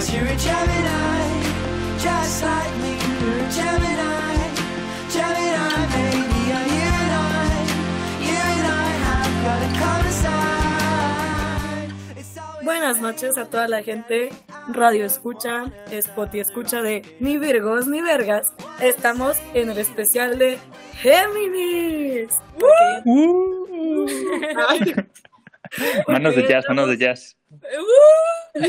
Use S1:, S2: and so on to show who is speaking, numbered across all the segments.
S1: Cause you're a Gemini, just like me. You're a Gemini, Gemini, baby. And you and I, you and I have got a common side.
S2: Buenas noches a toda la gente, radio escucha, Spotify escucha de Ni Virgos ni Vergas. Estamos en el especial de Géminis. Ay,
S3: Manos de jazz, manos de jazz.
S4: ¡Uh!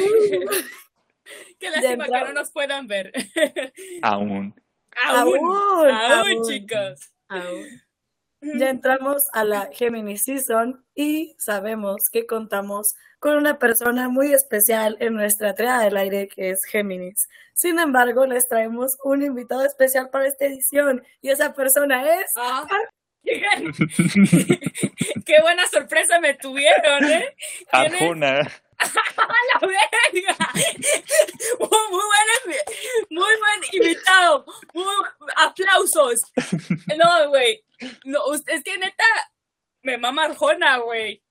S4: Qué lástima que no nos puedan ver.
S3: Aún.
S4: aún,
S2: Aún,
S4: aún,
S2: aún.
S4: chicos.
S2: Ya entramos a la Géminis Season y sabemos que contamos con una persona muy especial en nuestra triada del aire que es Géminis. Sin embargo, les traemos un invitado especial para esta edición y esa persona es...
S4: Ah. Qué buena sorpresa me tuvieron, ¿eh? ¡A la verga! Muy, muy buen, muy buen invitado. Muy- aplausos. No, güey. No, usted- es que neta me mama Arjona, güey.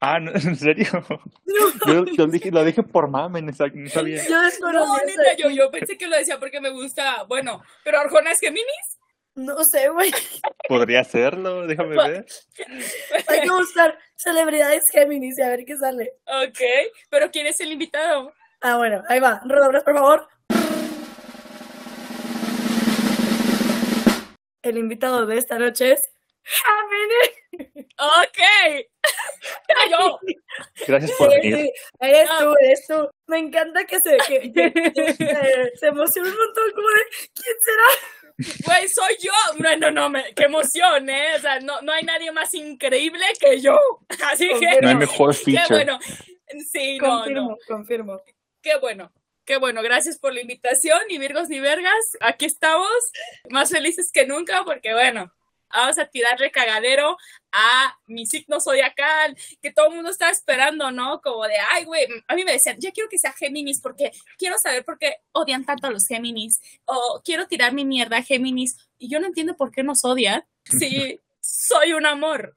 S3: Ah, ¿no? ¿en serio? Yo, yo dije, lo dije por mamen, esa- no sabía.
S4: No, neta, yo, yo pensé que lo decía porque me gusta. Bueno, pero Arjona es Géminis.
S2: No sé, güey.
S3: Podría serlo, déjame ver.
S2: Hay que buscar celebridades Géminis y a ver qué sale.
S4: Ok, pero ¿quién es el invitado?
S2: Ah, bueno, ahí va. Redobles, por favor. El invitado de esta noche es Géminis.
S4: Ok. Yo.
S3: Gracias por venir.
S2: sí, eres
S4: Ah.
S2: tú, eres tú. Me encanta que se, que, que- que se, se emociona un montón como de ¿quién será?
S4: Güey, soy yo. No, no, me, qué emoción, ¿eh? O sea, no, no hay nadie más increíble que yo. Así que.
S2: Confirmo.
S3: No hay mejor
S4: Qué bueno. Sí,
S2: confirmo,
S4: no.
S2: confirmo.
S4: Qué bueno. Qué bueno, gracias por la invitación, ni Virgos ni Vergas. Aquí estamos, más felices que nunca, porque bueno, vamos a tirarle cagadero a mi signo zodiacal, que todo el mundo está esperando, ¿no? Como de, ay, güey, a mí me decían, ya quiero que sea Géminis, porque quiero saber por qué odian tanto a los Géminis, o quiero tirar mi mierda a Géminis, y yo no entiendo por qué nos odian, si soy un amor.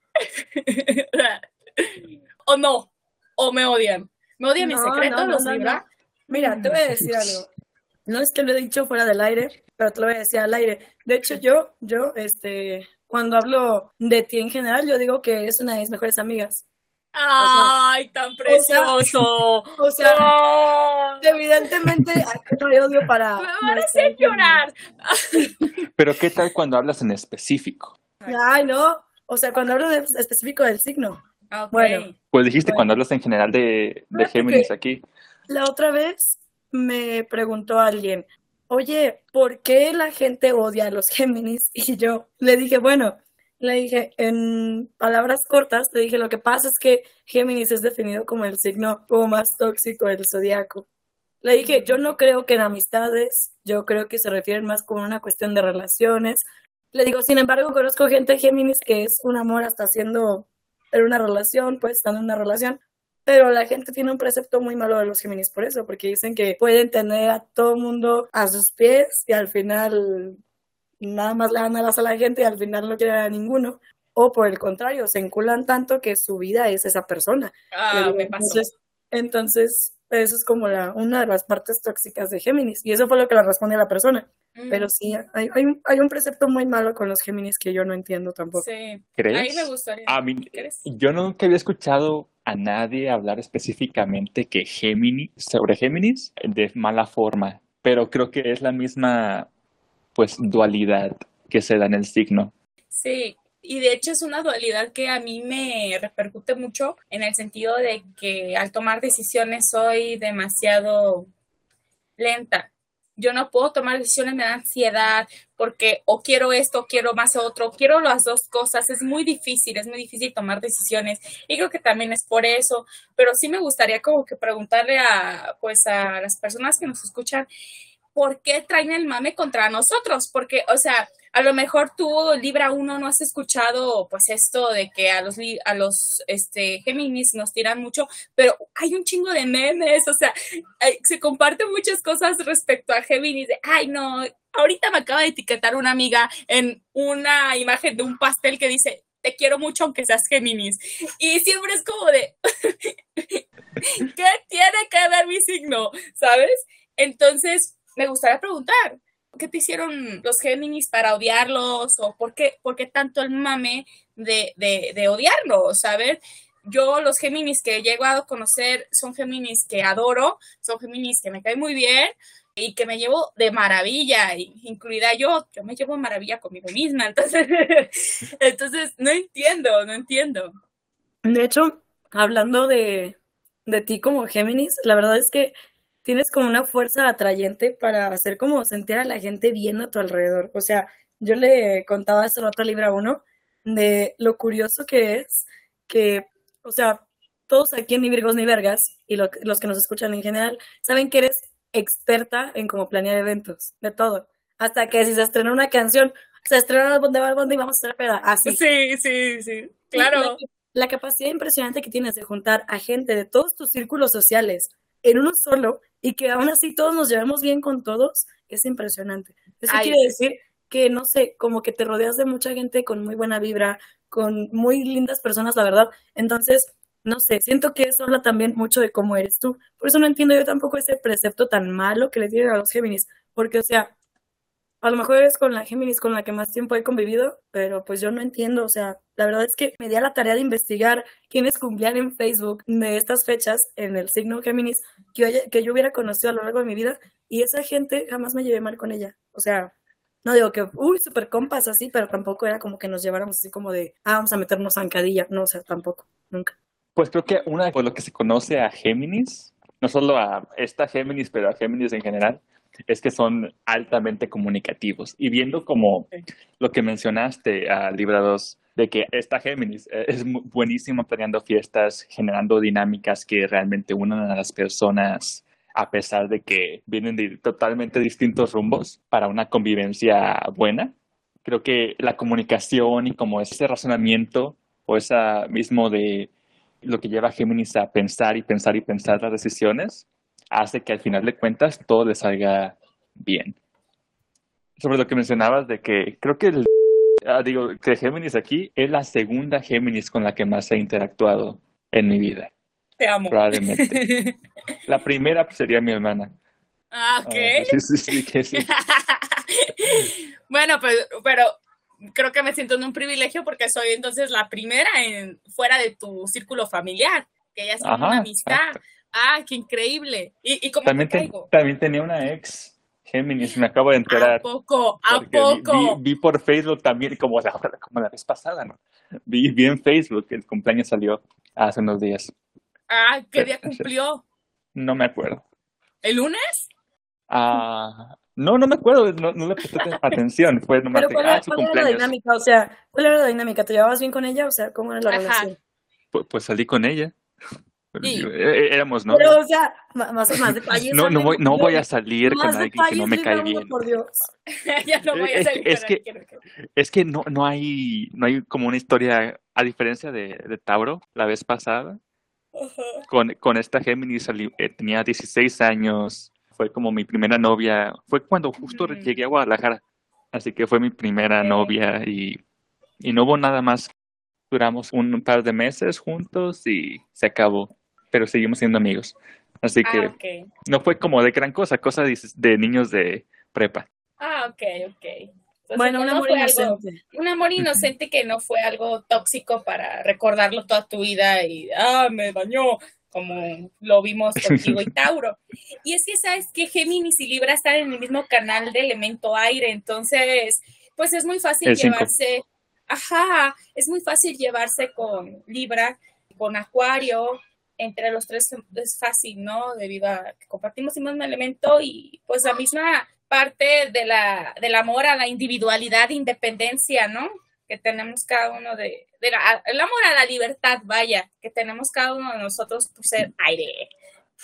S4: o no, o me odian. ¿Me odian
S2: No,
S4: secreto
S2: no, no,
S4: los Libra?
S2: Mira, te voy a decir algo. No es que lo he dicho fuera del aire, pero te lo voy a decir al aire. De hecho, yo, yo, este, cuando hablo de ti en general, yo digo que es una de mis mejores amigas.
S4: ¡Ay, tan precioso!
S2: O sea,
S4: ¡Oh!
S2: evidentemente, aquí no hay odio para.
S4: Me van a hacer llorar.
S3: Pero ¿qué tal cuando hablas en específico?
S2: Ay, no. O sea, cuando hablo de específico del signo.
S4: Ok.
S2: Bueno.
S3: Pues dijiste
S2: Bueno.
S3: cuando hablas en general de, de Géminis aquí.
S2: La otra vez me preguntó alguien, oye, ¿por qué la gente odia a los Géminis? Y yo le dije, bueno, le dije, en palabras cortas, le dije, lo que pasa es que Géminis es definido como el signo como más tóxico del zodiaco. Le dije, yo no creo que en amistades, yo creo que se refieren más como una cuestión de relaciones. Le digo, sin embargo, conozco gente Géminis que es un amor hasta siendo en una relación, pues estando en una relación. Pero la gente tiene un precepto muy malo de los Géminis por eso, porque dicen que pueden tener a todo el mundo a sus pies y al final nada más le dan alas a la gente y al final no quieren a ninguno. O por el contrario, se enculan tanto que su vida es esa persona.
S4: Ah,
S2: digo,
S4: me pasó.
S2: Entonces, entonces, eso es como la, una de las partes tóxicas de Géminis. Y eso fue lo que le responde a la persona.
S4: Mm,
S2: Pero sí, hay, hay, un, hay un precepto muy malo con los Géminis que yo no entiendo tampoco.
S4: Sí.
S3: ¿Crees?
S4: Ahí me gustaría.
S3: A mí,
S4: ¿Crees?
S3: yo nunca había escuchado a nadie hablar específicamente que Géminis, sobre Géminis, de mala forma, pero creo que es la misma, pues, dualidad que se da en el signo.
S4: Sí, y de hecho es una dualidad que a mí me repercute mucho en el sentido de que al tomar decisiones soy demasiado lenta. Yo no puedo tomar decisiones, me da ansiedad porque o quiero esto, o quiero más otro, quiero las dos cosas. Es muy difícil, es muy difícil tomar decisiones y creo que también es por eso. Pero sí me gustaría como que preguntarle a, pues, a las personas que nos escuchan, ¿por qué traen el mame contra nosotros? Porque, o sea, a lo mejor tú, Libra 1, no has escuchado pues esto de que a los, a los este, Géminis nos tiran mucho, pero hay un chingo de memes, o sea, se comparten muchas cosas respecto a Géminis, de, ay no, ahorita me acaba de etiquetar una amiga en una imagen de un pastel que dice, te quiero mucho aunque seas Géminis. Y siempre es como de, ¿qué tiene que ver mi signo, ¿sabes? Entonces, me gustaría preguntar, ¿qué te hicieron los Géminis para odiarlos? ¿O por qué, por qué tanto el mame de, de, de odiarlos? ¿Sabes? Yo los Géminis que he llegado a conocer son Géminis que adoro, son Géminis que me caen muy bien y que me llevo de maravilla, incluida yo, yo me llevo de maravilla conmigo misma, entonces, entonces no entiendo, no entiendo.
S2: De hecho, hablando de, de ti como Géminis, la verdad es que tienes como una fuerza atrayente para hacer como sentir a la gente bien a tu alrededor. O sea, yo le contaba hace rato a Libra 1 de lo curioso que es que, o sea, todos aquí en Ni Virgos ni Vergas y lo- los que nos escuchan en general saben que eres experta en cómo planear eventos, de todo. Hasta que si se estrena una canción, se estrena de Bad Bunny y vamos a hacer peda, así.
S4: Sí, sí, sí,
S2: La,
S4: claro.
S2: la capacidad impresionante que tienes de juntar a gente de todos tus círculos sociales en uno solo y que aún así todos nos llevemos bien con todos es impresionante. Eso
S4: Ay,
S2: quiere decir que, no sé, como que te rodeas de mucha gente con muy buena vibra, con muy lindas personas, la verdad. Entonces, no sé, siento que eso habla también mucho de cómo eres tú. Por eso no entiendo yo tampoco ese precepto tan malo que le tienen a los Géminis, porque, o sea, a lo mejor eres con la Géminis con la que más tiempo he convivido, pero pues yo no entiendo, o sea, la verdad es que me di a la tarea de investigar quiénes cumplían en Facebook de estas fechas en el signo Géminis que, haya- que yo hubiera conocido a lo largo de mi vida y esa gente jamás me llevé mal con ella. O sea, no digo que, uy, super compas así, pero tampoco era como que nos lleváramos así como de, ah, vamos a meternos zancadilla. No, o sea, tampoco, nunca.
S3: Pues creo que una por lo que se conoce a Géminis, no solo a esta Géminis, pero a Géminis en general, es que son altamente comunicativos. Y viendo como lo que mencionaste a Libra 2, de que esta Géminis eh, es buenísima planeando fiestas, generando dinámicas que realmente unan a las personas, a pesar de que vienen de totalmente distintos rumbos para una convivencia buena. Creo que la comunicación y como ese razonamiento o esa mismo de lo que lleva a Géminis a pensar y pensar y pensar las decisiones, hace que al final de cuentas todo le salga bien. Sobre lo que mencionabas de que creo que el, ah, digo, que Géminis aquí es la segunda Géminis con la que más he interactuado en mi vida,
S4: Te amo.
S3: probablemente. La primera pues, sería mi hermana.
S4: ah, ok.
S3: Ah, sí, sí, sí,
S4: bueno, pero, pero creo que me siento en un privilegio porque soy entonces la primera en fuera de tu círculo familiar, que ya es una amistad.
S3: exacto.
S4: Ah, qué increíble. ¿Y, y cómo
S3: También,
S4: te
S3: te-
S4: caigo?
S3: también tenía una ex Géminis, me acabo de
S4: ¿A
S3: enterar.
S4: poco? ¿A
S3: Porque vi-
S4: poco?
S3: Vi, vi por Facebook también, como la, como la vez pasada, ¿no? Vi, vi en Facebook que el cumpleaños salió hace unos días.
S4: Ah, ¿qué día cumplió?
S3: No me acuerdo.
S4: ¿El lunes?
S3: Ah, no, no me acuerdo, no, no le presté atención. Fue nomás
S2: Pero ¿cuál,
S3: ah,
S2: era,
S3: su
S2: cuál era la dinámica? O sea, ¿cuál era la dinámica? ¿Te llevabas bien con ella? O sea, ¿cómo era la
S4: Ajá.
S2: relación?
S3: Pues, pues salí con ella.
S4: Y-
S3: Éramos
S2: Pero, o sea, más.
S3: No, no voy, no voy a salir con alguien que no me cae bien.
S2: por Dios.
S4: ya no voy a
S3: Es
S4: salir
S3: que- es
S4: con
S3: que- Es que no, no hay, no hay como una historia, a diferencia de, de Tauro, la vez pasada, con, con esta Géminis salí- eh, tenía 16 años, fue como mi primera novia, fue cuando justo
S4: Ujú.
S3: llegué a Guadalajara, así que fue mi primera novia y, y no hubo nada más. Duramos un par de meses juntos y se acabó, pero seguimos siendo amigos. Así que
S4: Ah,
S3: no fue como de gran cosa, cosa de, de niños de prepa.
S4: Ah, ok, ok. Entonces,
S2: Bueno,
S4: no
S2: un amor
S4: fue algo-
S2: inocente.
S4: un amor inocente que no fue algo tóxico para recordarlo toda tu vida y, ah, me dañó, como lo vimos contigo y Tauro. Y es que sabes que Géminis y Libra están en el mismo canal de elemento aire, entonces, pues es muy fácil
S3: El cinco.
S4: llevarse, ajá, es muy fácil llevarse con Libra, con Acuario, entre los tres es fácil, ¿no? Debido a que compartimos el mismo elemento y pues la misma parte de la, del amor a la individualidad e independencia, ¿no? Que tenemos cada uno de, de la- el amor a la libertad, vaya, que tenemos cada uno de nosotros por ser aire.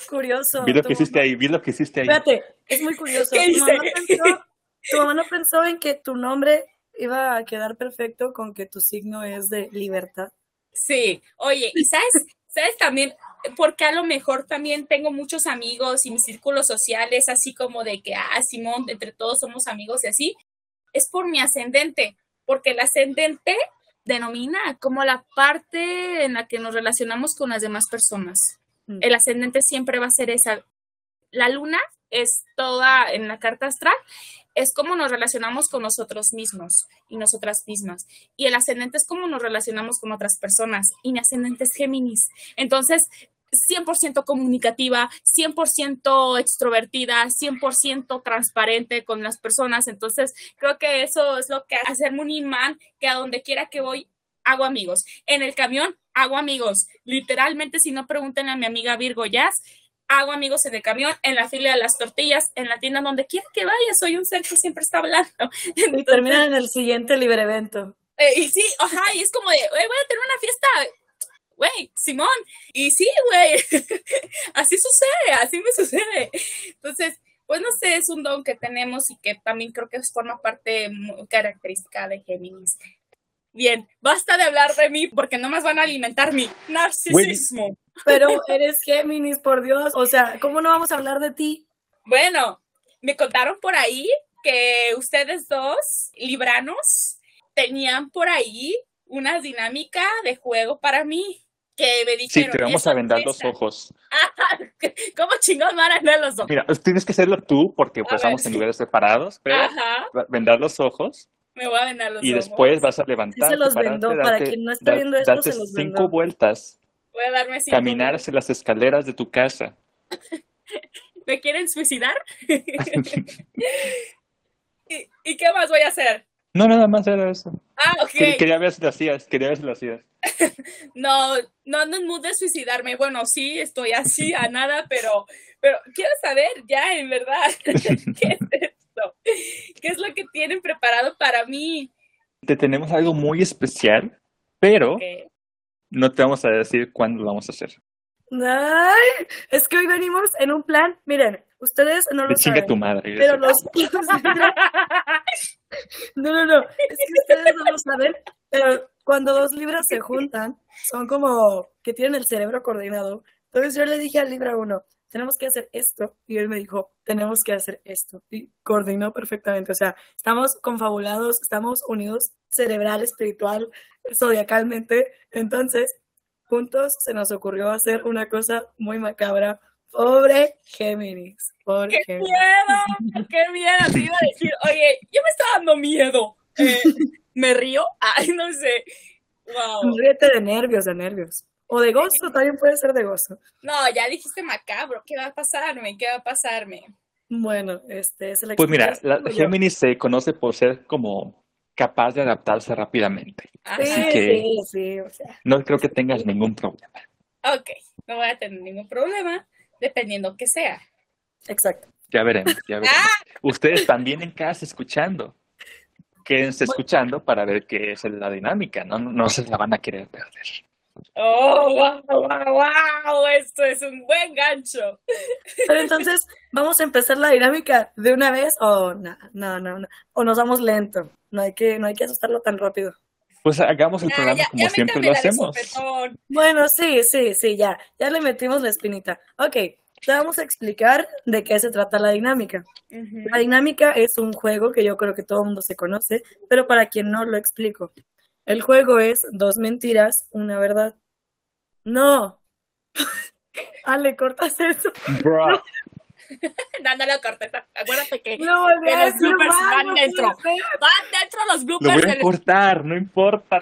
S2: Curioso.
S3: Vi lo que hiciste ahí, vi lo que hiciste ahí.
S2: Espérate, es muy curioso.
S4: ¿Qué
S2: Tu
S4: hice?
S2: mamá, pensó, tu mamá no pensó en que tu nombre iba a quedar perfecto con que tu signo es de libertad.
S4: Sí, oye, y sabes, sabes también, porque a lo mejor también tengo muchos amigos y mis círculos sociales, así como de que, ah, Simón, entre todos somos amigos y así, es por mi ascendente, porque el ascendente denomina como la parte en la que nos relacionamos con las demás personas.
S2: Mm.
S4: El ascendente siempre va a ser esa, La luna es toda en la carta astral, es cómo nos relacionamos con nosotros mismos y nosotras mismas. Y el ascendente es cómo nos relacionamos con otras personas. Y mi ascendente es Géminis. Entonces, 100% comunicativa, 100% extrovertida, 100% transparente con las personas. Entonces, creo que eso es lo que hace hacerme un imán que a donde quiera que voy, hago amigos. En el camión, hago amigos. Literalmente, si no pregunten a mi amiga Virgo Jazz, hago amigos en el camión, en la fila de las tortillas, en la tienda, donde quiera que vaya. Soy un ser que siempre está hablando.
S2: Y terminan en el siguiente libre evento.
S4: eh, y sí, ajá, y es como de, "Güey, voy a tener una fiesta, güey, Simón. Y sí, güey, así sucede, así me sucede. Entonces, pues no sé, es un don que tenemos y que también creo que forma parte muy característica de Géminis. Bien, basta de hablar de mí porque no más van a alimentar mi narcisismo.
S2: Pero eres Géminis, por Dios. O sea, ¿cómo no vamos a hablar de ti?
S4: Bueno, me contaron por ahí que ustedes dos, libranos, tenían por ahí una dinámica de juego para mí. Que me
S3: Sí,
S4: dijeron.
S3: te vamos
S4: "Es
S3: a vendar los
S4: sorpresa".
S3: ojos.
S4: Ah, ¿Cómo chingón van a los ojos?
S3: Mira, tienes que hacerlo tú porque pues, estamos en
S4: sí.
S3: lugares separados, pero
S4: Ajá,
S3: vendar los ojos
S4: me voy a vendar los
S3: y
S4: ojos.
S3: después vas a levantar.
S2: los vendó. Para quien no esté viendo esto, se los
S3: cinco
S2: vendó.
S3: vueltas,
S4: Voy a darme cinco
S3: caminar hacia las escaleras de tu casa.
S4: ¿Me quieren suicidar? ¿Y, y qué más voy a hacer?
S3: No, nada más era eso.
S4: Ah, ok.
S3: Quería, quería ver si lo hacías, quería ver si lo hacías.
S4: No, no ando en mood de suicidarme. Bueno, sí, estoy así a nada, pero, pero quiero saber ya, en verdad, ¿qué es esto? ¿Qué es lo que tienen preparado para mí?
S3: Te tenemos algo muy especial, pero
S4: Ok.
S3: no te vamos a decir cuándo lo vamos a hacer.
S2: Ay, es que hoy venimos en un plan. Miren, ustedes no lo saben.
S3: tu madre.
S2: Pero los, No, no, no. Es que ustedes no lo saben, pero cuando dos libras se juntan, son como que tienen el cerebro coordinado. Entonces yo le dije al Libra 1, tenemos que hacer esto. Y él me dijo, tenemos que hacer esto. Y coordinó perfectamente. O sea, estamos confabulados, estamos unidos cerebral, espiritual, zodiacalmente. Entonces, juntos se nos ocurrió hacer una cosa muy macabra. Pobre Géminis. Pobre
S4: ¡Qué
S2: Géminis.
S4: miedo! ¡Qué miedo! Te iba a decir, oye, ya me está dando miedo. Eh, ¿Me río? Ay, no sé. Wow.
S2: Ríete de nervios, de nervios. O de gozo, también puede ser de gozo.
S4: No, ya dijiste macabro. ¿Qué va a pasarme? ¿Qué va a pasarme?
S2: Bueno, este es el
S3: Pues mira, la. Géminis se conoce por ser como capaz de adaptarse rápidamente.
S4: Ah,
S2: Sí,
S3: Así que-
S2: sí, sí, o sea.
S3: No creo que tengas ningún problema.
S4: Ok, no voy a tener ningún problema, dependiendo que sea.
S2: Exacto.
S3: Ya veremos, ya veremos. Ustedes también en casa escuchando. Quédense escuchando para ver qué es la dinámica, no, no se la van a querer perder.
S4: ¡Oh, wow, wow, wow! Esto es un buen gancho.
S2: Pero entonces, ¿vamos a empezar la dinámica de una vez o no, no, no, no. O nos vamos lento. No hay que, no hay que asustarlo tan rápido.
S3: Pues hagamos el
S4: Ya,
S3: programa
S4: ya,
S3: como
S4: ya
S3: siempre lo hacemos.
S2: Bueno, sí, sí, sí, ya. Ya le metimos la espinita. Ok, te vamos a explicar de qué se trata la dinámica. La dinámica es un juego que yo creo que todo el mundo se conoce, pero para quien no lo explico. El juego es dos mentiras, una verdad. No. Ale, cortas eso.
S3: Bro,
S4: No, no lo cortes. Acuérdate que
S2: No
S4: que
S2: a
S4: los bloopers van
S2: no
S4: dentro. Van dentro los
S3: lo
S4: bloopers.
S3: voy a cortar, no importa.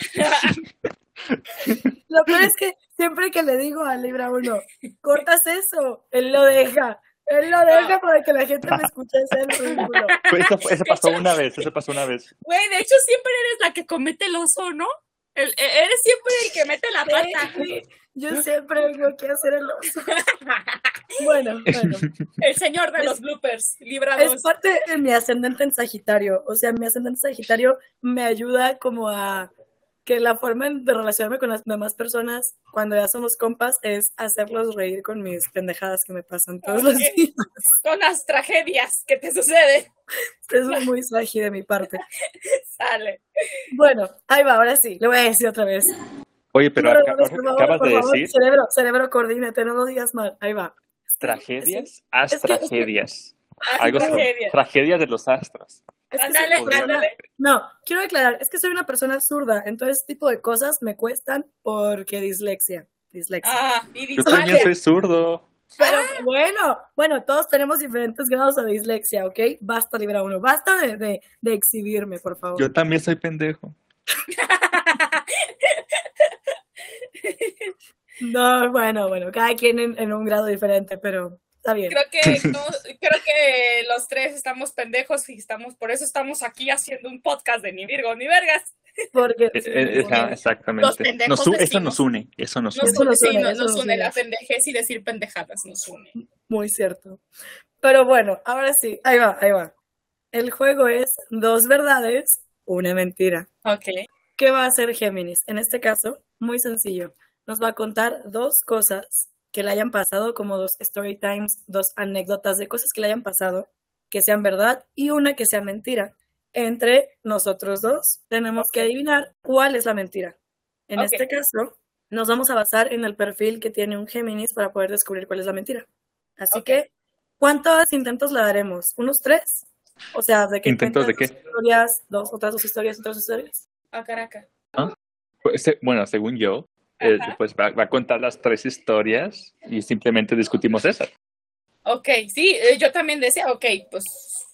S2: Lo peor es que siempre que le digo a Libra 1, cortas eso, él lo deja. Él lo deja para que la gente me escuche hacer ridículo.
S3: Eso, eso pasó una vez, eso pasó una vez.
S4: Güey, de hecho siempre eres la que comete el oso, ¿no? El- e- eres siempre el que mete la pata.
S2: Sí, Yo siempre tengo que hacer el oso. Bueno, bueno.
S4: El señor de los bloopers, Libra
S2: Es
S4: 2.
S2: parte de mi ascendente en Sagitario. O sea, mi ascendente en Sagitario me ayuda como a que la forma de relacionarme con las demás personas cuando ya somos compas es hacerlos reír con mis pendejadas que me pasan todos los
S4: Ok.
S2: días.
S4: Con las tragedias que te suceden.
S2: Es muy sagi de mi parte.
S4: Sale.
S2: Bueno, ahí va, ahora sí, le voy a decir otra vez.
S3: Oye, pero
S2: No, por favor,
S3: acabas
S2: por
S3: de
S2: favor,
S3: decir
S2: Cerebro, cerebro, coordínate, no lo digas mal. Ahí va.
S3: tragedias, haz
S2: que- es que-
S3: tragedias.
S4: Haz
S3: Algo
S4: tragedias.
S3: tragedias de los astros.
S2: Es que soy persona-. No, quiero aclarar, es que soy una persona zurda, entonces este tipo de cosas me cuestan porque dislexia. Dislexia.
S4: Ah, y
S3: Yo también soy zurdo.
S2: Pero bueno, bueno, todos tenemos diferentes grados de dislexia, ¿ok? Basta, Libra uno. Basta de, de, de exhibirme, por favor.
S3: Yo también soy pendejo.
S2: No, bueno, bueno, cada quien en, en un grado diferente, pero está bien.
S4: Creo que, no- creo que los tres estamos pendejos y estamos, por eso estamos aquí haciendo un podcast de ni Virgo ni Vergas.
S2: Porque
S3: Eh, eh, exactamente. Nos eso nos une, eso nos
S4: Nos
S3: une.
S4: Sí, nos, une. la pendejez y decir pendejadas, nos une.
S2: muy cierto. Pero bueno, ahora sí, ahí va, ahí va. El juego es dos verdades, una mentira.
S4: Ok.
S2: ¿Qué va a hacer Géminis? En este caso, muy sencillo. Nos va a contar dos cosas que le hayan pasado, como dos story times, dos anécdotas de cosas que le hayan pasado, que sean verdad y una que sea mentira. Entre nosotros dos tenemos que adivinar cuál es la mentira. En
S4: Ok.
S2: este caso, nos vamos a basar en el perfil que tiene un Géminis para poder descubrir cuál es la mentira. Así
S4: Ok.
S2: que, ¿cuántos intentos le daremos? ¿Unos tres? O sea, de que
S3: ¿Intentos de qué?
S2: dos historias, dos, otras dos historias, otras dos historias.
S4: A Caracas.
S3: Pues, se- Bueno, según yo, eh, pues va, va a contar las tres historias y simplemente discutimos esas.
S4: Ok, sí, eh, yo también decía, ok, pues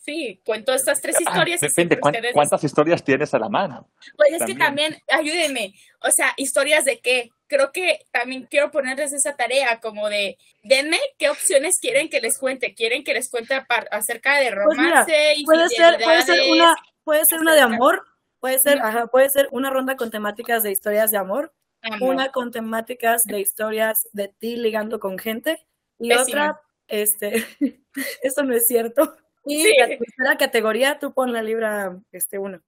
S4: sí, cuento estas tres
S3: Ah,
S4: historias. y
S3: depende,
S4: siempre
S3: ¿cuán-
S4: ustedes-
S3: ¿cuántas historias tienes a la mano?
S4: Pues es que
S3: también?
S4: ayúdenme, o sea, historias de qué. Creo que también quiero ponerles esa tarea como de, denme qué opciones quieren que les cuente. ¿Quieren que les cuente acerca de
S2: Pues mira,
S4: romance,
S2: Puede ser, puede ser una, puede ser una de amor, puede ser, ajá, puede ser una ronda con temáticas de historias de amor, Una con temáticas de historias de ti ligando con gente y
S4: Pésima.
S2: otra, este, eso no es cierto. Y
S4: Sí.
S2: la tercera categoría, tú pon la libra, este, uno.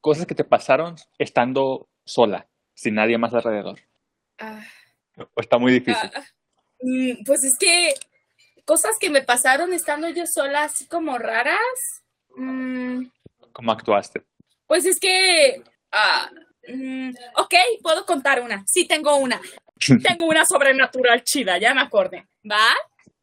S3: Cosas que te pasaron estando sola, sin nadie más alrededor.
S4: Ah,
S3: O está muy difícil.
S4: ah, mm, pues es que cosas que me pasaron estando yo sola, así como raras. mm,
S3: ¿Cómo actuaste?
S4: Pues es que. ah, mm, ok, puedo contar una. Sí, tengo una. Tengo una sobrenatural chida, ya me acordé. ¿Va?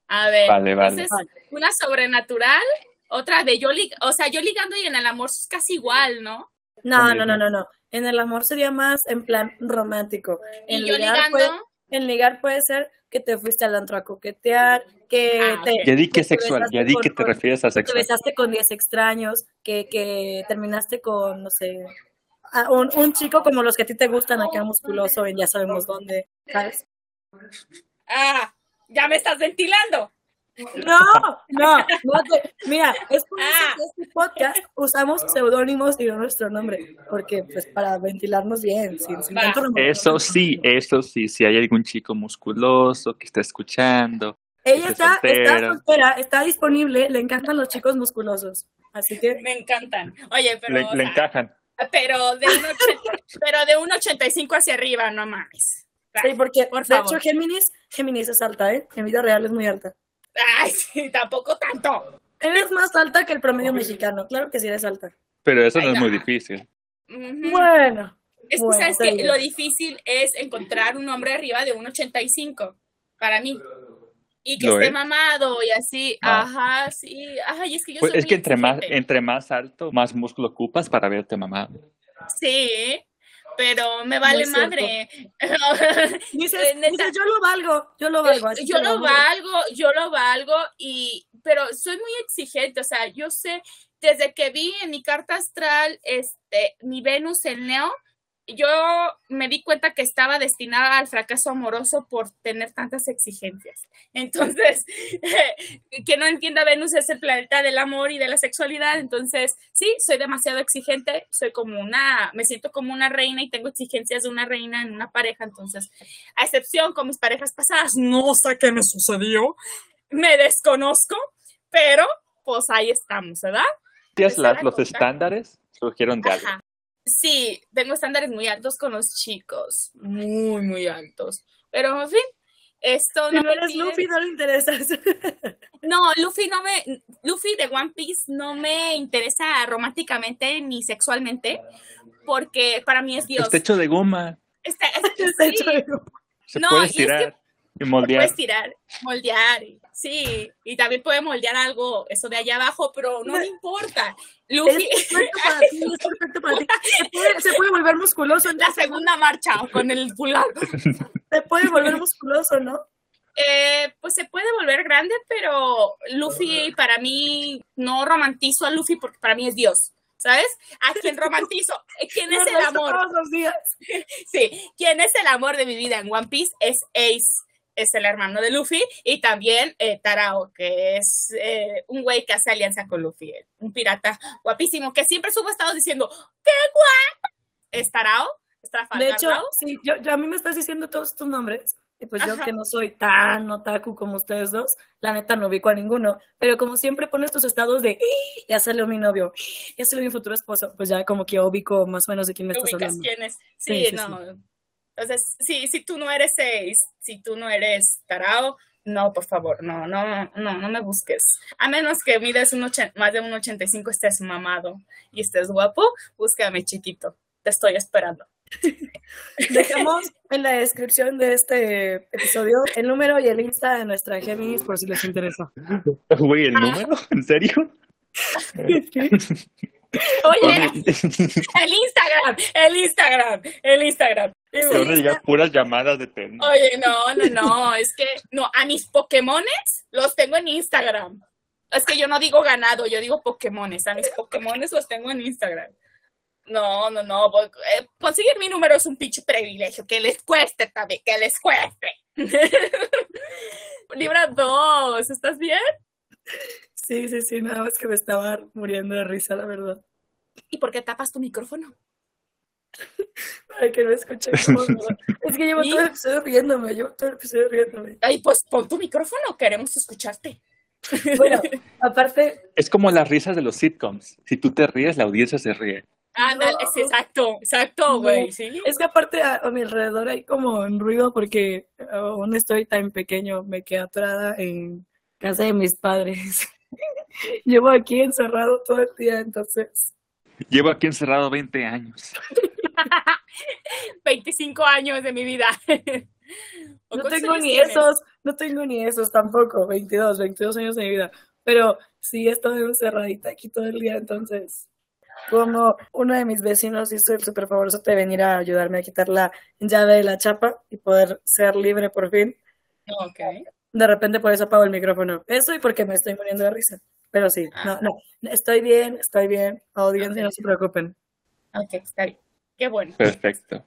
S4: A ver.
S3: Vale, vale.
S4: Entonces, una sobrenatural, otra de yo, lig- o sea, yo ligando y en el amor es casi igual, ¿no?
S2: No, no, no, no, no. En el amor sería más en plan romántico. En
S4: Y yo
S2: ligar
S4: ligando.
S2: puede- en ligar puede ser que te fuiste al antro a coquetear, que
S4: Ah,
S2: te,
S3: Ya di que es sexual, ya di que te refieres a
S2: que te
S3: sexual.
S2: besaste con 10 extraños, que, que terminaste con, no sé, a un, un chico como los que a ti te gustan, acá musculoso, en ya sabemos dónde, ¿sabes?
S4: Ah, ya me estás ventilando.
S2: No, no, no te- mira, es por eso
S4: Ah.
S2: que este podcast usamos seudónimos y no nuestro nombre, porque pues para ventilarnos bien, sin, tanto.
S3: Eso sí, eso sí, si hay algún chico musculoso que está escuchando.
S2: Ella está, está
S3: soltera.
S2: está disponible, le encantan los chicos musculosos, así que
S4: Me encantan. Oye, pero.
S3: Le,
S4: o
S3: le encajan.
S4: Pero de un, pero de un 85 hacia arriba, no mames.
S2: sí, porque
S4: por
S2: de
S4: favor.
S2: hecho Géminis, Géminis es alta, ¿eh? En vida real es muy alta.
S4: Ay, sí, tampoco tanto.
S2: Eres más alta que el promedio mexicano, claro que sí eres alta.
S3: Pero eso no
S4: Ay,
S3: es muy difícil.
S2: Bueno,
S4: Es que
S2: Bueno,
S4: sabes que lo difícil es encontrar un hombre arriba de un 85 para mí. Y que
S3: ¿Lo
S4: esté
S3: es?
S4: mamado y así,
S3: Ah.
S4: ajá, sí, ajá, y es que yo
S3: Pues
S4: soy
S3: es
S4: muy
S3: que entre más, entre más alto, más músculo ocupas para verte mamado.
S4: Sí, pero me vale madre.
S2: dices, dices, yo lo valgo, yo lo valgo. así
S4: yo lo valgo, yo lo valgo y pero soy muy exigente, o sea, yo sé desde que vi en mi carta astral este mi Venus en Leo, yo me di cuenta que estaba destinada al fracaso amoroso por tener tantas exigencias. Entonces, que no entienda Venus es el planeta del amor y de la sexualidad, entonces, sí, soy demasiado exigente, soy como una, me siento como una reina y tengo exigencias de una reina en una pareja, entonces, a excepción con mis parejas pasadas, no sé qué me sucedió, me desconozco, pero pues ahí estamos, ¿verdad?
S3: Las- los estándares surgieron de algo.
S4: Sí, tengo estándares muy altos con los chicos, muy, muy altos. Pero, en fin, esto
S2: Si
S4: no
S2: no
S4: me
S2: eres Luffy, no le interesas.
S4: No, Luffy no me, Luffy de One Piece no me interesa románticamente ni sexualmente, porque para mí es Dios.
S3: Está hecho de goma.
S4: Está- es-
S2: Está
S4: sí,
S2: hecho de-
S3: Se
S4: No,
S3: puede
S4: y es que-
S3: estirar y moldear.
S4: puedes tirar, moldear, y- sí, y también puede moldear algo, eso de allá abajo, pero no me importa.
S2: Es
S4: Luffy,
S2: perfecto para ti, es perfecto para ti. Se puede, se puede volver musculoso,
S4: la segunda marcha con el pulgar.
S2: se puede volver musculoso, ¿no?
S4: Eh, pues se puede volver grande, pero Luffy para mí no romantizo a Luffy porque para mí es Dios. ¿Sabes? ¿A quién romantizo? ¿Quién es el amor?
S2: Todos los días.
S4: Sí, ¿quién es el amor de mi vida en One Piece? Es Ace, es el hermano de Luffy, y también eh, Tarao, que es eh, un güey que hace alianza con Luffy, eh, un pirata guapísimo, que siempre sube estados diciendo, ¡qué guapo! Es Tarao, es Trafalgar
S2: De hecho, sí, yo, yo- a mí me estás diciendo todos estos nombres. Y pues yo que no soy tan otaku como ustedes dos, la neta no ubico a ninguno. Pero como siempre pones tus estados de "¡Ah! ya salió mi novio, ya salió mi futuro esposo, pues ya como que ubico más o menos de quién me
S4: ¿Te
S2: estás
S4: ubicas
S2: hablando.
S4: quién es?
S2: Sí,
S4: Sí,
S2: sí,
S4: no. Entonces, sí, si tú no eres Ace, si tú no eres Tarao, no, por favor, no, no, no, no me busques. A menos que mides un más de un 85, estés mamado y estés guapo, búscame chiquito. Te estoy esperando.
S2: Dejamos en la descripción de este episodio el número y el Insta de nuestra Géminis por si les interesa.
S3: Güey, ¿el número? ¿En serio?
S4: Oye, el Instagram, el Instagram, el Instagram.
S3: Te puras llamadas de perno.
S4: Oye, no, no, no, es que no, a mis Pokémones los tengo en Instagram. Es que yo no digo ganado, yo digo Pokémones. A mis Pokémones los tengo en Instagram. No, no, no. eh, conseguir mi número es un pinche privilegio. Que les cueste también, que les cueste. Libra 2, ¿estás bien?
S2: Sí, sí, sí, nada más que me estaba muriendo de risa, la verdad.
S4: ¿Y por qué tapas tu micrófono?
S2: Para que no escuchen. Es que llevo todo el episodio riéndome, llevo todo el episodio riéndome.
S4: Ay, pues pon tu micrófono, queremos escucharte.
S2: Bueno, aparte,
S3: Es como las risas de los sitcoms. Si tú te ríes, la audiencia se ríe.
S4: Ándale,
S2: No.
S4: es exacto, exacto, güey, ¿sí?
S2: es que aparte a, a mi alrededor hay como un ruido porque aún estoy tan pequeño, me quedé atorada en casa de mis padres. Llevo aquí encerrado todo el día, entonces.
S3: Llevo aquí encerrado 20 años.
S4: 25 años de mi vida. ¿O
S2: No tengo ni
S4: tienes?
S2: esos, no tengo ni esos tampoco, 22, 22 años de mi vida. Pero sí he estado encerradita aquí todo el día, entonces. Como uno de mis vecinos hizo el super favorzote de venir a ayudarme a quitar la llave de la chapa y poder ser libre por fin.
S4: Ok.
S2: De repente por eso apago el micrófono. Eso y porque me estoy muriendo de risa. Pero sí, no, no. Estoy bien, estoy bien. Audiencia, no se preocupen.
S4: Ok, está bien. Qué bueno.
S3: Perfecto.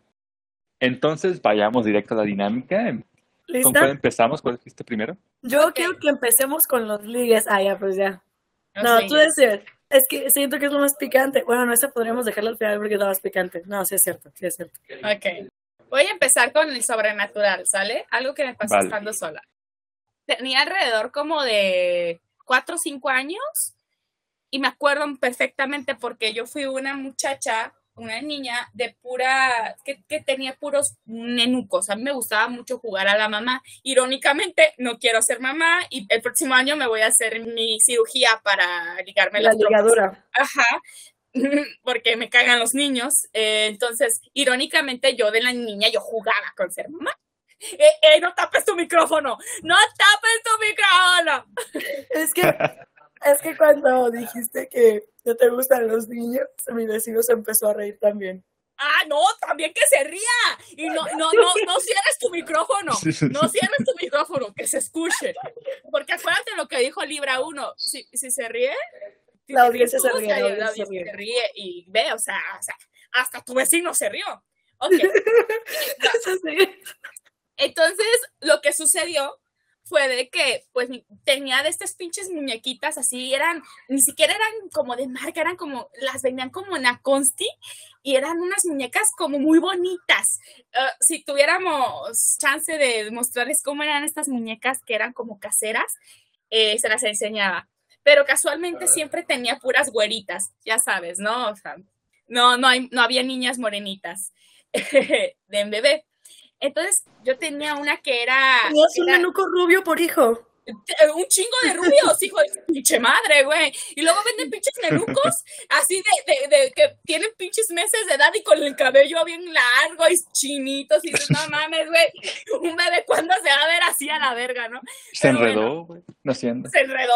S3: Entonces, vayamos directo a la dinámica. ¿Con
S2: ¿Lista?
S3: cuál empezamos? ¿Cuál dijiste primero?
S2: Yo quiero que empecemos con los ligues. Ah, ya, pues ya. No, tú decir. Es que siento que es lo más picante. Bueno, no, esa podríamos dejarla al final porque es lo más picante. No, sí es cierto, sí es cierto.
S4: Ok. Voy a empezar con el sobrenatural, ¿sale? Algo que me pasó
S3: Vale.
S4: estando sola. Tenía alrededor como de 4 o 5 años y me acuerdo perfectamente porque yo fui una muchacha, una niña de pura, que, que tenía puros nenucos. A mí me gustaba mucho jugar a la mamá. Irónicamente, no quiero ser mamá y el próximo año me voy a hacer mi cirugía para ligarme
S2: La
S4: las
S2: ligadura.
S4: Ajá, porque me cagan los niños. Eh, entonces, irónicamente, yo de la niña, yo jugaba con ser mamá. Eh, eh, no tapes tu micrófono, no tapes tu micrófono.
S2: Es que, es que cuando dijiste que no te gustan los niños, mi vecino se empezó a reír también.
S4: Ah, no, también que se ría. Y no, no, no, no cierres tu micrófono. No cierres tu micrófono, que se escuche. Porque acuérdate lo que dijo Libra 1. Si, si se ríe, si
S2: La audiencia se ríe, la
S4: la
S2: audiencia se ríe.
S4: se ríe y ve, o sea, o sea, hasta tu vecino se rió. Ok.
S2: Eso sí.
S4: Entonces, lo que sucedió fue de que, pues, tenía de estas pinches muñequitas así, eran, ni siquiera eran como de marca, eran como, las vendían como en Aconsti y eran unas muñecas como muy bonitas. Ah, si tuviéramos chance de mostrarles cómo eran estas muñecas que eran como caseras, eh, se las enseñaba. Pero casualmente siempre tenía puras güeritas, ya sabes, ¿no? O sea, no, no, hay, no había niñas morenitas de bebé. Entonces, yo tenía una que era,
S2: Tenías un rubio por hijo.
S4: eh, un chingo de rubios, hijo de pinche madre, güey. Y luego venden pinches nenucos, así de, de, de que tienen pinches meses de edad y con el cabello bien largo y chinitos. Y dices, no mames, güey, un bebé, ¿cuándo se va a ver así a la verga, no?
S3: Se
S4: Pero
S3: enredó, güey. No haciendo.
S4: Se enredó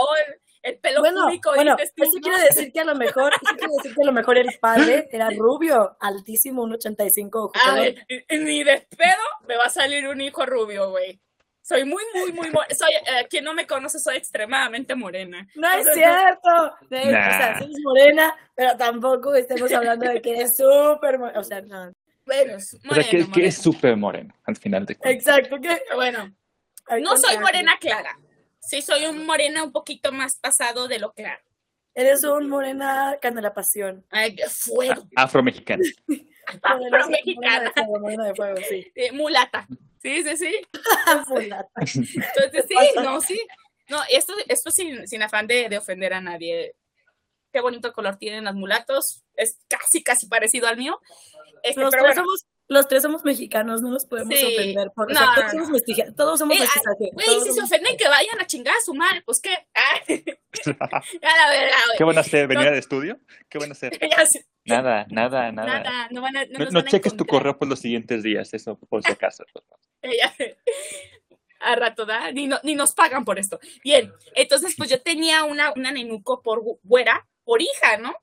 S4: el, el pelo
S2: Bueno,
S4: público,
S2: bueno, eso
S4: ¿no?
S2: quiere decir que a lo mejor, eso quiere decir que a lo mejor el padre era rubio, altísimo, un 85, ojo
S4: Ay,
S2: pelón.
S4: y- y ni de pedo me va a salir un hijo rubio, güey. Soy muy, muy, muy, soy, eh, quien no me conoce, soy extremadamente morena.
S2: No es
S4: Entonces,
S2: cierto. De- O sea,
S3: Nah.
S2: sí es morena, pero tampoco estemos hablando de que es súper morena. O sea, no.
S4: Bueno, es
S3: O sea, que, que es súper moreno, al final de cuentas.
S2: Exacto. que
S4: Bueno, no soy morena clara. Sí, soy un morena un poquito más pasado de lo claro.
S2: Eres un morena canela pasión.
S4: Ay, qué fuego.
S3: Afromexicano.
S2: Morena- morena de
S4: mexicana.
S2: fuego, morena de fuego, sí.
S4: Eh, mulata. Sí, sí, sí.
S2: Fulata.
S4: Entonces, sí, no, sí. No, esto, esto sin, sin afán de, de ofender a nadie. Qué bonito color tienen los mulatos. Es casi, casi parecido al mío. Este,
S2: Los
S4: pero
S2: tres,
S4: bueno,
S2: somos, los tres somos mexicanos, no nos podemos
S4: Sí.
S2: ofender. Por, o
S4: No,
S2: sea,
S4: no,
S2: todos,
S4: no.
S2: somos mestiza- todos somos
S4: Eh,
S2: mestizaje.
S4: güey,
S2: todos
S4: si se ofenden, que vayan a chingar a su madre. Pues qué. Ah, a la güey.
S3: ¿Qué van a hacer? ¿Venir
S4: No.
S3: al estudio? ¿Qué van a hacer? Nada, nada, nada.
S4: Nada, no van a. No,
S3: No,
S4: nos
S3: no
S4: van a
S3: cheques tu correo por los siguientes días, eso por si acaso.
S4: Sé. A rato, ¿da? Ni, no- ni nos pagan por esto. Bien, entonces pues yo tenía una, una nenuco por güera, por hija, ¿no?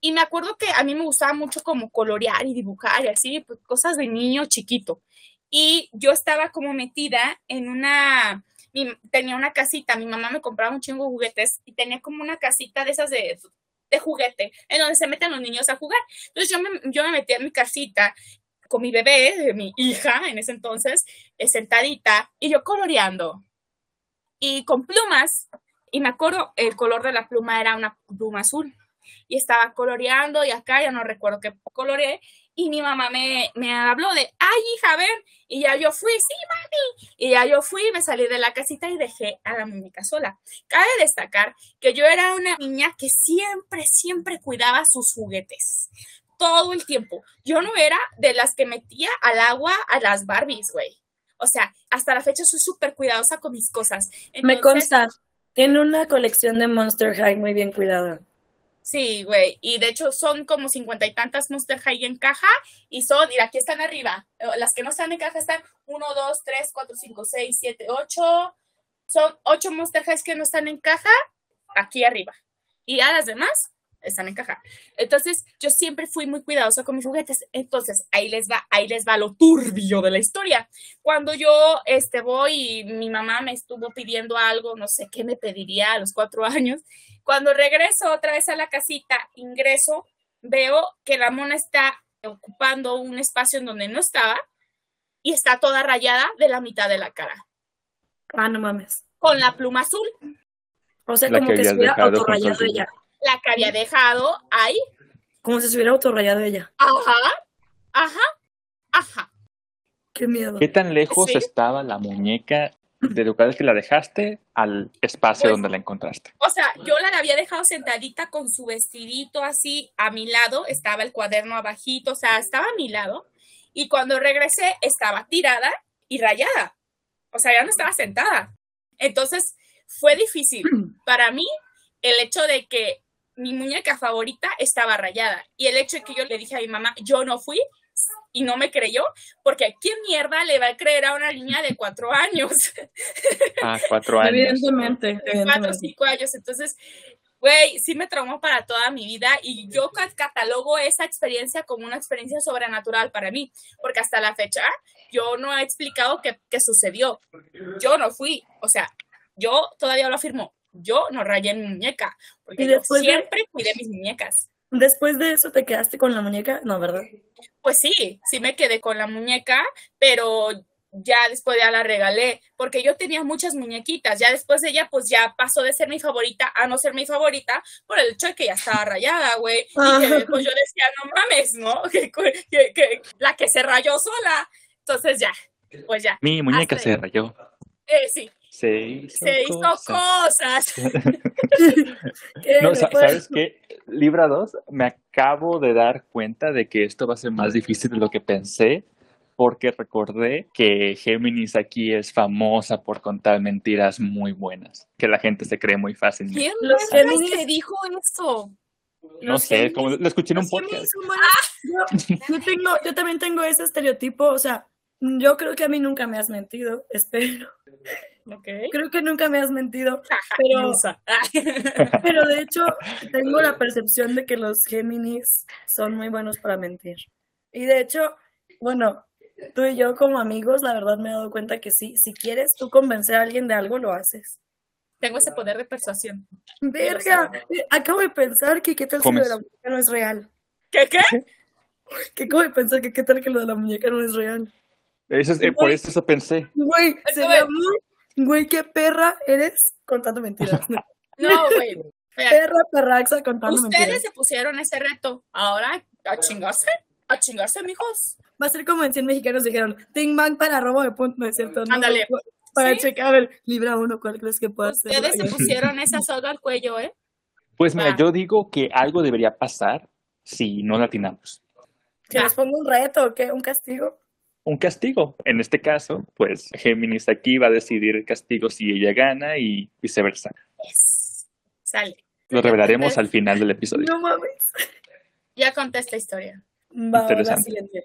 S4: Y me acuerdo que a mí me gustaba mucho como colorear y dibujar y así, pues, cosas de niño chiquito. Y yo estaba como metida en una, mi- tenía una casita, mi mamá me compraba un chingo de juguetes y tenía como una casita de esas de, de juguete, en donde se meten los niños a jugar. Entonces yo me, yo me metía en mi casita con mi bebé, mi hija en ese entonces, eh, sentadita y yo coloreando. Y con plumas, y me acuerdo, el color de la pluma era una pluma azul. Y estaba coloreando y acá ya no recuerdo qué coloreé. Y mi mamá me, me habló de, ay, hija, ven. Y ya yo fui, sí, mami. Y ya yo fui, me salí de la casita y dejé a la muñeca sola. Cabe destacar que yo era una niña que siempre, siempre cuidaba sus juguetes. Todo el tiempo. Yo no era de las que metía al agua a las Barbies, güey. O sea, hasta la fecha soy súper cuidadosa con mis cosas.
S2: Me
S4: Entonces,
S2: consta. Tiene una colección de Monster High muy bien cuidada.
S4: Sí, güey. Y de hecho son como cincuenta y tantas Monster High en caja. Y son, mira, aquí están arriba. Eh, Las que no están en caja están 1, 2, 3, 4, 5, 6, 7, 8. Son 8 Monster que no están en caja aquí arriba. Y a las demás están en caja. Entonces, yo siempre fui muy cuidadosa con mis juguetes. Entonces, ahí les va, ahí les va lo turbio de la historia. Cuando yo este, voy y mi mamá me estuvo pidiendo algo, no sé qué me pediría a los cuatro años. Cuando regreso otra vez a la casita, ingreso, veo que la mona está ocupando un espacio en donde no estaba y está toda rayada de la mitad de la cara,
S2: Ah, no mames.
S4: con la pluma azul,
S2: O sea,
S3: La
S2: como
S3: que
S2: que se hubiera autorrayado ella.
S4: La que había dejado ahí.
S2: Como si se hubiera autorrayado ella.
S4: Ajá, ajá, ajá.
S2: Qué miedo.
S3: ¿Qué tan lejos
S4: Sí.
S3: estaba la muñeca de lugares que la dejaste al espacio
S4: Pues-
S3: donde la encontraste?
S4: O sea, yo la había dejado sentadita con su vestidito así a mi lado, estaba el cuaderno abajito, o sea, estaba a mi lado. Y cuando regresé, estaba tirada y rayada. O sea, ya no estaba sentada. Entonces, fue difícil para mí el hecho de que mi muñeca favorita estaba rayada. Y el hecho de que yo le dije a mi mamá, yo no fui y no me creyó, porque ¿quién mierda le va a creer a una niña de cuatro años?
S3: Ah, cuatro años.
S2: Evidentemente,
S4: de cuatro o cinco años. Entonces, güey, sí me traumó para toda mi vida y yo ca- catalogo esa experiencia como una experiencia sobrenatural para mí, porque hasta la fecha yo no he explicado qué, qué sucedió. Yo no fui, o sea, yo todavía lo afirmo, yo no rayé mi muñeca, porque
S2: Y
S4: yo
S2: después de-
S4: siempre cuidé mis muñecas.
S2: Después de eso te quedaste con la muñeca, no, ¿verdad?
S4: Pues sí, sí me quedé con la muñeca, pero ya después ya la regalé, porque yo tenía muchas muñequitas, ya después de ella pues ya pasó de ser mi favorita a no ser mi favorita por el hecho de que ya estaba rayada, güey, y que pues yo decía, no mames, ¿no? Que, que- que la que se rayó sola, entonces ya, pues ya,
S3: Mi muñeca
S4: Hasta
S3: se
S4: ahí.
S3: rayó.
S4: eh, sí,
S3: Se hizo,
S4: se hizo
S3: cosa.
S4: cosas.
S2: ¿Qué?
S3: No,
S2: ¿Me
S3: sa-
S2: puedes-
S3: ¿sabes qué? Libra 2, me acabo de dar cuenta de que esto va a ser más difícil de lo que pensé, porque recordé que Géminis aquí es famosa por contar mentiras muy buenas, que la gente se cree muy fácilmente.
S4: ¿Quién
S2: Los Géminis-
S4: te dijo eso?
S3: No
S2: Los
S3: sé,
S2: Géminis-
S3: como lo escuché en un
S2: los
S3: podcast.
S2: Yo, yo tengo, yo también tengo ese estereotipo, o sea, yo creo que a mí nunca me has mentido, espero. Creo que nunca me has mentido,
S4: Jaja,
S2: Pero-
S4: ilusa.
S2: pero de hecho tengo la percepción de que los Géminis son muy buenos para mentir. Y de hecho, bueno, tú y yo como amigos, la verdad me he dado cuenta que sí, si quieres tú convencer a alguien de algo, lo haces.
S4: Tengo ese poder de persuasión.
S2: Verga, eh, acabo de pensar que qué tal si lo de la muñeca no es real.
S4: ¿Qué qué?
S2: Que acabo de pensar que qué tal que lo de la muñeca no es real.
S3: Eso es- eh, por eso eso pensé.
S2: Güey, sería muy, güey, qué perra eres contando mentiras.
S4: No, güey.
S2: Perra perraxa contando
S4: Ustedes
S2: mentiras.
S4: se pusieron ese reto. Ahora, a chingarse. A chingarse, mijos.
S2: Va a ser como en 100 mexicanos dijeron, Ting Bang para robo de punto, no es cierto, no.
S4: Ándale.
S2: Para
S4: Sí.
S2: checar, a ver, libra uno, ¿cuál crees que pueda ser?
S4: Ustedes se pusieron esa soga al cuello, ¿eh?
S3: Pues mira, yo digo que algo debería pasar si no latinamos.
S2: Que les ponga un reto, ¿o ¿qué? ¿Un castigo?
S3: Un castigo. En este caso, pues Géminis aquí va a decidir el castigo si ella gana y viceversa.
S4: Yes. Sale.
S3: Lo revelaremos al final del episodio.
S2: No mames.
S4: Ya conté esta historia.
S2: Va,
S3: Interesante.
S2: siguiente.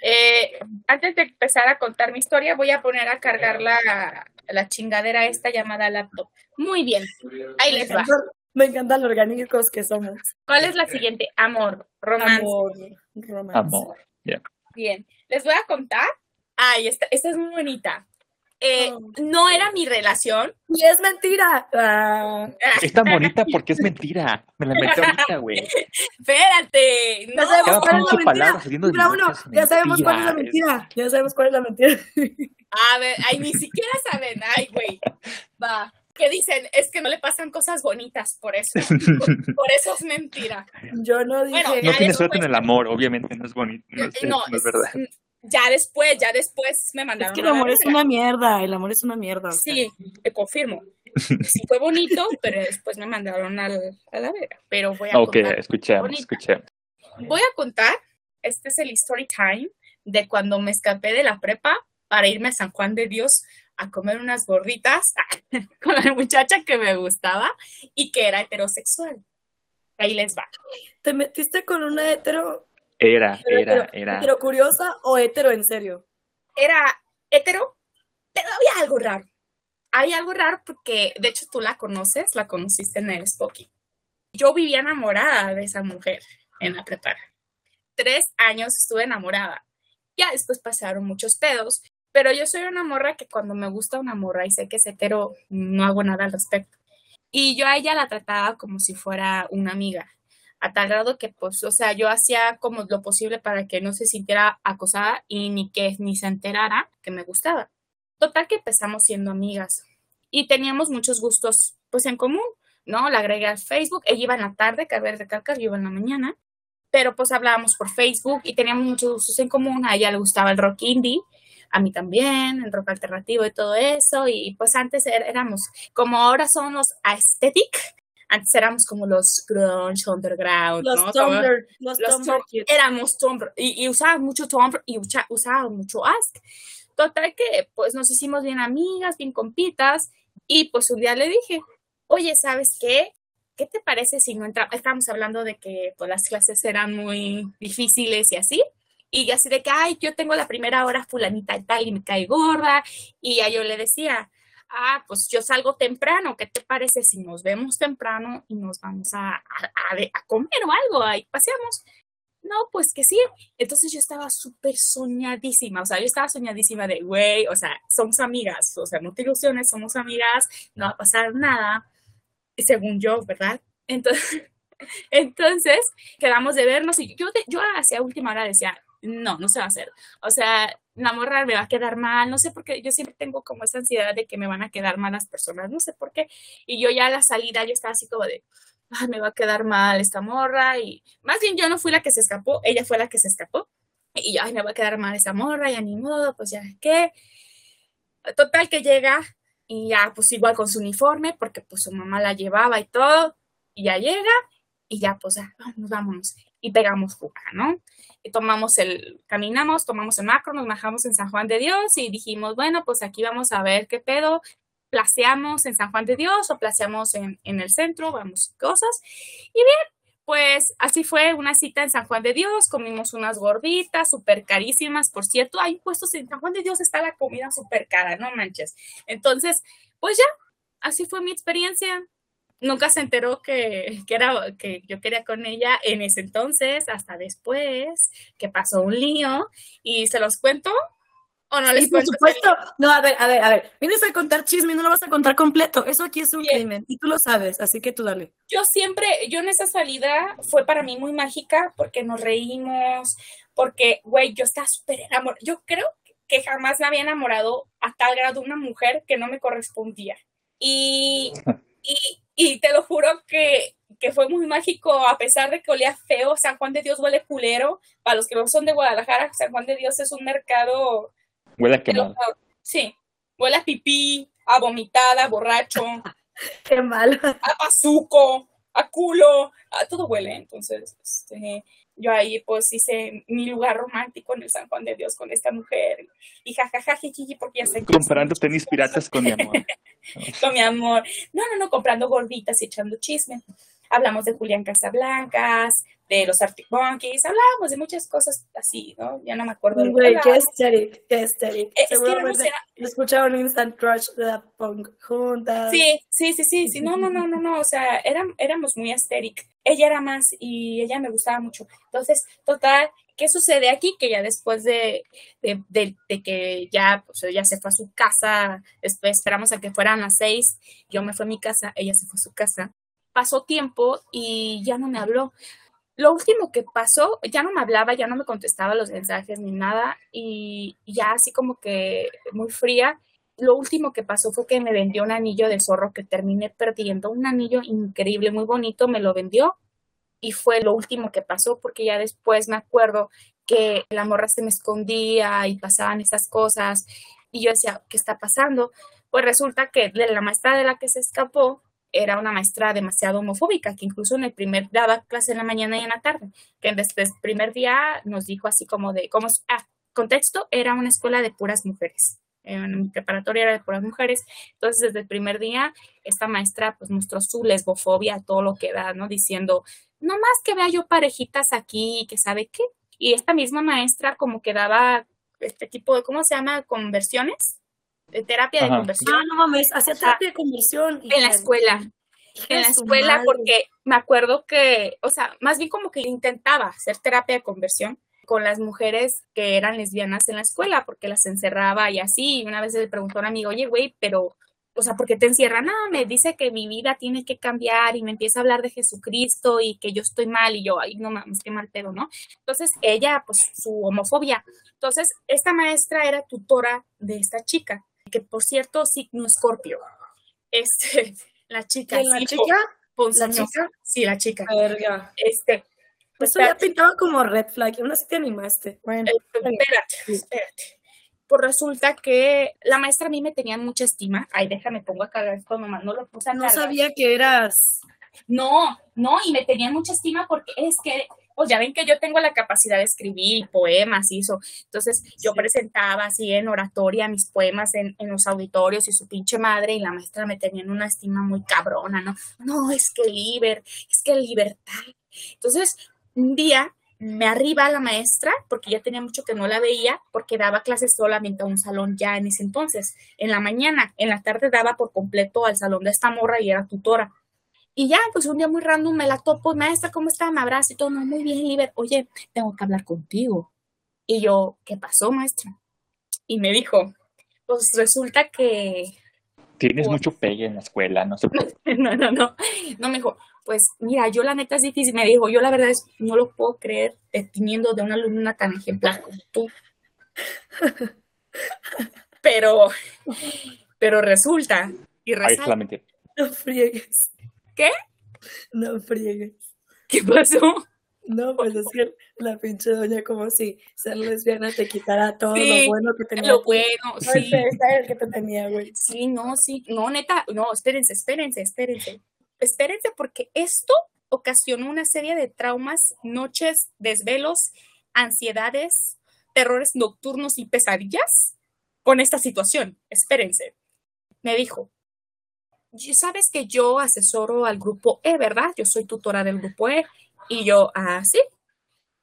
S4: Eh, antes de empezar a contar mi historia, voy a poner a cargar la, la chingadera esta llamada laptop. Muy bien. Ahí les va.
S2: Me encantan los orgánicos que somos.
S4: ¿Cuál es la siguiente? Amor, romance.
S2: Amor, romance.
S3: Amor.
S4: Bien. Les voy a contar. Ay, esta, esta es muy bonita. Eh,
S2: Oh.
S4: No era mi relación.
S2: Y es mentira. Ah,
S3: Es tan bonita porque es mentira. Me la metí ahorita, güey.
S4: Espérate.
S2: ya
S4: No.
S2: sabemos
S3: Cada
S2: cuál es la mentira. uno, ya sabemos cuál es la
S3: mentira.
S2: mentira. Ya sabemos cuál es la mentira.
S4: A ver, ay, ni siquiera saben. Ay, güey. Va. ¿Qué dicen? Es que no le pasan cosas bonitas, por eso. Por eso es mentira.
S2: Yo no dije.
S4: Bueno,
S3: No tiene suerte en el amor, obviamente no es bonito. No es,
S4: No,
S3: no es verdad.
S4: Ya después, ya después me
S2: es
S4: mandaron.
S2: que el amor es una mierda. El amor es una mierda.
S4: Sí, te confirmo. Sí fue bonito, pero después me mandaron al, a la verga. Pero voy a
S3: Ok,
S4: contar.
S3: escuchemos, escuchemos.
S4: Voy a contar, este es el story time de cuando me escapé de la prepa para irme a San Juan de Dios a comer unas gorditas con la muchacha que me gustaba y que era heterosexual. Ahí les va.
S2: ¿Te metiste con una hetero,
S3: Era, era,
S2: hetero-
S3: era.
S2: hetero curiosa o hetero en serio?
S4: Era hetero, pero había algo raro. Hay algo raro porque, de hecho, tú la conoces, la conociste en el Spocky. Yo vivía enamorada de esa mujer en la prepa. Tres años estuve enamorada. Ya después pasaron muchos pedos, pero yo soy una morra que cuando me gusta una morra y sé que es hetero, no hago nada al respecto. Y yo a ella la trataba como si fuera una amiga, a tal grado que, pues, o sea, yo hacía como lo posible para que no se sintiera acosada y ni que ni se enterara que me gustaba. Total que empezamos siendo amigas y teníamos muchos gustos, pues, en común, ¿no? La agregué al Facebook, ella iba en la tarde, cabe recalcar, yo iba en la mañana, pero pues hablábamos por Facebook y teníamos muchos gustos en común, a ella le gustaba el rock indie, a mí también, el rock alternativo y todo eso, y pues antes er- éramos, como ahora son los aesthetic, antes éramos como los grunge underground,
S2: Los
S4: ¿no?
S2: Tumblr. Los,
S4: los
S2: Tumblr
S4: éramos Tumblr y, y usaba mucho Tumblr y usa- usaba mucho Ask. Total que pues nos hicimos bien amigas, bien compitas y pues un día le dije, oye, ¿sabes qué? ¿Qué te parece si no entramos? Estábamos hablando de que pues las clases eran muy difíciles y así. Y así de que, ay, yo tengo la primera hora fulanita y tal y me cae gorda. Y ya yo le decía, ah, pues yo salgo temprano, ¿qué te parece si nos vemos temprano y nos vamos a, a, a- a comer o algo? Ahí paseamos. No, pues que sí. Entonces yo estaba súper soñadísima, o sea, yo estaba soñadísima de, güey, o sea, somos amigas, o sea, no te ilusiones, somos amigas, no va a pasar nada, según yo, ¿verdad? Entonces, entonces quedamos de vernos y yo, yo hacia última hora decía, no, no se va a hacer. O sea, la morra me va a quedar mal, no sé por qué, yo siempre tengo como esa ansiedad de que me van a quedar mal las personas, no sé por qué. Y yo ya a la salida, yo estaba así como de, me va a quedar mal esta morra. Y más bien yo no fui la que se escapó, ella fue la que se escapó. Y yo, ay, me va a quedar mal esa morra, ya ni modo, pues ya, ¿qué? Total que llega y ya, pues igual con su uniforme, porque pues su mamá la llevaba y todo. Y ya llega y ya, pues ya, vámonos, vámonos. Y pegamos fuga, ¿no? Y tomamos el, caminamos, tomamos el macro, nos bajamos en San Juan de Dios y dijimos, bueno, pues aquí vamos a ver qué pedo, placeamos en San Juan de Dios o placeamos en, en el centro, vamos, cosas. Y bien, pues así fue una cita en San Juan de Dios, comimos unas gorditas súper carísimas, por cierto, hay puestos en San Juan de Dios, está la comida súper cara, no manches. Entonces, pues ya, así fue mi experiencia. Nunca se enteró que, que, era, que yo quería con ella en ese entonces, hasta después, que pasó un lío. Y se los cuento ¿O no les
S2: Sí, por
S4: cuento?
S2: supuesto. No, a ver, a ver, a ver. Vienes a contar chisme y no lo vas a contar completo. Eso aquí es un
S4: Bien.
S2: crimen y tú lo sabes, así que tú dale.
S4: Yo siempre, yo en esa salida fue para mí muy mágica porque nos reímos, porque, güey, yo estaba súper enamorada. Yo creo que jamás me había enamorado a tal grado de una mujer que no me correspondía. Y, y, y te lo juro que, que fue muy mágico, a pesar de que olía feo. San Juan de Dios huele culero. Para los que no son de Guadalajara, San Juan de Dios es un mercado
S3: Huele a quemado.
S4: Sí, huele a pipí, a vomitada, a borracho.
S2: Qué mal.
S4: a bazuco, a culo, a todo huele. Entonces, este, yo ahí pues hice mi lugar romántico en el San Juan de Dios con esta mujer. Y jajaja, jijiji, porque ya sé que
S3: Comprando tenis piratas con mi amor.
S4: con mi amor. No, no, no, comprando gorditas y echando chisme. Hablamos de Julián Casablancas, de los Arctic Monkeys, hablábamos de muchas cosas así, ¿no? Ya no me acuerdo de
S2: Güey, qué aesthetic, qué aesthetic.
S4: Eh, Es que éramos,
S2: Seguramente escucharon Instant Crush de la Punk juntas.
S4: Sí, sí, sí, sí, sí, no, no, no, no, no, o sea, eram- éramos muy asteric. Ella era más y ella me gustaba mucho. Entonces, total, ¿qué sucede aquí? Que ya después de, de, que ya, ella se fue a su casa, después esperamos a que fueran las seis, yo me fui a mi casa, ella se fue a su casa. Pasó tiempo y ya no me habló. Lo último que pasó, ya no me hablaba, ya no me contestaba los mensajes ni nada y ya así como que muy fría lo último que pasó fue que me vendió un anillo de zorro que terminé perdiendo, un anillo increíble, muy bonito, me lo vendió y fue lo último que pasó porque ya después me acuerdo que la morra se me escondía y pasaban estas cosas y yo decía, ¿qué está pasando? Pues resulta que la maestra de la que se escapó era una maestra demasiado homofóbica, que incluso en el primer daba clase en la mañana y en la tarde, que desde el primer día nos dijo así como de, como, ah, contexto, era una escuela de puras mujeres en mi preparatoria era de puras mujeres. Entonces, desde el primer día, esta maestra pues mostró su lesbofobia, todo lo que da, ¿no? Diciendo, no más que vea yo parejitas aquí, que sabe qué. Y esta misma maestra como que daba este tipo de, ¿cómo se llama? Conversiones, de terapia de conversión
S2: Ah, no mames, hacía terapia de conversión.
S4: en la escuela. En la escuela, porque me acuerdo que, o sea, más bien como que intentaba hacer terapia de conversión con las mujeres que eran lesbianas en la escuela, porque las encerraba y así. Y una vez le preguntó a un amigo, oye, güey, pero, o sea, ¿por qué te encierran? No, me dice que mi vida tiene que cambiar y me empieza a hablar de Jesucristo y que yo estoy mal y yo, ay, no mames, qué mal pedo, ¿no? Entonces, ella, pues, su homofobia. Entonces, esta maestra era tutora de esta chica, que por cierto, signo escorpio. Este, la chica.
S2: ¿En la
S4: sí,
S2: chica?
S4: ponzoñosa.
S2: ¿La chica?
S4: Sí, la chica.
S2: Verga.
S4: Este, pues,
S2: Eso ya pintaba como red flag. Aún así te animaste. Bueno,
S4: Eh, espérate, espérate. Pues resulta que la maestra a mí me tenía mucha estima. Ay, déjame, pongo a cargar esto, mamá. No lo puse a
S2: no
S4: cargar.
S2: sabía que eras.
S4: No, no, y me tenía mucha estima porque es que, pues ya ven que yo tengo la capacidad de escribir poemas y eso. Entonces yo
S2: Sí.
S4: presentaba así en oratoria mis poemas en, en los auditorios y su pinche madre y la maestra me tenía en una estima muy cabrona, ¿no? No, es que liber, es que libertad. Entonces, un día me arriba la maestra, porque ya tenía mucho que no la veía, porque daba clases solamente a un salón ya en ese entonces, en la mañana, en la tarde daba por completo al salón de esta morra y era tutora. Y ya, pues un día muy random me la topo, maestra, ¿cómo está? Me abraza y todo, no, muy bien, Liber. Oye, tengo que hablar contigo. Y yo, ¿qué pasó, maestra? Y me dijo, pues resulta que,
S3: Tienes mucho pegue en la escuela, no qué.
S4: no, no, no, no me dijo, pues mira, yo la neta es difícil, me dijo, yo la verdad es, no lo puedo creer eh, teniendo de una alumna tan ejemplar como tú. Pero, pero resulta, y
S3: mentira.
S2: No friegues.
S4: ¿Qué?
S2: No friegues.
S4: ¿qué pasó?
S2: No, pues es que la pinche doña como si ser lesbiana te quitara todo
S4: Sí,
S2: lo bueno que tenía.
S4: Lo bueno,
S2: No,
S4: sí.
S2: este, este era el que te tenía, güey.
S4: Sí, no, sí, no, neta, no, espérense, espérense, espérense. Espérense porque esto ocasionó una serie de traumas, noches, desvelos, ansiedades, terrores nocturnos y pesadillas con esta situación. Espérense. Me dijo, "Y sabes que yo asesoro al grupo E, ¿verdad? Yo soy tutora del grupo E. Y yo, ah, sí.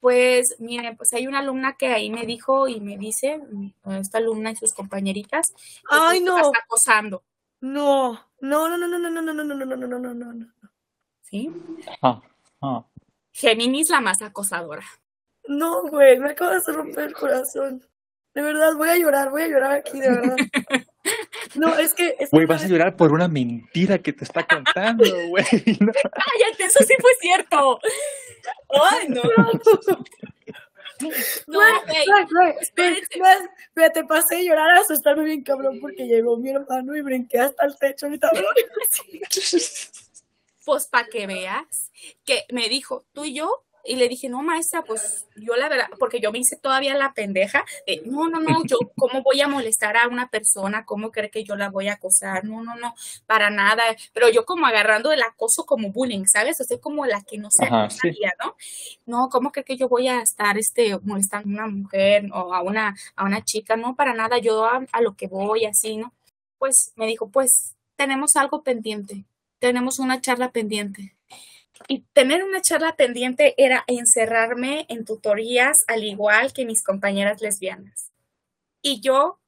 S4: Pues miren, pues hay una alumna que ahí me dijo y me dice, esta alumna y sus compañeritas,
S2: Ay, no.
S4: está acosando.
S2: No. No, no, no, no, no, no, no, no, no, no, no, no, no, no, no.
S4: ¿Sí?
S3: Ajá, ajá.
S4: Géminis la más acosadora.
S2: No, güey, me acabas de romper el corazón. De verdad, voy a llorar, voy a llorar aquí, de verdad. No, es que... Es que
S3: Güey, vas a llorar por una mentira que te está contando, güey. No.
S4: ¡Cállate! Eso sí fue cierto. ¡Ay, no! No,
S2: Güey, te pasé a llorar a asustarme bien cabrón porque llegó mi hermano y brinqué hasta el techo ahorita.
S4: Pues para que veas que me dijo, tú y yo, y le dije, no, maestra, pues yo la verdad, porque yo me hice todavía la pendeja, de, no, no, no, yo, ¿cómo voy a molestar a una persona? ¿Cómo cree que yo la voy a acosar? No, no, no, para nada, pero yo como agarrando el acoso como bullying, ¿sabes? O sea, como la que no
S3: Ajá, sí.
S4: sabía, ¿no? No, ¿cómo cree que yo voy a estar, este, molestando a una mujer o a una, a una chica? No, para nada, yo a, a lo que voy, así, ¿no? Pues me dijo, pues tenemos algo pendiente, tenemos una charla pendiente. Y tener una charla pendiente era encerrarme en tutorías al igual que mis compañeras lesbianas. Y yo,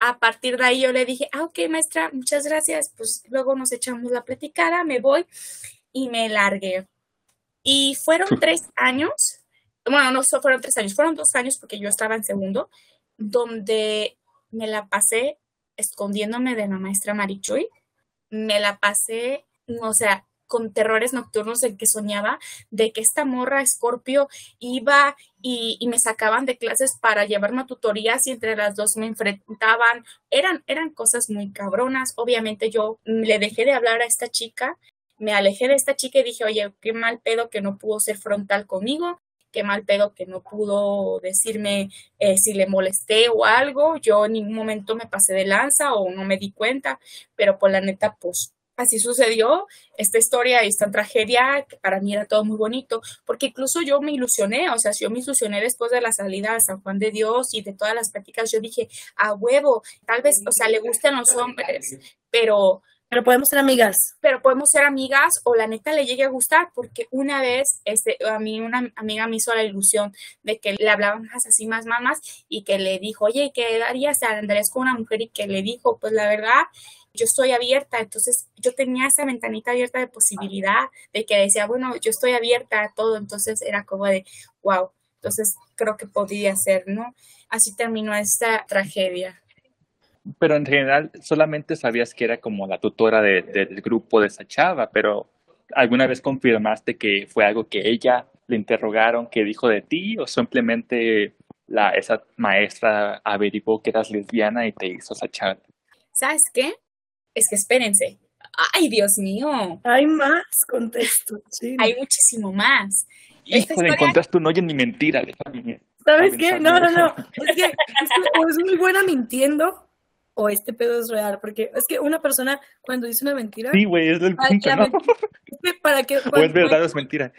S4: a partir de ahí, yo le dije, ah, ok, maestra, muchas gracias. Pues luego nos echamos la platicada, me voy y me largué. Y fueron tres años, bueno, no fueron tres años, fueron dos años porque yo estaba en segundo, donde me la pasé escondiéndome de la maestra Marichuy. Me la pasé, o sea, con terrores nocturnos en que soñaba de que esta morra Escorpio iba y, me sacaban de clases para llevarme a tutorías y entre las dos me enfrentaban. Eran, eran cosas muy cabronas. Obviamente yo le dejé de hablar a esta chica, me alejé de esta chica y dije, oye, qué mal pedo que no pudo ser frontal conmigo, qué mal pedo que no pudo decirme eh, si le molesté o algo. Yo en ningún momento me pasé de lanza o no me di cuenta, pero por la neta, pues así sucedió esta historia y esta tragedia, que para mí era todo muy bonito, porque incluso yo me ilusioné, o sea, yo me ilusioné después de la salida a San Juan de Dios y de todas las prácticas, yo dije, a huevo, tal vez, o sea, le gustan los hombres, pero
S2: Pero podemos ser amigas.
S4: pero podemos ser amigas o la neta le llegue a gustar, porque una vez este, a mí una amiga me hizo la ilusión de que le hablaban más así más mamás y que le dijo, oye, ¿qué harías? ¿Andarías con una mujer? Y que le dijo, pues la verdad, yo estoy abierta, entonces yo tenía esa ventanita abierta de posibilidad, de que decía, bueno, yo estoy abierta a todo, entonces era como de, wow, entonces creo que podría ser, ¿no? Así terminó esta tragedia.
S3: Pero en general solamente sabías que era como la tutora de- del grupo de esa chava, pero ¿alguna vez confirmaste que fue algo que ella le interrogaron, que dijo de ti, o simplemente la, esa maestra averiguó que eras lesbiana y te hizo esa charla?
S4: ¿Sabes qué? Es que espérense. Ay, Dios mío,
S2: Hay más contexto, sí.
S4: hay muchísimo más. Esta
S3: Híjole, encontraste un hoyo ni mentira, déjame.
S2: ¿Sabes qué? No, no, no. Es que, o es muy buena mintiendo o este pedo es real. Porque es que una persona cuando dice una mentira,
S3: Sí, güey, es el
S2: Ay,
S3: punto, ¿no?
S2: es que para que.
S3: O es verdad o es mentira.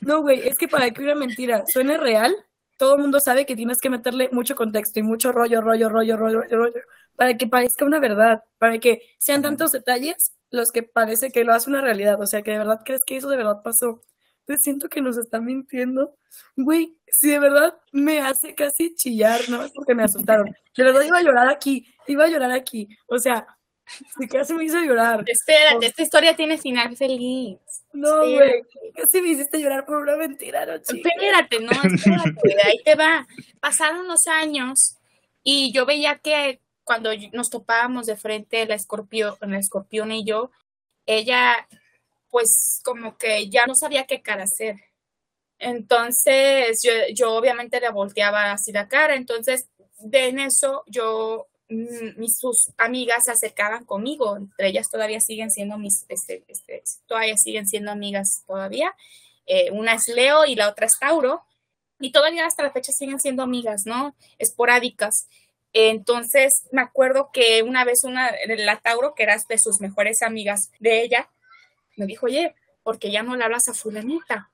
S2: No, güey, es que para que una mentira suene real, todo el mundo sabe que tienes que meterle mucho contexto y mucho rollo, rollo, rollo, rollo, rollo, rollo, para que parezca una verdad, para que sean tantos detalles los que parece que lo hace una realidad, o sea, que de verdad crees que eso de verdad pasó. Entonces siento que nos está mintiendo. Güey, si de verdad me hace casi chillar, ¿no? Es porque me asustaron. De verdad iba a llorar aquí, iba a llorar aquí. O sea, si casi me hizo llorar.
S4: Espérate, esta historia tiene final feliz.
S2: No, güey, casi me hiciste llorar por una mentira, no, chica.
S4: Espérate, no, espérate, ahí te va. Pasaron los años y yo veía que cuando nos topábamos de frente la escorpión, la escorpión y yo, ella pues como que ya no sabía qué cara hacer. Entonces yo, yo obviamente le volteaba así la cara, entonces de en eso yo, mm, mis, sus amigas se acercaban conmigo, entre ellas todavía siguen siendo mis, este, este, todavía siguen siendo amigas todavía. Eh, una es Leo y la otra es Tauro, y todavía hasta la fecha siguen siendo amigas, ¿no? Esporádicas. Entonces, me acuerdo que una vez una, la Tauro, que era de sus mejores amigas de ella, me dijo, oye, ¿por qué ya no le hablas a fulanita?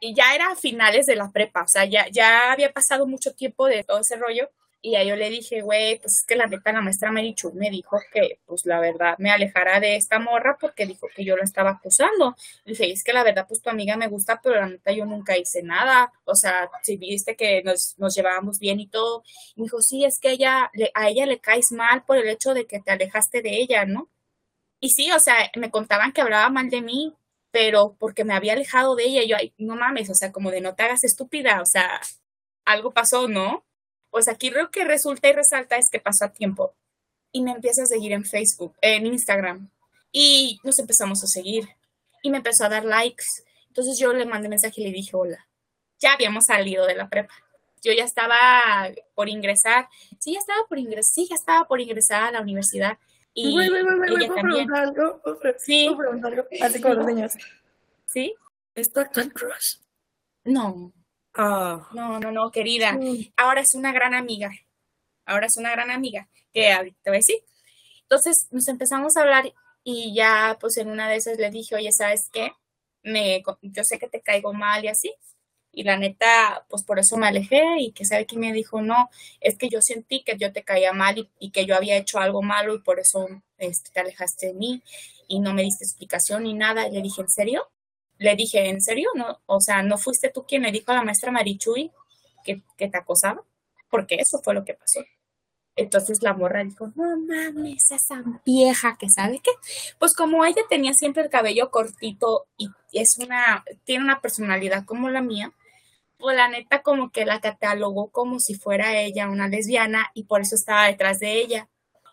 S4: Y ya era a finales de la prepa, o sea, ya, ya había pasado mucho tiempo de todo ese rollo. Y ya yo le dije, güey, pues es que la neta la maestra Marichu me dijo que, pues la verdad, me alejara de esta morra porque dijo que yo la estaba acusando. Le dije, es que la verdad, pues tu amiga me gusta, pero la neta yo nunca hice nada. O sea, si viste que nos, nos llevábamos bien y todo. Y me dijo, sí, es que ella, le- a ella le caes mal por el hecho de que te alejaste de ella, ¿no? Y sí, o sea, me contaban que hablaba mal de mí, pero porque me había alejado de ella, y yo, ay, no mames, o sea, como de no te hagas estúpida, o sea, algo pasó, ¿no? Pues aquí lo que resulta y resalta es que pasó a tiempo. Y me empieza a seguir en Facebook, en Instagram. Y nos empezamos a seguir. Y me empezó a dar likes. Entonces yo le mandé mensaje y le dije, hola. Ya habíamos salido de la prepa. Yo ya estaba por ingresar. Sí, ya estaba por ingresar. Sí, ya estaba por ingresar a la universidad. Y
S2: ¿puedo
S4: también.
S2: preguntar algo? ¿Puedo pre-
S4: Sí.
S2: ¿Puedo preguntar algo? Así como los niños.
S4: ¿Sí?
S2: ¿Es tu actual crush?
S4: No,
S2: Ah.
S4: no, no, no, querida. Ahora es una gran amiga. Ahora es una gran amiga, que te voy a decir. Entonces nos empezamos a hablar y ya pues en una de esas le dije, oye, ¿sabes qué? Me, yo sé que te caigo mal y así. Y la neta, pues por eso me alejé y que sabe que me dijo, no, es que yo sentí que yo te caía mal y, y que yo había hecho algo malo y por eso este, te alejaste de mí y no me diste explicación ni nada. Y le dije, ¿en serio? Le dije, ¿en serio? No, o sea, ¿no fuiste tú quien le dijo a la maestra Marichuy que, que te acosaba? Porque eso fue lo que pasó. Entonces la morra dijo, no mames, esa vieja que sabe qué. Pues como ella tenía siempre el cabello cortito y es una, tiene una personalidad como la mía, pues la neta como que la catalogó como si fuera ella una lesbiana y por eso estaba detrás de ella.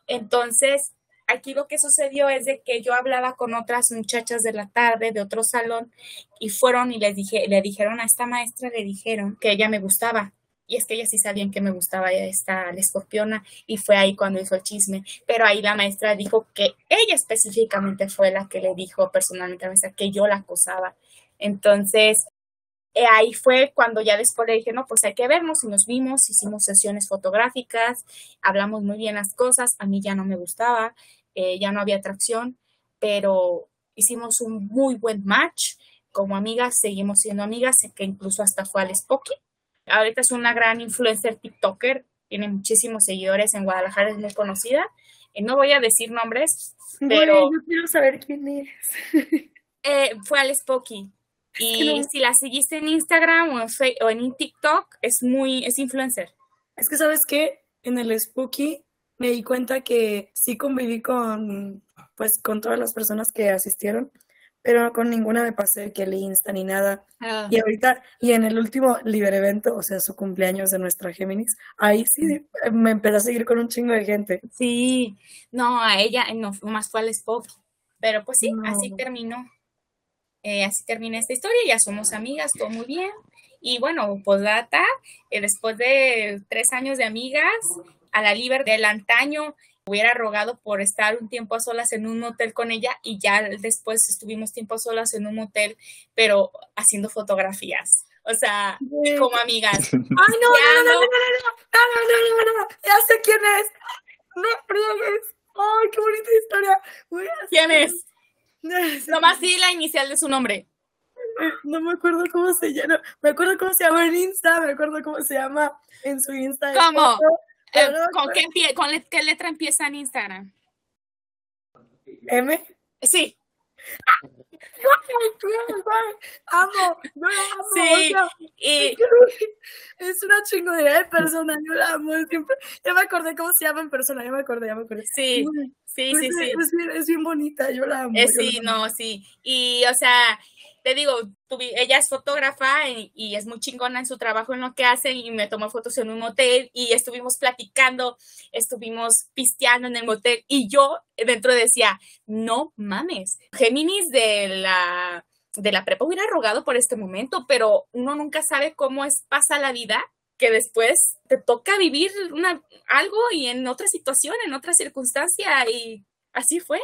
S4: Entonces, aquí lo que sucedió es de que yo hablaba con otras muchachas de la tarde de otro salón y fueron y les dije, le dijeron a esta maestra, le dijeron que ella me gustaba. Y es que ellas sí sabían que me gustaba esta la escorpiona y fue ahí cuando hizo el chisme. Pero ahí la maestra dijo que ella específicamente fue la que le dijo personalmente a la maestra que yo la acosaba. Entonces, eh, ahí fue cuando ya después le dije, no, pues hay que vernos y nos vimos, hicimos sesiones fotográficas, hablamos muy bien las cosas, a mí ya no me gustaba, eh, ya no había atracción, pero hicimos un muy buen match. Como amigas, seguimos siendo amigas, que incluso hasta fue al Spocky. Ahorita es una gran influencer TikToker, tiene muchísimos seguidores en Guadalajara, es muy conocida. Eh, no voy a decir nombres, pero
S2: Güey, yo quiero saber quién es.
S4: eh, fue al Spocky. Y
S2: que no-
S4: si la seguiste en Instagram o en, Fe- o en TikTok, es muy, es influencer.
S2: Es que, ¿sabes qué? En el Spooky me di cuenta que sí conviví con, pues, con todas las personas que asistieron, pero con ninguna me pasé que le insta ni nada. Y ahorita, y en el último Liber Evento, o sea, su cumpleaños de nuestra Géminis, ahí sí me empecé a seguir con un chingo de gente.
S4: Sí, no, a ella no, más fue al Spocky. Pero pues sí,
S2: No.
S4: así terminó. Eh, así termina esta historia, ya somos amigas, todo muy bien. Y bueno, postdata, eh, después de tres años de amigas, a la Liber del antaño hubiera rogado por estar un tiempo a solas en un motel con ella y ya después estuvimos tiempo a solas en un motel, pero haciendo fotografías. O sea, como amigas.
S2: ¡Ay, no, no, no, no, no, no,
S4: Ya
S2: no, no, no, no, no, no, ya sé quién es! ¡No friegues! ¡Ay, qué bonita historia!
S4: ¿Quién es?
S2: No,
S4: Nomás sí la inicial de su nombre.
S2: no me acuerdo cómo se llama, me acuerdo cómo se llama en Insta, me acuerdo cómo se llama en su Insta.
S4: ¿Cómo? Eh,
S2: no
S4: ¿con, qué empie- con le- qué letra empieza en Instagram?
S2: M.
S4: Sí,
S2: Amo, la amo.
S4: Sí,
S2: o sea,
S4: y
S2: es una chingonería de persona, yo la amo siempre. Ya me acordé cómo se llama en persona, ya me acordé, ya me acordé.
S4: sí, sí, sí,
S2: es,
S4: sí.
S2: Es, bien, es bien bonita, yo la amo.
S4: Eh,
S2: yo la
S4: sí,
S2: amo.
S4: no, sí. Y, o sea, te digo, ella es fotógrafa y, y es muy chingona en su trabajo, en lo que hace, y me tomó fotos en un motel y estuvimos platicando, estuvimos pisteando en el motel, y yo dentro decía, no mames, Géminis de la, de la prepa hubiera rogado por este momento, pero uno nunca sabe cómo es, pasa la vida que después te toca vivir una, algo y en otra situación, en otra circunstancia, y así fue.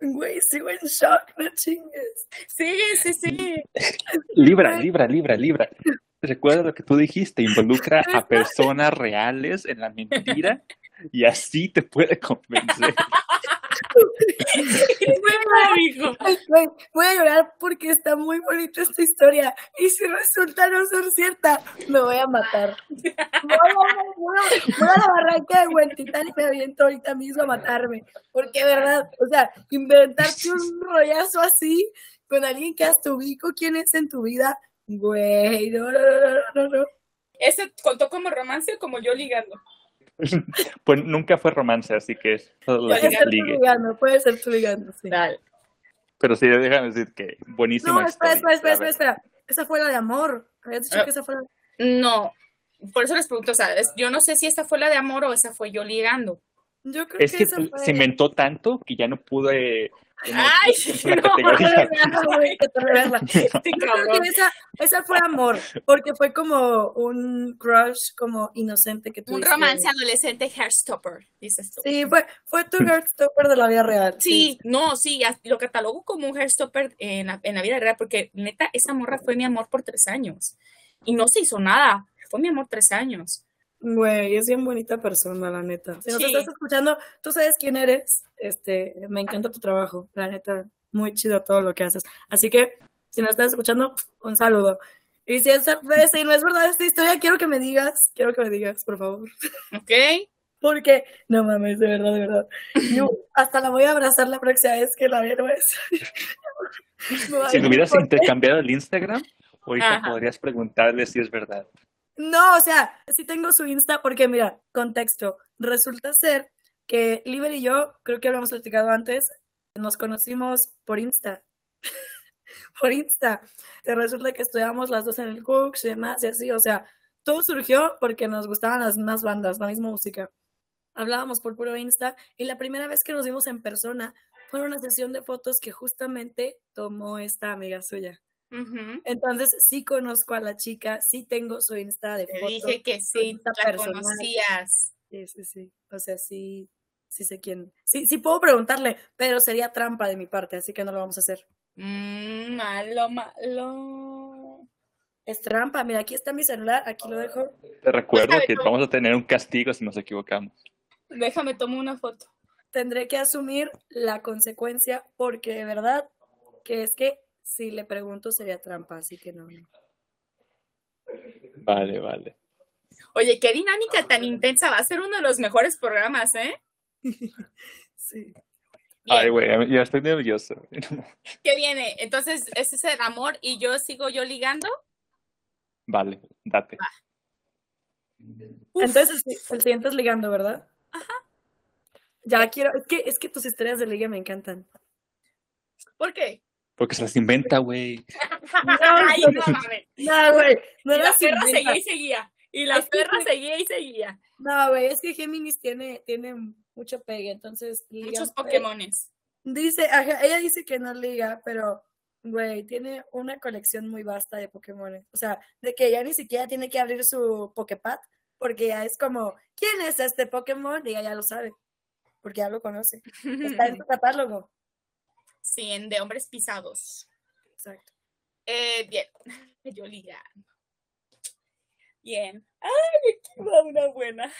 S2: Güey, sigo en shock, no chingues.
S4: Sí, sí, sí.
S3: Libra, libra, libra, libra. Recuerda lo que tú dijiste, involucra a personas reales en la mentira y así te puede convencer.
S2: Voy a llorar porque está muy bonita esta historia. Y si resulta no ser cierta, me voy a matar. Voy a, la barranca de Huentitán y me aviento ahorita mismo a matarme. Porque, verdad, o sea, inventarte un rollazo así con alguien que hasta ubico quién es en tu vida, güey, no, no, no, no, no.
S4: ¿Ese contó como romance o como yo ligando?
S3: Pues nunca fue romance, así que es todo lo
S2: Puede
S3: que
S2: ser ligando, puede ser tú ligando, sí.
S4: Dale.
S3: Pero sí, déjame decir que buenísima
S2: No, espera, espera,
S3: historia,
S2: espera, espera, espera. Esa fue la de amor. Habías dicho
S4: Ah.
S2: que esa fue la
S4: No, por eso les pregunto, o sea, es- yo no sé si esta fue la de amor o esa fue yo ligando.
S2: Yo creo
S3: Es
S2: que
S3: que
S2: esa fue...
S3: se inventó tanto que ya no pude...
S4: Ay,
S3: una
S4: no,
S3: categoría.
S2: Ah, que.
S4: Este
S2: creo
S4: cabrón.
S2: que esa, esa fue amor, porque fue como un crush como inocente que
S4: Un
S2: tuviste.
S4: romance adolescente hairstopper, dices tú.
S2: Sí, fue, fue tu Heartstopper de la vida real.
S4: Sí, no, sí, lo catalogo como un hairstopper en la, en la vida real, porque neta, esa morra fue mi amor por tres años. Y no se hizo nada, fue mi amor tres años.
S2: Güey, es bien bonita persona, la neta. Si nos
S4: Sí.
S2: estás escuchando, tú sabes quién eres. Este, me encanta tu trabajo, la neta, muy chido todo lo que haces. Así que, si nos estás escuchando, un saludo. Y si, es, si no es verdad esta historia, quiero que me digas, quiero que me digas, por favor.
S4: ¿Ok?
S2: Porque, no mames, de verdad, de verdad. Yo hasta la voy a abrazar la próxima vez que la vea. ¿no es? A
S3: Si me hubieras intercambiado el Instagram, ahorita
S4: Ajá.
S3: podrías preguntarle si es verdad.
S2: No, o sea, sí tengo su Insta porque, mira, contexto. Resulta ser que Liber y yo, creo que habíamos platicado antes, nos conocimos por Insta. por Insta. Resulta que estudiamos las dos en el Cooks y demás, y así, o sea, todo surgió porque nos gustaban las mismas bandas, la misma música. Hablábamos por puro Insta y la primera vez que nos vimos en persona fue una sesión de fotos que justamente tomó esta amiga suya. Entonces sí conozco a la chica, sí tengo su Insta de
S4: Te
S2: fotos.
S4: dije que sí, la
S2: personal.
S4: conocías.
S2: Sí, sí, sí. O sea, sí, sí sé quién. Sí, sí puedo preguntarle, pero sería trampa de mi parte, así que no lo vamos a hacer.
S4: Mm, malo, malo.
S2: Es trampa. Mira, aquí está mi celular, aquí lo dejo.
S3: Te recuerdo
S4: Déjame
S3: que vamos a tener un castigo si nos equivocamos.
S4: Déjame tomar una foto.
S2: Tendré que asumir la consecuencia porque de verdad que es que si le pregunto sería trampa, así que no.
S3: Vale, vale.
S4: Oye, qué dinámica tan intensa. Va a ser uno de los mejores programas, ¿eh?
S2: Sí.
S4: Bien.
S3: Ay, güey, ya estoy nervioso.
S4: ¿Qué viene? Entonces, ese es el amor y yo sigo yo ligando.
S3: Vale, date.
S2: Entonces el, el siguiente es ligando, ¿verdad? Ajá. Ya quiero, es que, es que tus historias de liga me encantan.
S4: ¿Por qué?
S3: Porque se las inventa, güey.
S4: No.
S2: No, güey, no
S4: Y la
S2: las
S4: perra
S2: inventa.
S4: seguía y seguía. Y la
S2: Es
S4: perra seguía y seguía.
S2: No, güey, es que Géminis tiene, tiene mucho pegue, entonces
S4: Muchos Pokémones.
S2: Dice, ajá, ella dice que no liga, pero, güey, tiene una colección muy vasta de Pokémon. O sea, de que ya ni siquiera tiene que abrir su Poképad, porque ya es como, ¿quién es este Pokémon? Y ella ya lo sabe, porque ya lo conoce. Está en su catálogo.
S4: Sí, en de hombres pisados.
S2: Exacto.
S4: Eh, bien, yo ligando. Bien. Ay, aquí va una buena.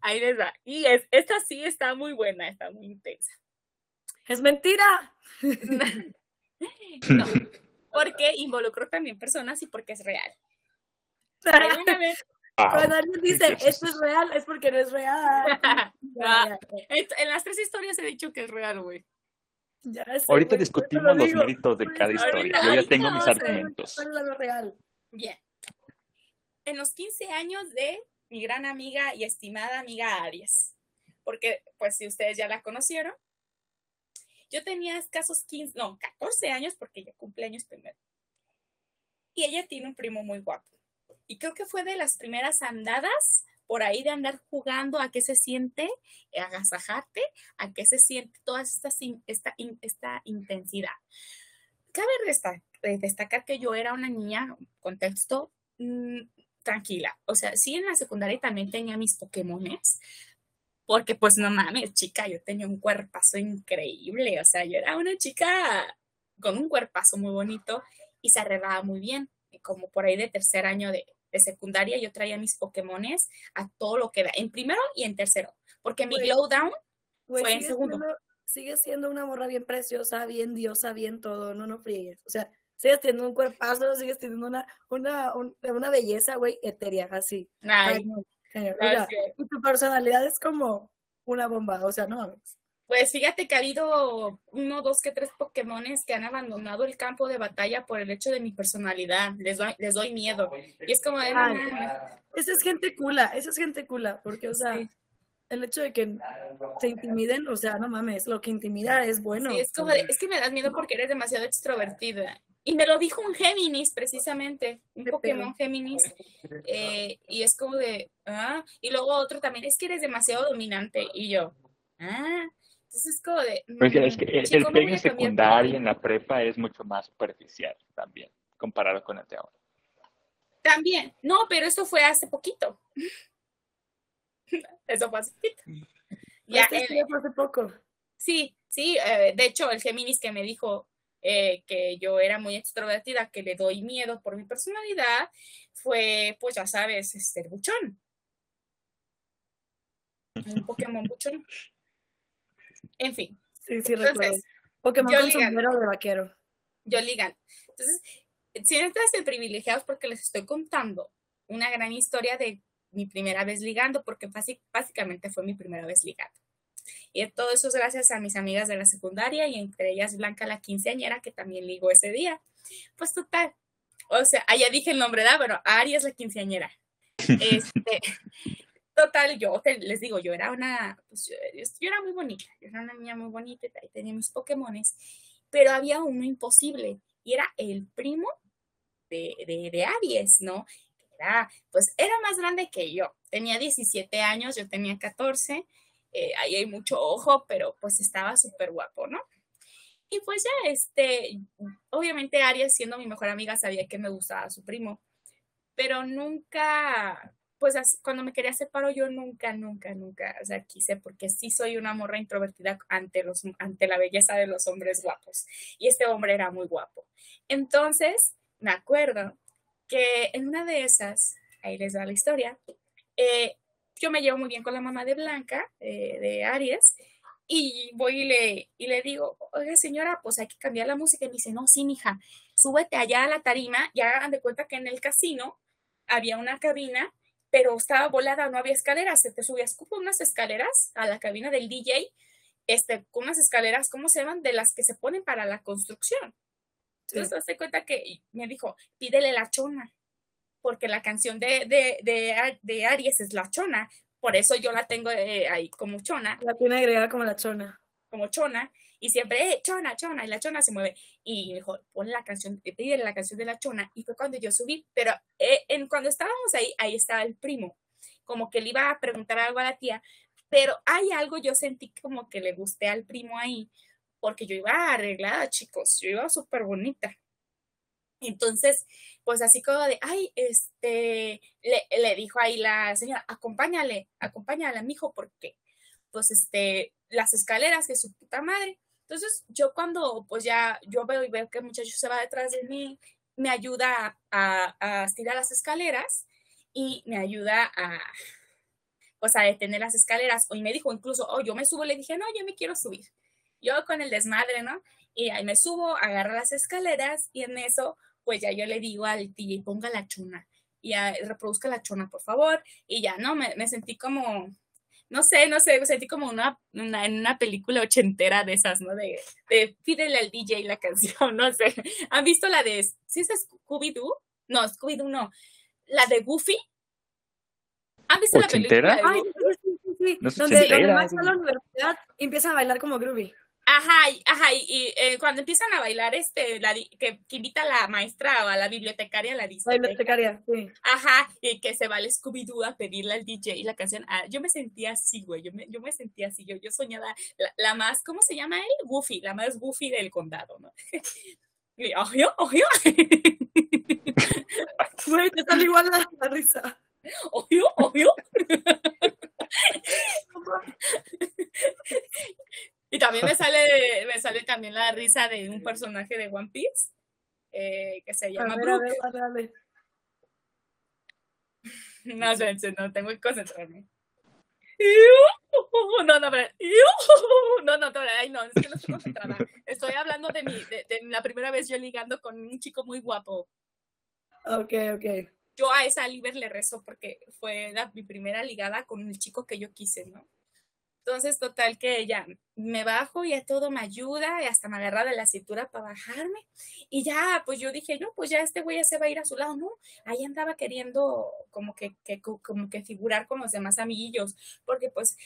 S4: Ahí les va. Y es, esta sí está muy buena, está muy intensa.
S2: ¡Es mentira!
S4: No, porque involucró también personas y porque es real. Ahí van a ver.
S2: Cuando alguien dice, esto es real, es porque no es real.
S4: Ah, en las tres historias he dicho que es real, güey.
S2: Ya sé,
S3: Ahorita
S2: güey,
S3: discutimos
S2: lo
S3: los
S2: digo.
S3: méritos de
S2: Por
S3: cada historia. Yo ya tengo mis argumentos.
S2: ¿Cuál es lo real?
S4: Bien. En los 15 años de mi gran amiga y estimada amiga Aries, porque pues si ustedes ya la conocieron, yo tenía escasos 15, no, 14 años porque ella cumple años primero. Y ella tiene un primo muy guapo. Y creo que fue de las primeras andadas por ahí de andar jugando a qué se siente agasajarte, a qué se siente toda esta, esta, esta intensidad. Cabe eh, destacar que yo era una niña, contexto, mm, tranquila. O sea, sí en la secundaria también tenía mis Pokémones, porque pues no mames, chica, yo tenía un cuerpazo increíble. O sea, yo era una chica con un cuerpazo muy bonito y se arreglaba muy bien. Como por ahí de tercer año de, de secundaria, yo traía mis Pokémones a todo lo que da, en primero y en tercero. Porque mi glow down
S2: Güey,
S4: Fue en segundo.
S2: siendo- Sigue siendo una morra bien preciosa, bien diosa, bien todo, no, no friegues. O sea, sigues teniendo un cuerpazo, sigues teniendo una, una, un- una belleza, güey, etérea, así.
S4: Ay,
S2: y tu personalidad es como una bomba, o sea, no mames.
S4: Pues fíjate que ha habido uno, dos, que tres Pokémones que han abandonado el campo de batalla por el hecho de mi personalidad. Les doy, les doy miedo. Y es como de.
S2: Esa es gente cula, esa es gente cula, porque, o sea,
S4: Sí.
S2: el hecho de que te intimiden, o sea, no mames, lo que intimida es bueno.
S4: Sí, es como de, es que me das miedo porque eres demasiado extrovertida. Y me lo dijo un Géminis, precisamente, un Pokémon Géminis. eh, y es como de, ah, y luego otro también, es que eres demasiado dominante. Y yo, ah, entonces es como de,
S3: Porque es que
S4: mm,
S3: el, el
S4: por
S3: en la prepa es mucho más superficial también, comparado con el de ahora.
S4: También, no, pero eso fue hace poquito. Eso fue hace poquito. Ya,
S2: Este
S4: el-
S2: sí fue hace poco.
S4: Sí, sí, eh, de hecho el Géminis que me dijo eh, que yo era muy extrovertida, que le doy miedo por mi personalidad, fue, pues ya sabes, este, el buchón. Un Pokémon buchón. En fin,
S2: Sí, sí, recuerdo.
S4: entonces,
S2: Pokémon
S4: yo
S2: con
S4: ligan.
S2: sombrero de vaquero.
S4: yo ligan. Entonces, siéntanse privilegiados porque les estoy contando una gran historia de mi primera vez ligando, porque básicamente fue mi primera vez ligando. Y todo eso es gracias a mis amigas de la secundaria y entre ellas Blanca la quinceañera que también ligó ese día. Pues total. O sea, allá dije el nombre, ¿verdad? Bueno, Ari es la quinceañera. Este, total, yo les digo, yo era una, pues, yo, era muy bonita, yo era una niña muy bonita y tenía mis Pokémones, pero había uno imposible y era el primo de, de, de Aries, ¿no? Era, pues era más grande que yo, tenía 17 años, yo tenía 14, eh, ahí hay mucho ojo, pero pues estaba súper guapo, ¿no? Y pues ya, este, obviamente Aries siendo mi mejor amiga sabía que me gustaba su primo, pero nunca, pues cuando me quería separar yo nunca, nunca, nunca, o sea, quise porque sí soy una morra introvertida ante los, ante la belleza de los hombres guapos y este hombre era muy guapo. Entonces, me acuerdo que en una de esas, ahí les da la historia, eh, yo me llevo muy bien con la mamá de Blanca, eh, de Aries, y voy y le, y le digo, oiga señora, pues hay que cambiar la música. Y me dice, no, sí, mija, súbete allá a la tarima, ya hagan de cuenta que en el casino había una cabina, pero estaba volada, no había escaleras, se te subías con unas escaleras a la cabina del DJ, este, con unas escaleras, ¿cómo se llaman? De las que se ponen para la construcción. Entonces, te das cuenta que me dijo, pídele la chona, porque la canción de, de, de Aries es la chona, por eso yo la tengo eh, ahí como chona,
S2: La tiene agregada como la chona.
S4: como chona, y siempre, eh, chona, chona, y la chona se mueve. Y me dijo, ponle la canción, pídele la canción de la chona, y fue cuando yo subí, pero eh, en, cuando estábamos ahí, ahí estaba el primo, como que le iba a preguntar algo a la tía, pero hay algo, yo sentí como que le gusté al primo ahí, porque yo iba arreglada, chicos, yo iba súper bonita. Entonces, pues así como de, ay, este, le, le dijo ahí la señora, acompáñale, acompáñale a mi hijo, porque, pues, este, las escaleras de su puta madre. Entonces, yo cuando, pues ya, yo veo y veo que el muchacho se va detrás de mí, me ayuda a, a, a estirar las escaleras y me ayuda a, pues, a detener las escaleras. Y me dijo incluso, oh, yo me subo, le dije, no, yo me quiero subir. Yo con el desmadre, ¿no? Y ahí me subo, agarro las escaleras y en eso, pues ya yo le digo al DJ, ponga la chona. Y ya reproduzca la chona, por favor. Y ya, ¿no? Me sentí como, no sé, no sé, me sentí como una, una, en una película ochentera de esas, ¿no? De, de pídele al DJ la canción, no sé. ¿Han visto la de, ¿sí es Scooby-Doo? No, Scooby-Doo no. La de Goofy. ¿Han visto la película
S3: ¿Ochentera?
S4: de
S2: Ay, sí, sí, sí.
S3: No es
S2: Donde, donde
S3: ochentera,
S2: Max va a la universidad y empieza a bailar como groovy.
S4: Ajá, y- ajá, y, y, eh, cuando empiezan a bailar, este, la, que, que invita a la maestra o a la bibliotecaria la discoteca.
S2: bibliotecaria, sí.
S4: Ajá, y que se va al Scooby-Doo a pedirle al DJ la canción. Ah, yo me sentía así, güey, yo me, yo me sentía así, yo, yo soñaba la, la más, ¿cómo se llama él? Goofy, la más Goofy del condado, ¿no? Y, "Ojo, ojo,
S2: Güey, te sale igual la, la risa.
S4: ojo, ojo". Y también me sale, me sale también la risa de un personaje de One Piece eh, que se
S2: A
S4: llama
S2: ver, a
S4: Brook.
S2: ver, dale, dale.
S4: No sé, no, tengo que concentrarme. No, no, pero, no, no, pero, ay, no, es que no estoy concentrada. Estoy hablando de, mi, de, de la primera vez yo ligando con un chico muy guapo.
S2: Ok, ok.
S4: Yo a esa Liber le rezo porque fue la, mi primera ligada con el chico que yo quise, ¿no? Entonces, total que ya me bajo y a todo me ayuda y hasta me agarra de la cintura para bajarme. Y ya, pues yo dije, no, pues ya este güey ya se va a ir a su lado, ¿no? Ahí andaba queriendo como que, que- como que figurar con los demás amiguillos, porque pues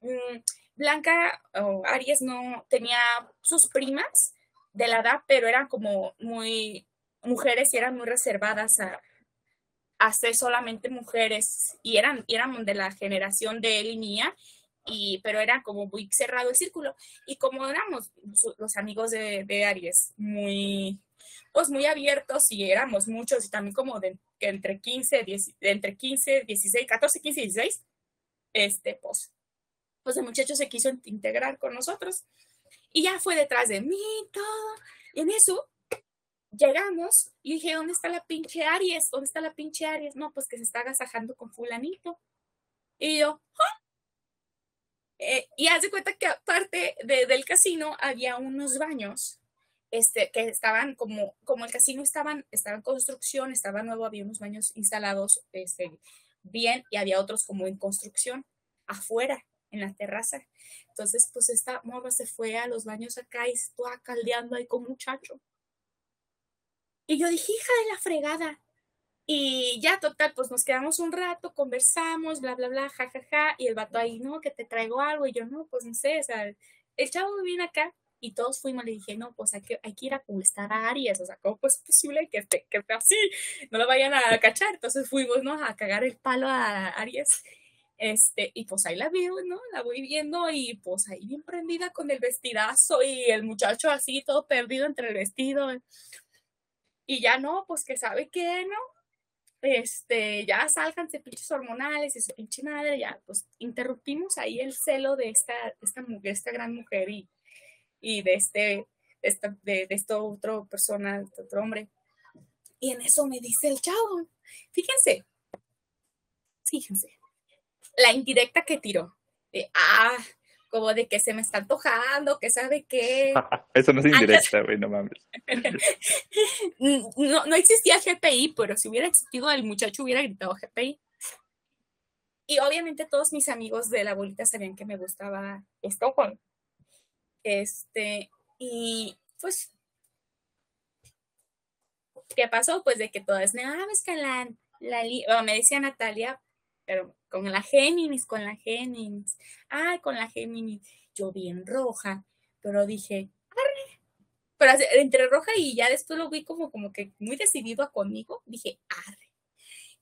S4: mm, Blanca o Aries no tenía sus primas de la edad, pero eran como muy mujeres y eran muy reservadas a, a ser solamente mujeres y eran, eran de la generación de él y mía, y, pero era como muy cerrado el círculo. Y como éramos los amigos de, Aries, muy, pues muy abiertos y éramos muchos y también como de que entre 15, 10, de entre 15, 16, 14, 15 y 16, este, pues, pues el muchacho se quiso in- integrar con nosotros y ya fue detrás de mí, todo. Y en eso llegamos y dije, ¿dónde está la pinche Aries? ¿Dónde está la pinche Aries? No, pues que se está agasajando con fulanito. Y yo, "Ah". Eh, y haz de cuenta que aparte de- del casino había unos baños este, que estaban como, como el casino estaban, estaba en construcción, estaba nuevo, había unos baños instalados este, bien y había otros como en construcción afuera, en la terraza. Entonces, pues esta morra se fue a los baños acá y estuvo caldeando ahí con un muchacho. Y yo dije, hija de la fregada. Y ya, total, pues nos quedamos un rato, conversamos, bla, bla, bla, ja, ja, ja. Y el vato ahí, no, que te traigo algo. Y yo, no, pues no sé, o sea, el chavo viene acá y todos fuimos. Le dije, no, pues hay que, hay que ir a conquistar a Aries. O sea, ¿cómo es posible que esté, que esté así? No lo vayan a cachar. Entonces fuimos, ¿no? A cagar el palo a Aries. Este, y pues ahí la veo, ¿no? La voy viendo y pues ahí bien prendida con el vestidazo y el muchacho así todo perdido entre el vestido. Y ya no, pues que sabe qué, ¿no? Este, ya sálganse pinches hormonales y su pinche madre, ya, pues interrumpimos ahí el celo de esta, esta mujer, esta gran mujer y, y de este, de esta, de, de esta otra persona, de este otro hombre. Y en eso me dice el chavo, fíjense, fíjense, la indirecta que tiró, de, ah, como de que se me está antojando, que sabe qué.
S3: Eso no es indirecta, güey, no mames.
S4: no, no existía GPI, pero si hubiera existido, el muchacho hubiera gritado GPI. Y obviamente todos mis amigos de la bolita sabían que me gustaba Stockholm. Este, y pues, ¿qué pasó? Pues de que todas, no, es que la, la li-", bueno, me decía Natalia, pero con la Géminis, con la Géminis, ah, con la Géminis, yo bien roja, pero dije, arre, pero entre roja y ya después lo vi como, como que muy decidido conmigo, dije, arre,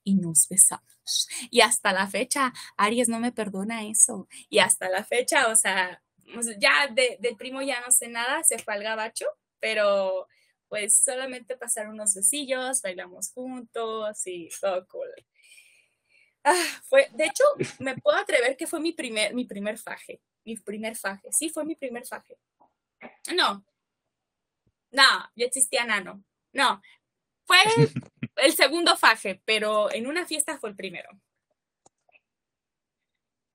S4: y nos besamos. Y hasta la fecha, Aries no me perdona eso, y hasta la fecha, o sea, sea, ya de, del primo ya no sé nada, se fue al gabacho, pero pues solamente pasaron unos besillos, bailamos juntos y todo cool. Ah, fue, de hecho, me puedo atrever que fue mi primer, mi primer faje. Mi primer faje. Sí, fue mi primer faje. No. No, ya existía nano. No. Fue el segundo faje, pero en una fiesta fue el primero.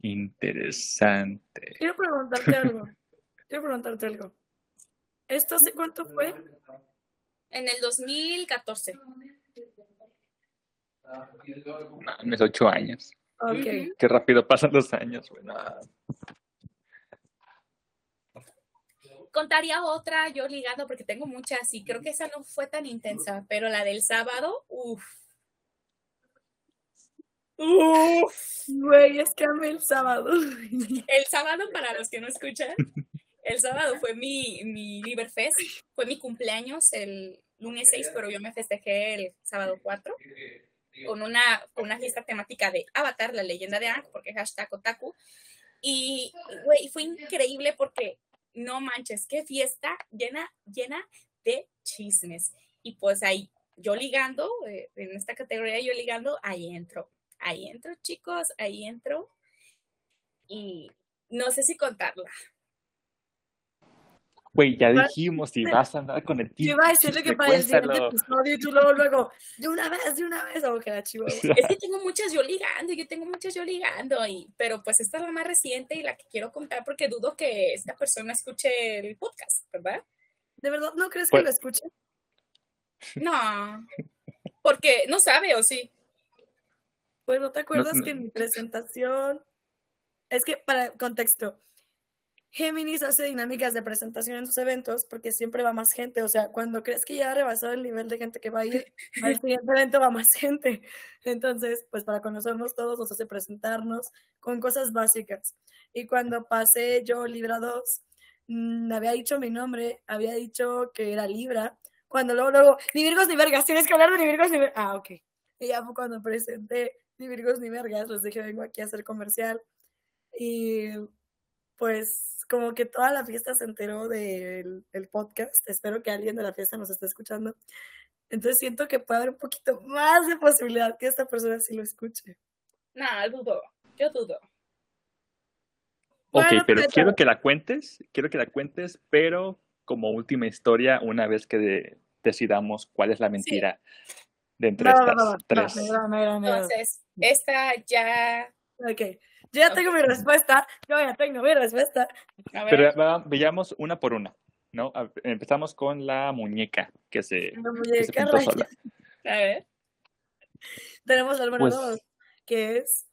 S3: Interesante.
S2: Quiero preguntarte algo. Quiero preguntarte algo. ¿Esto hace cuánto fue?
S4: En el 2014.
S3: Mames, ocho años.
S2: Ok.
S4: Ujú.
S3: Qué rápido pasan los años, güey. no.
S4: Contaría otra yo ligando porque tengo muchas y creo que esa no fue tan intensa, pero la del sábado, uff. Uff.
S2: Güey, es que amé el sábado.
S4: El sábado, para los que no escuchan, el sábado fue mi, mi Liberfest, fue mi cumpleaños el lunes 6, pero yo me festejé el sábado 4 con una, una fiesta temática de Avatar, la leyenda de Aang, porque hashtag otaku. Y, güey, fue increíble porque, no manches, qué fiesta llena, llena de chismes. Y pues ahí, yo ligando, eh, en esta categoría yo ligando, ahí entro. Ahí entro, chicos, ahí entro. Y no sé si contarla.
S3: Güey, ya dijimos, si vas a andar con el
S2: Yo iba a decirle que para el siguiente
S3: cuéntalo.
S2: episodio y tú luego, luego, de una vez, de una vez, o que la chivo.
S4: Es que tengo muchas yo ligando, yo tengo muchas yo ligando, y, pero pues esta es la más reciente y la que quiero contar porque dudo que esta persona escuche el podcast, ¿verdad?
S2: ¿De verdad no crees que
S3: Pues-
S2: lo escuche?
S4: No, porque no sabe o sí.
S2: Pues no te acuerdas
S3: no.
S2: que en mi presentación Es que para contexto, Géminis hace dinámicas de presentación en sus eventos porque siempre va más gente. O sea, cuando crees que ya ha rebasado el nivel de gente que va a ir al siguiente evento, va más gente. Entonces, pues para conocernos todos, nos hace presentarnos con cosas básicas. Y cuando pasé yo Libra 2, mm, había dicho mi nombre, había dicho que era Libra. Cuando luego, luego, ni Virgos ni Vergas, tienes que hablar de ni Virgos ni Vergas. Ah, ok. Y ya fue cuando presenté ni Virgos ni Vergas, les dije, vengo aquí a hacer comercial. Y pues como que toda la fiesta se enteró del el podcast. Espero que alguien de la fiesta nos esté escuchando. Entonces siento que puede haber un poquito más de posibilidad que esta persona sí lo escuche.
S4: No, dudo. Yo dudo.
S3: Ok,
S2: Bueno,
S3: pero
S2: pero-
S3: quiero que la cuentes, quiero que la cuentes, pero como última historia, una vez que de- decidamos cuál es la mentira de entre
S2: va,
S3: estas
S2: va, va,
S3: tres.
S4: Entonces, esta ya.
S2: Ok, yo ya tengo mi respuesta. Yo ya tengo mi respuesta.
S4: A ver.
S3: Pero va- veamos una por una, ¿no? A- Empezamos con la muñeca que se,
S2: La
S3: que se
S2: muñeca
S3: pintó
S2: raya.
S3: sola.
S4: A ver.
S2: Tenemos al número
S3: Pues-
S2: dos, que es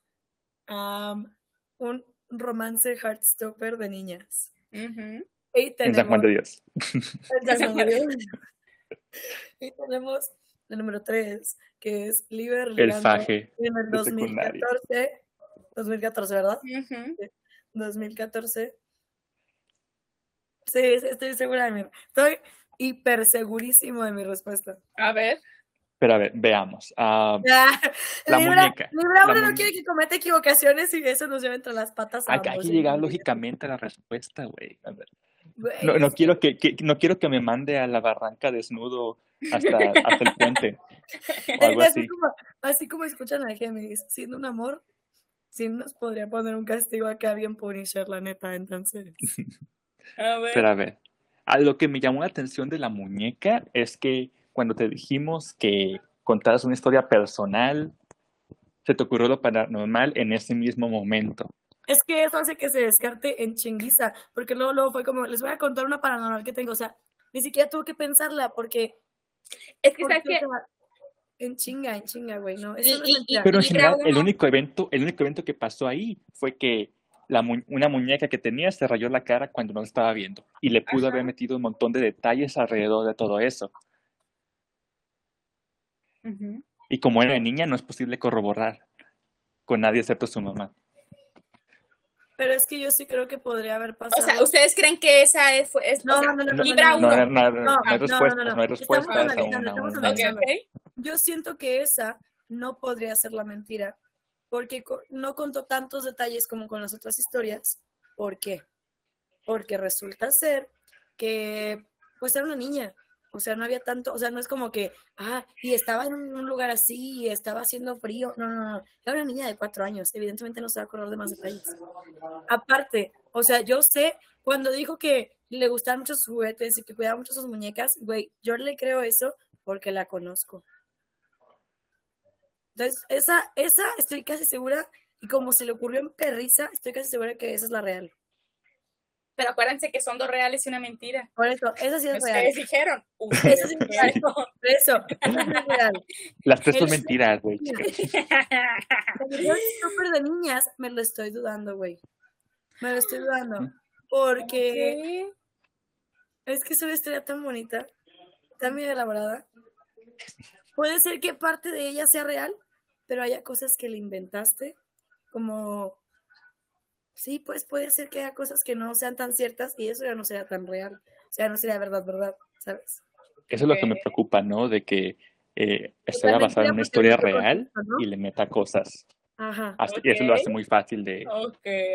S2: am, un romance heartstopper de niñas. Y
S3: En San Juan
S2: tenemos
S3: de Dios.
S2: en San Juan de Dios. Y tenemos el número 3, que es Liber
S3: El faje
S2: en el
S3: de secundaria.
S2: 2014. 2014, ¿verdad?
S4: Ujú.
S2: 2014. Sí, sí, estoy segura de mi... Estoy hiper segurísimo de mi respuesta.
S4: A ver.
S3: Pero a ver, veamos. Ah, La
S2: Libra,
S3: muñeca,
S2: Libra
S3: la
S2: uno no quiere que cometa equivocaciones y eso nos lleva entre las patas a ambos.
S3: que llegar lógicamente a la respuesta, güey. A ver.
S2: Güey,
S3: No, no quiero que, que- no quiero que me mande a la barranca desnudo hasta, hasta el puente o algo
S2: así,
S3: así.
S2: como, así como escuchan a Géminis, siendo un amor, sí nos podría poner un castigo acá bien Punisher, la neta, entonces.
S4: A ver.
S3: Pero a ver, a lo que me llamó la atención de la muñeca es que cuando te dijimos que contaras una historia personal, se te ocurrió lo paranormal en ese mismo momento.
S2: Es que eso hace que se descarte en chinguiza, porque luego, luego fue como, les voy a contar una paranormal que tengo, o sea, ni siquiera tuve que pensarla, porque,
S4: Es que,
S2: porque,
S4: ¿sabes qué?
S2: En chinga, en chinga, güey, no, eso no
S4: Y-.
S3: Pero en general, el único evento, el único evento que pasó ahí fue que la mu- una muñeca que tenía se rayó la cara cuando no la estaba viendo y le pudo haber metido un montón de detalles alrededor de todo eso. Y como era niña, no es posible corroborar con nadie excepto su mamá.
S2: Pero es que yo sí creo que podría haber
S4: O
S2: pasado.
S4: sea, ¿ustedes creen que esa es, o
S2: No,
S4: sea,
S2: no, no, no,
S4: Libra
S2: no,
S3: No,
S4: uno?
S3: no, no, no,
S2: No,
S3: no hay
S2: no, no,
S3: respuestas,
S2: no,
S3: hay respuestas.
S2: Yo siento que esa no podría ser la mentira, porque co- no contó tantos detalles como con las otras historias. ¿Por qué? Porque resulta ser que, pues era una niña, o sea, no había tanto, o sea, no es como que, ah, y estaba en un lugar así, y estaba haciendo frío. No, no, no, era una niña de cuatro años, evidentemente no se va a acordar de más detalles. Aparte, o sea, yo sé, cuando dijo que le gustaban mucho sus juguetes y que cuidaba mucho sus muñecas, güey, yo le creo eso porque la conozco. Entonces, esa, esa estoy casi segura, y como se le ocurrió en perrisa, estoy casi segura que esa es la real.
S4: Pero acuérdense que son dos reales y una mentira.
S2: Por eso, esa sí es real.
S4: Ustedes dijeron.
S2: Eso sí es real. eso, esa sí es real.
S3: Las tres son mentiras, güey.
S2: yo súper de niñas me lo estoy dudando, güey. Me lo estoy dudando. Porque
S4: Ok.
S2: es que es una historia tan bonita, tan bien elaborada. Puede ser que parte de ella sea real, pero haya cosas que le inventaste, como... Sí, pues puede ser que haya cosas que no sean tan ciertas y eso ya no sea tan real. O sea, no sería verdad, verdad, ¿sabes?
S3: Eso es lo que me preocupa, ¿no? De que eh, basada en una historia real y le meta cosas.
S2: Ajá.
S3: Así- Eso lo hace muy fácil de,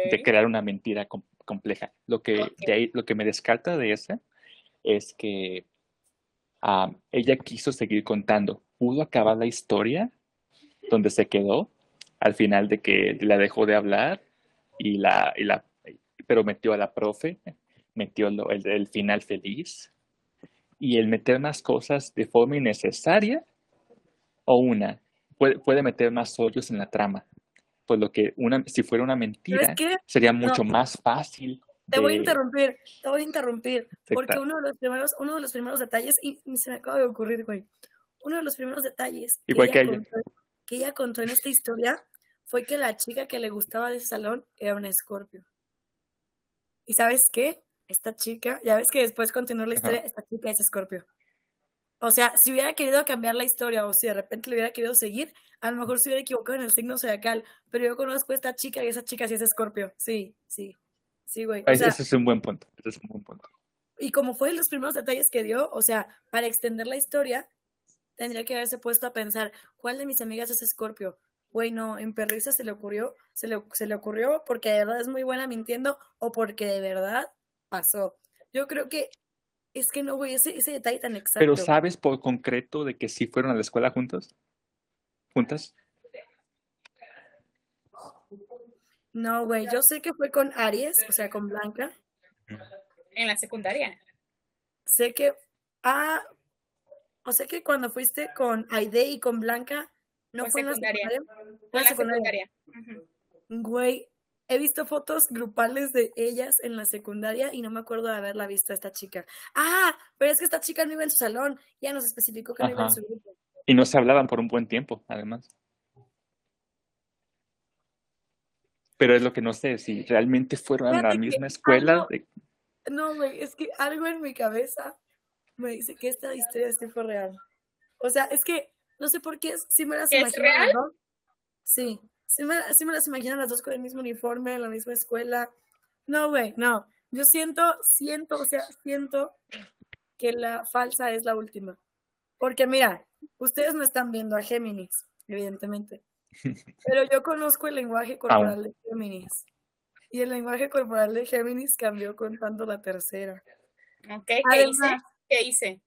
S3: de crear una mentira com- compleja. Lo que, de ahí, lo que me descarta de esa es que ah, ella quiso seguir contando. Pudo acabar la historia donde se quedó al final de que la dejó de hablar y la, y la pero metió a la profe, metió el, el final feliz y el meter más cosas de forma innecesaria o una puede, puede meter más hoyos en la trama. Por lo que una, si fuera una mentira,
S2: ¿Sabes qué?
S3: sería mucho más fácil.
S2: Te voy a
S3: de-
S2: interrumpir, te voy a interrumpir, porque
S3: Exacto.
S2: uno de los primeros, uno de los primeros detalles, y se me acaba de ocurrir, güey, uno de los primeros detalles
S3: Igual que ella.
S2: contó, que ella contó en esta historia fue que la chica que le gustaba de ese salón era una escorpio. ¿Y sabes qué? Esta chica, ya ves que después continuó la
S3: Ajá.
S2: historia, esta chica es escorpio. O sea, si hubiera querido cambiar la historia o si de repente le hubiera querido seguir, a lo mejor se hubiera equivocado en el signo zodiacal. Pero yo conozco a esta chica y esa chica sí es escorpio. Sí, sí. Sí, güey. O sea,
S3: ese es un buen punto. Ese es un buen punto.
S2: y como fue los primeros detalles que dio, o sea, para extender la historia, tendría que haberse puesto a pensar, ¿cuál de mis amigas es Escorpio? Bueno, en Perrisa se le ocurrió, se le, se le ocurrió porque de verdad es muy buena mintiendo o porque de verdad pasó. Yo creo que es que no, güey, ese, ese detalle tan exacto.
S3: Pero ¿sabes por concreto de que sí fueron a la escuela juntos? ¿Juntas?
S2: No, güey, yo sé que fue con Aries, o sea, con Blanca.
S4: En la secundaria.
S2: Sé que, ah, o sea que cuando fuiste con Aide y con Blanca, ¿no
S4: Fue
S2: fue en la
S4: secundaria. Fue en la
S2: secundaria. Güey, he visto fotos grupales de ellas en la secundaria y no me acuerdo de haberla visto a esta chica. Ah, pero es que esta chica no iba en su salón, ya nos especificó que no iba en su grupo.
S3: Y no se hablaban por un buen tiempo, además. Pero es lo que no sé, si realmente fueron a la misma escuela.
S2: algo-
S3: de-
S2: No, güey, es que algo en mi cabeza me dice que esta historia sí fue real. O sea, es que no sé por qué, sí me las
S4: ¿Que es
S2: imagino las
S4: real?
S2: dos. Sí, sí me, sí me las imagino las dos con el mismo uniforme, en la misma escuela. No, güey, no. Yo siento, siento, o sea, siento que la falsa es la última. Porque mira, ustedes no están viendo a Géminis, evidentemente. Pero yo conozco el lenguaje corporal de Géminis. Y el lenguaje corporal de Géminis cambió contando la tercera.
S4: Ok, ¿qué hice? ¿Qué hice?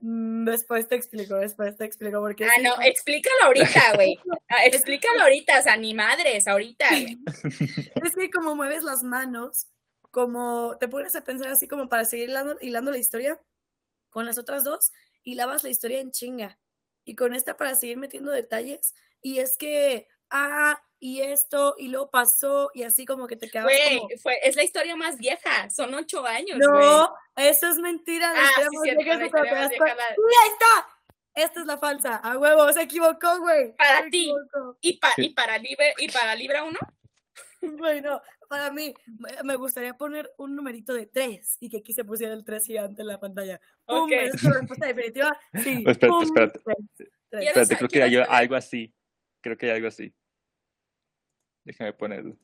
S2: Mm, Después te explico, después te explico. Porque
S4: Ah, no, explícalo ahorita, güey. Ah, explícalo ahorita, o sea, ni madres, ahorita. güey.
S2: es que como mueves las manos, como te pones a pensar así como para seguir hilando, hilando la historia con las otras dos y lavas la historia en chinga. Y con esta para seguir metiendo detalles. Y es que, ah, y esto, y luego pasó, y así como que te quedabas
S4: Güey,
S2: como...
S4: fue, es la historia más vieja, son ocho años.
S2: No, eso es mentira. La
S4: Ah,
S2: historia
S4: sí,
S2: más
S4: cierto,
S2: vieja es
S4: la
S2: otra,
S4: historia
S2: te
S4: más
S2: das
S4: vieja,
S2: cuenta.
S4: la-
S2: ¡Y ahí está! Esta es la falsa. A huevo, se equivocó, güey.
S4: Para ti. ¿Y, pa- y para Libre, y para Libra 1?
S2: Bueno, para mí, me- gustaría poner un numerito de 3 y que aquí se pusiera el 3 gigante en la pantalla. ¡Pum!
S4: Ok.
S2: ¿Es tu respuesta definitiva? Sí.
S3: Espérate, espérate. Espérate, creo que hay algo así. Creo que hay algo así. Déjame ponerlo.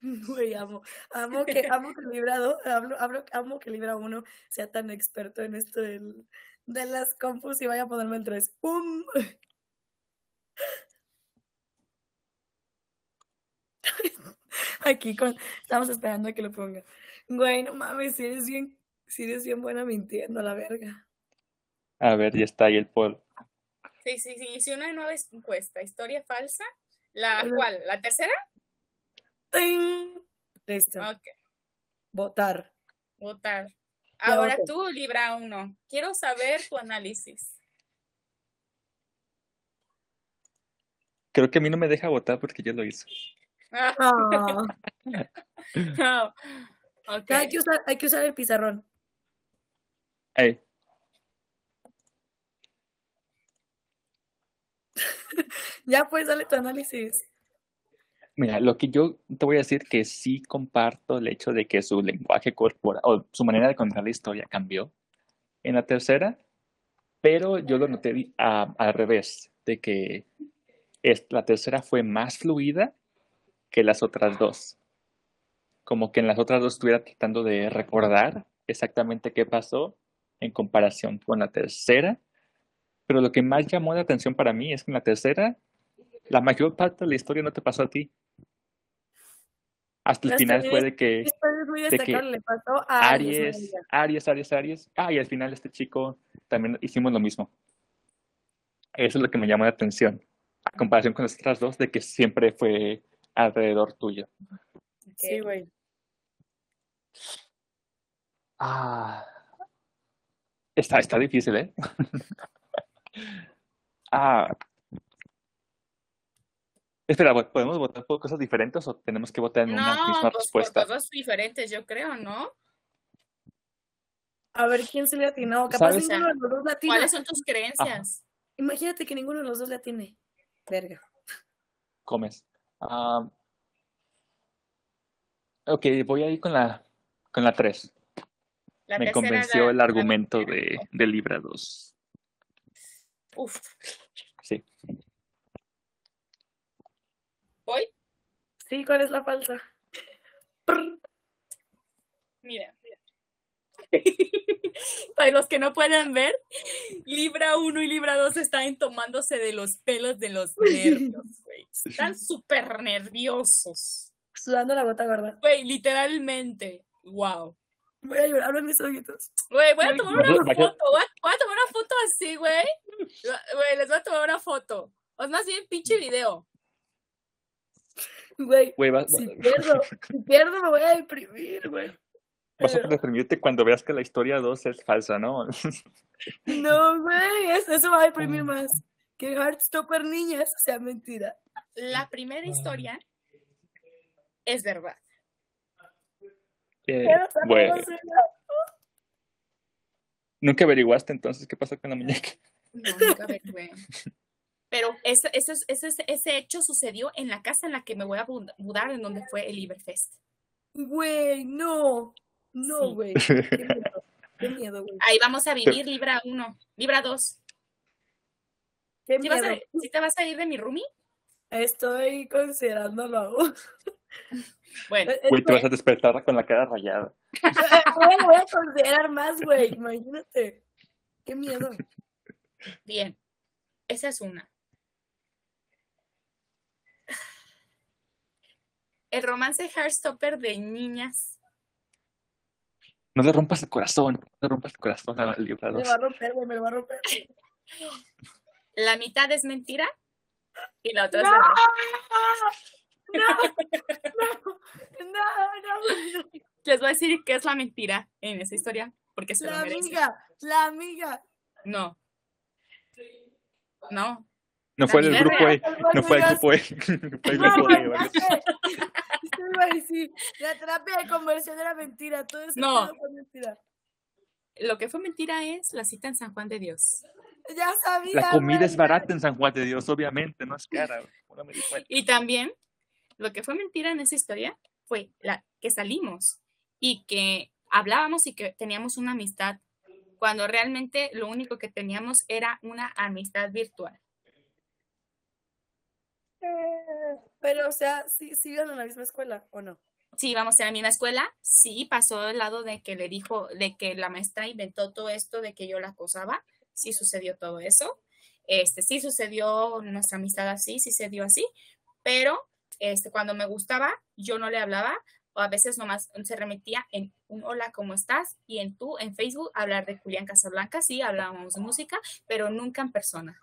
S2: Güey, amo, amo que, amo que Libra do- hablo- hablo- amo que Libra 1 sea tan experto en esto del, de las compus y vaya a ponerme el 3. ¡Pum! Aquí con, estamos esperando a que lo ponga. Güey, no mames, si eres bien, si eres bien buena mintiendo, la verga.
S3: A ver, ya está ahí el poll.
S4: Sí, sí, sí, hice una nueva encuesta, historia falsa. ¿La cuál? ¿La tercera?
S2: ¡Ting! Listo,
S4: Ok,
S2: votar.
S4: votar.
S2: Ya
S4: Ahora tú, Libra 1, quiero saber tu análisis.
S3: Creo que a mí no me deja votar porque yo lo hice.
S4: Ah,
S2: Ah,
S4: no. Ok.
S2: hay, que usar, hay que usar el pizarrón. Ya pues, dale tu análisis.
S3: mira, lo que yo te voy a decir que sí comparto el hecho de que su lenguaje corporal o su manera de contar la historia cambió en la tercera, pero yo lo noté a- al revés, de que la tercera fue más fluida que las otras dos. Como que en las otras dos estuviera tratando de recordar exactamente qué pasó en comparación con la tercera. Pero lo que más llamó la atención para mí es que en la tercera, la mayor parte de la historia no te pasó a ti. Hasta el final fue de que
S2: Esto es muy
S3: de que
S2: le pasó a Aries.
S3: Aries, Aries, Aries. Ah, y al final este chico también hicimos lo mismo. Eso es lo que me llamó la atención. A comparación con las otras dos, de que siempre fue alrededor tuyo.
S2: Sí, güey.
S3: Ah. Está, está difícil, ¿eh? ah. Espera, ¿podemos votar por cosas diferentes o tenemos que votar en una misma
S4: pues por
S3: respuesta?
S4: cosas diferentes, yo creo, ¿no?
S2: A ver quién se le atinó. Capaz
S3: ¿Sabes?
S2: ninguno de los dos le atina.
S4: ¿Cuáles son tus creencias?
S2: Imagínate que ninguno de los dos le atine. Verga.
S3: comes. Ah, ok, voy a ir con la, con la 3.
S4: La
S3: Me convenció
S4: la-
S3: el
S4: la
S3: argumento de, de Libra 2.
S4: Uf.
S3: Sí.
S4: ¿Voy?
S2: Sí, ¿cuál es la falsa? Prr.
S4: Mira. Para los que no pueden ver, Libra 1 y Libra 2 están tomándose de los pelos de los nervios, güey. Están súper nerviosos.
S2: Sudando la gota gorda.
S4: Güey, literalmente. Wow.
S2: Voy a llorar en mis ojitos.
S4: Güey, voy a tomar una foto. Voy a, voy a tomar una foto así, güey. Güey, les voy a tomar una foto. O más bien, pinche video.
S2: Güey, si pierdo, si pierdo me voy a deprimir, güey.
S3: vas a deprimirte cuando veas que la historia 2 es falsa, ¿no?
S2: No, güey, es- eso va a deprimir más. Que Heartstopper niñas sea mentira.
S4: La primera historia es verdad.
S3: Eh, bueno, ¿nunca averiguaste entonces qué pasó con la muñeca?
S4: No, nunca averigüé. Pero ese, ese, ese, ese hecho sucedió en la casa en la que me voy a mudar, en donde fue el Iberfest.
S2: Güey, no. No,
S4: Sí.
S2: güey. Qué miedo. Qué miedo, güey.
S4: Ahí vamos a vivir Libra 1, Libra 2.
S2: Qué
S4: ¿Sí, vas a,
S2: miedo.
S4: ¿Sí te vas a ir de mi roomie?
S2: Estoy considerándolo aún.
S4: Bueno,
S2: Es
S3: Güey, te vas a despertar con la cara rayada.
S2: Güey, voy a considerar más, güey. Imagínate. Qué miedo.
S4: bien. Esa es una. El romance Heartstopper de niñas.
S3: No le rompas el corazón, no le rompas el corazón a Libra
S2: Me
S3: 2.
S2: va a romper, güey, me lo va a romper.
S4: La mitad es mentira y la otra
S2: ¡No!
S4: es verdad.
S2: No, no, no.
S4: Les voy a decir qué es la mentira en esa historia, porque se lo
S2: La
S4: merece.
S2: amiga, la amiga.
S4: No. No.
S3: No fue del grupo E, no fue del
S2: amigas.
S3: grupo E. No fue del
S2: No,
S3: grupo E.
S2: La terapia de conversión era mentira. Todo eso
S4: No.
S2: fue mentira.
S4: Lo que fue mentira es la cita en San Juan de Dios.
S2: Ya sabía.
S3: La comida
S2: güey.
S3: es barata en San Juan de Dios, obviamente, no es cara. No.
S4: Y también, lo que fue mentira en esa historia fue la que salimos y que hablábamos y que teníamos una amistad, cuando realmente lo único que teníamos era una amistad virtual.
S2: Pero, o sea, ¿sí, sí iban a la misma escuela o no?
S4: Sí, íbamos a la misma escuela, sí, pasó del lado de que le dijo, de que la maestra inventó todo esto, de que yo la acosaba, sí sucedió todo eso, este, sí sucedió nuestra amistad así, sí se dio así, pero este, cuando me gustaba, yo no le hablaba, o a veces nomás se remitía en un hola, ¿cómo estás? Y en tú, en Facebook, hablar de Julián Casablanca, sí, hablábamos de música, pero nunca en persona.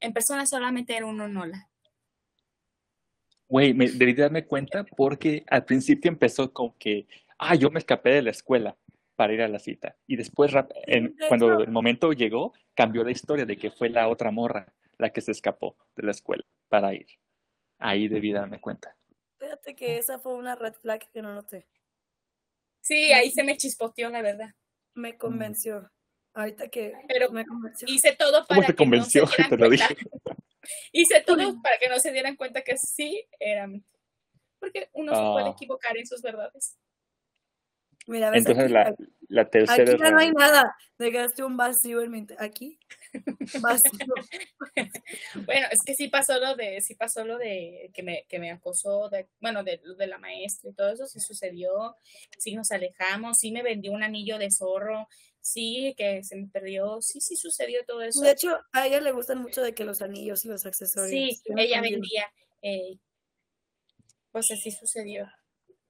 S4: En persona solamente era un hola.
S3: Güey, me debí darme cuenta porque al principio empezó con que, ah, yo me escapé de la escuela para ir a la cita. Y después, rap- en- cuando el momento llegó, cambió la historia de que fue la otra morra la que se escapó de la escuela para ir. Ahí debí darme cuenta.
S2: Fíjate que esa fue una red flag que no noté.
S4: Sí, ahí se me chispoteó, la verdad.
S2: Me convenció. Ahorita que
S4: Pero
S2: me convenció.
S4: Hice todo
S3: ¿Cómo
S4: para
S3: te
S4: que no se
S3: convenció?
S4: dieran
S3: Te lo
S4: cuenta.
S3: dije.
S4: Hice todo para que no se dieran cuenta que sí era. Porque uno se puede
S3: Ah.
S4: equivocar en sus verdades.
S2: Mira, ves
S3: Entonces
S2: aquí,
S3: la, la tercera
S2: aquí ya no hay nada. Dejaste un vacío en mi... Aquí. Vacío.
S4: Bueno, es que sí pasó lo de, sí pasó lo de que me, que me acosó, de, bueno, de, de la maestra y todo eso sí sucedió, sí nos alejamos, sí me vendió un anillo de zorro, sí que se me perdió, sí, sí sucedió todo eso.
S2: De hecho, a ella le gustan mucho de que los anillos y los accesorios.
S4: Sí, ella vendía, eh, pues así sucedió.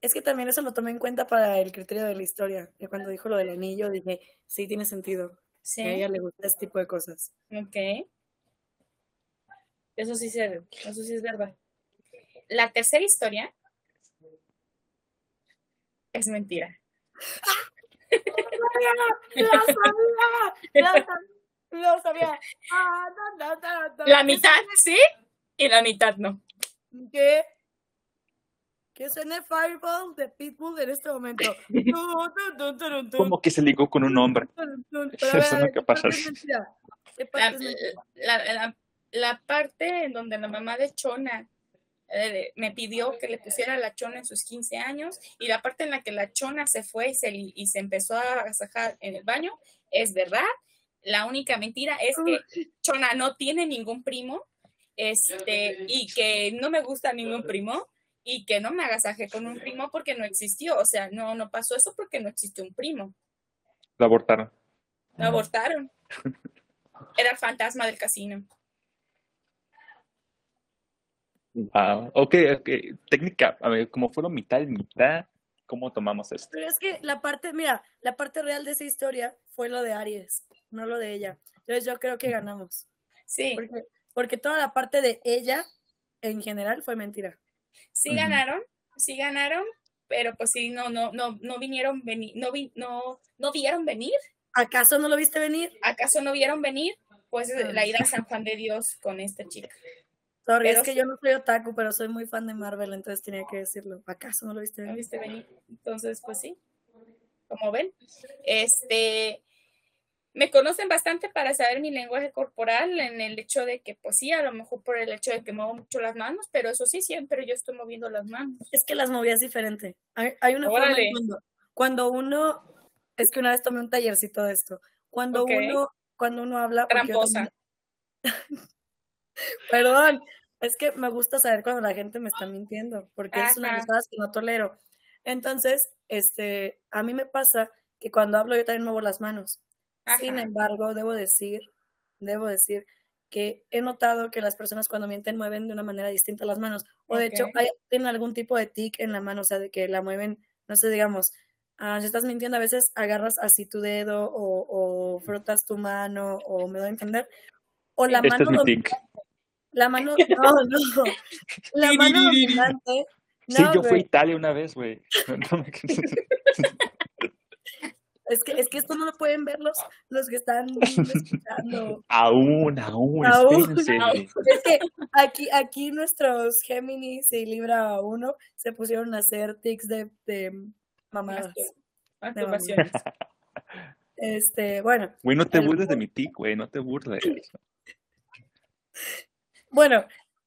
S2: Es que también eso lo tomé en cuenta para el criterio de la historia. Que cuando dijo lo del anillo, dije, sí, tiene sentido.
S4: Sí.
S2: A ella le gusta este tipo de cosas.
S4: Ok. Eso sí, se- eso sí es verdad. La tercera historia es mentira.
S2: ¡Lo sabía! ¡Lo sabía!
S4: La mitad sí y la mitad no.
S2: ¿Qué? Que suene Fireball de Pitbull en este momento.
S3: ¿Cómo que se ligó con un hombre? Eso
S2: ver,
S3: nunca
S2: ¿qué
S3: pasa
S2: es
S3: así.
S2: mentira? ¿Qué
S4: La,
S2: parte es mentira?
S4: la- la- la parte en donde la mamá de Chona eh, me pidió que le pusiera la Chona en sus 15 años y la parte en la que la Chona se fue y se, y se empezó a agasajar en el baño, es verdad. La única mentira es que Chona no tiene ningún primo este, y que no me gusta ningún primo y que no me agasaje con un primo porque no existió. O sea, no, no pasó eso porque no existió un primo.
S3: Lo abortaron.
S4: Lo abortaron. Era el fantasma del casino.
S3: Wow. Ok, ok. Técnica, a ver, como fueron mitad y mitad, ¿cómo tomamos esto?
S2: Pero es que la parte, mira, la parte real de esa historia fue lo de Aries, no lo de ella. Entonces yo creo que ganamos.
S4: Sí,
S2: Porque, porque toda la parte de ella en general fue mentira.
S4: Sí ganaron, sí ganaron, pero pues sí, no, no, no, no vinieron venir, no, vi- no, no vieron venir.
S2: ¿Acaso no lo viste venir?
S4: ¿Acaso no vieron venir? Pues
S2: Ah.
S4: la ida a San Juan de Dios con esta chica.
S2: Sorry,
S4: Pero
S2: es que
S4: sí.
S2: yo no soy otaku, pero soy muy fan de Marvel, entonces tenía que decirlo. ¿Acaso no lo viste
S4: ¿No
S2: venir?
S4: viste venir? Entonces, pues sí, como ven, este, me conocen bastante para saber mi lenguaje corporal en el hecho de que, pues sí, a lo mejor por el hecho de que muevo mucho las manos, pero eso sí, siempre yo estoy moviendo las manos.
S2: Es que las movías diferente. Hay, hay una forma
S4: Órale.
S2: en cuando, cuando uno, es que una vez tomé un tallercito de esto. Cuando uno, cuando uno habla,
S4: Tramposa.
S2: también- Perdón, es que me gusta saber cuando la gente me está mintiendo, porque es una cosas que no tolero. Entonces, este, a mí me pasa que cuando hablo yo también muevo las manos. Sin embargo, debo decir, debo decir que he notado que las personas cuando mienten mueven de una manera distinta las manos. O de hecho, hay, tienen algún tipo de tic en la mano, o sea, de que la mueven, no sé, digamos, ah, si estás mintiendo, a veces agarras así tu dedo o, o frotas tu mano, o me doy a entender. O la
S3: Este
S2: mano la mano, no, no, la mano dominante,
S3: Sí,
S2: no,
S3: yo fui a Italia una vez, güey. No, no me-
S2: es que, es que esto no lo pueden ver los, los que están escuchando.
S3: Aún, aún,
S2: Aún. Es que aquí, aquí nuestros Géminis y Libra 1 se pusieron a hacer tics de, de mamadas.
S4: Masturbaciones.
S2: Este, bueno,
S3: Güey, no te
S2: El-
S3: burles de mi tic, güey, no te burles.
S2: bueno,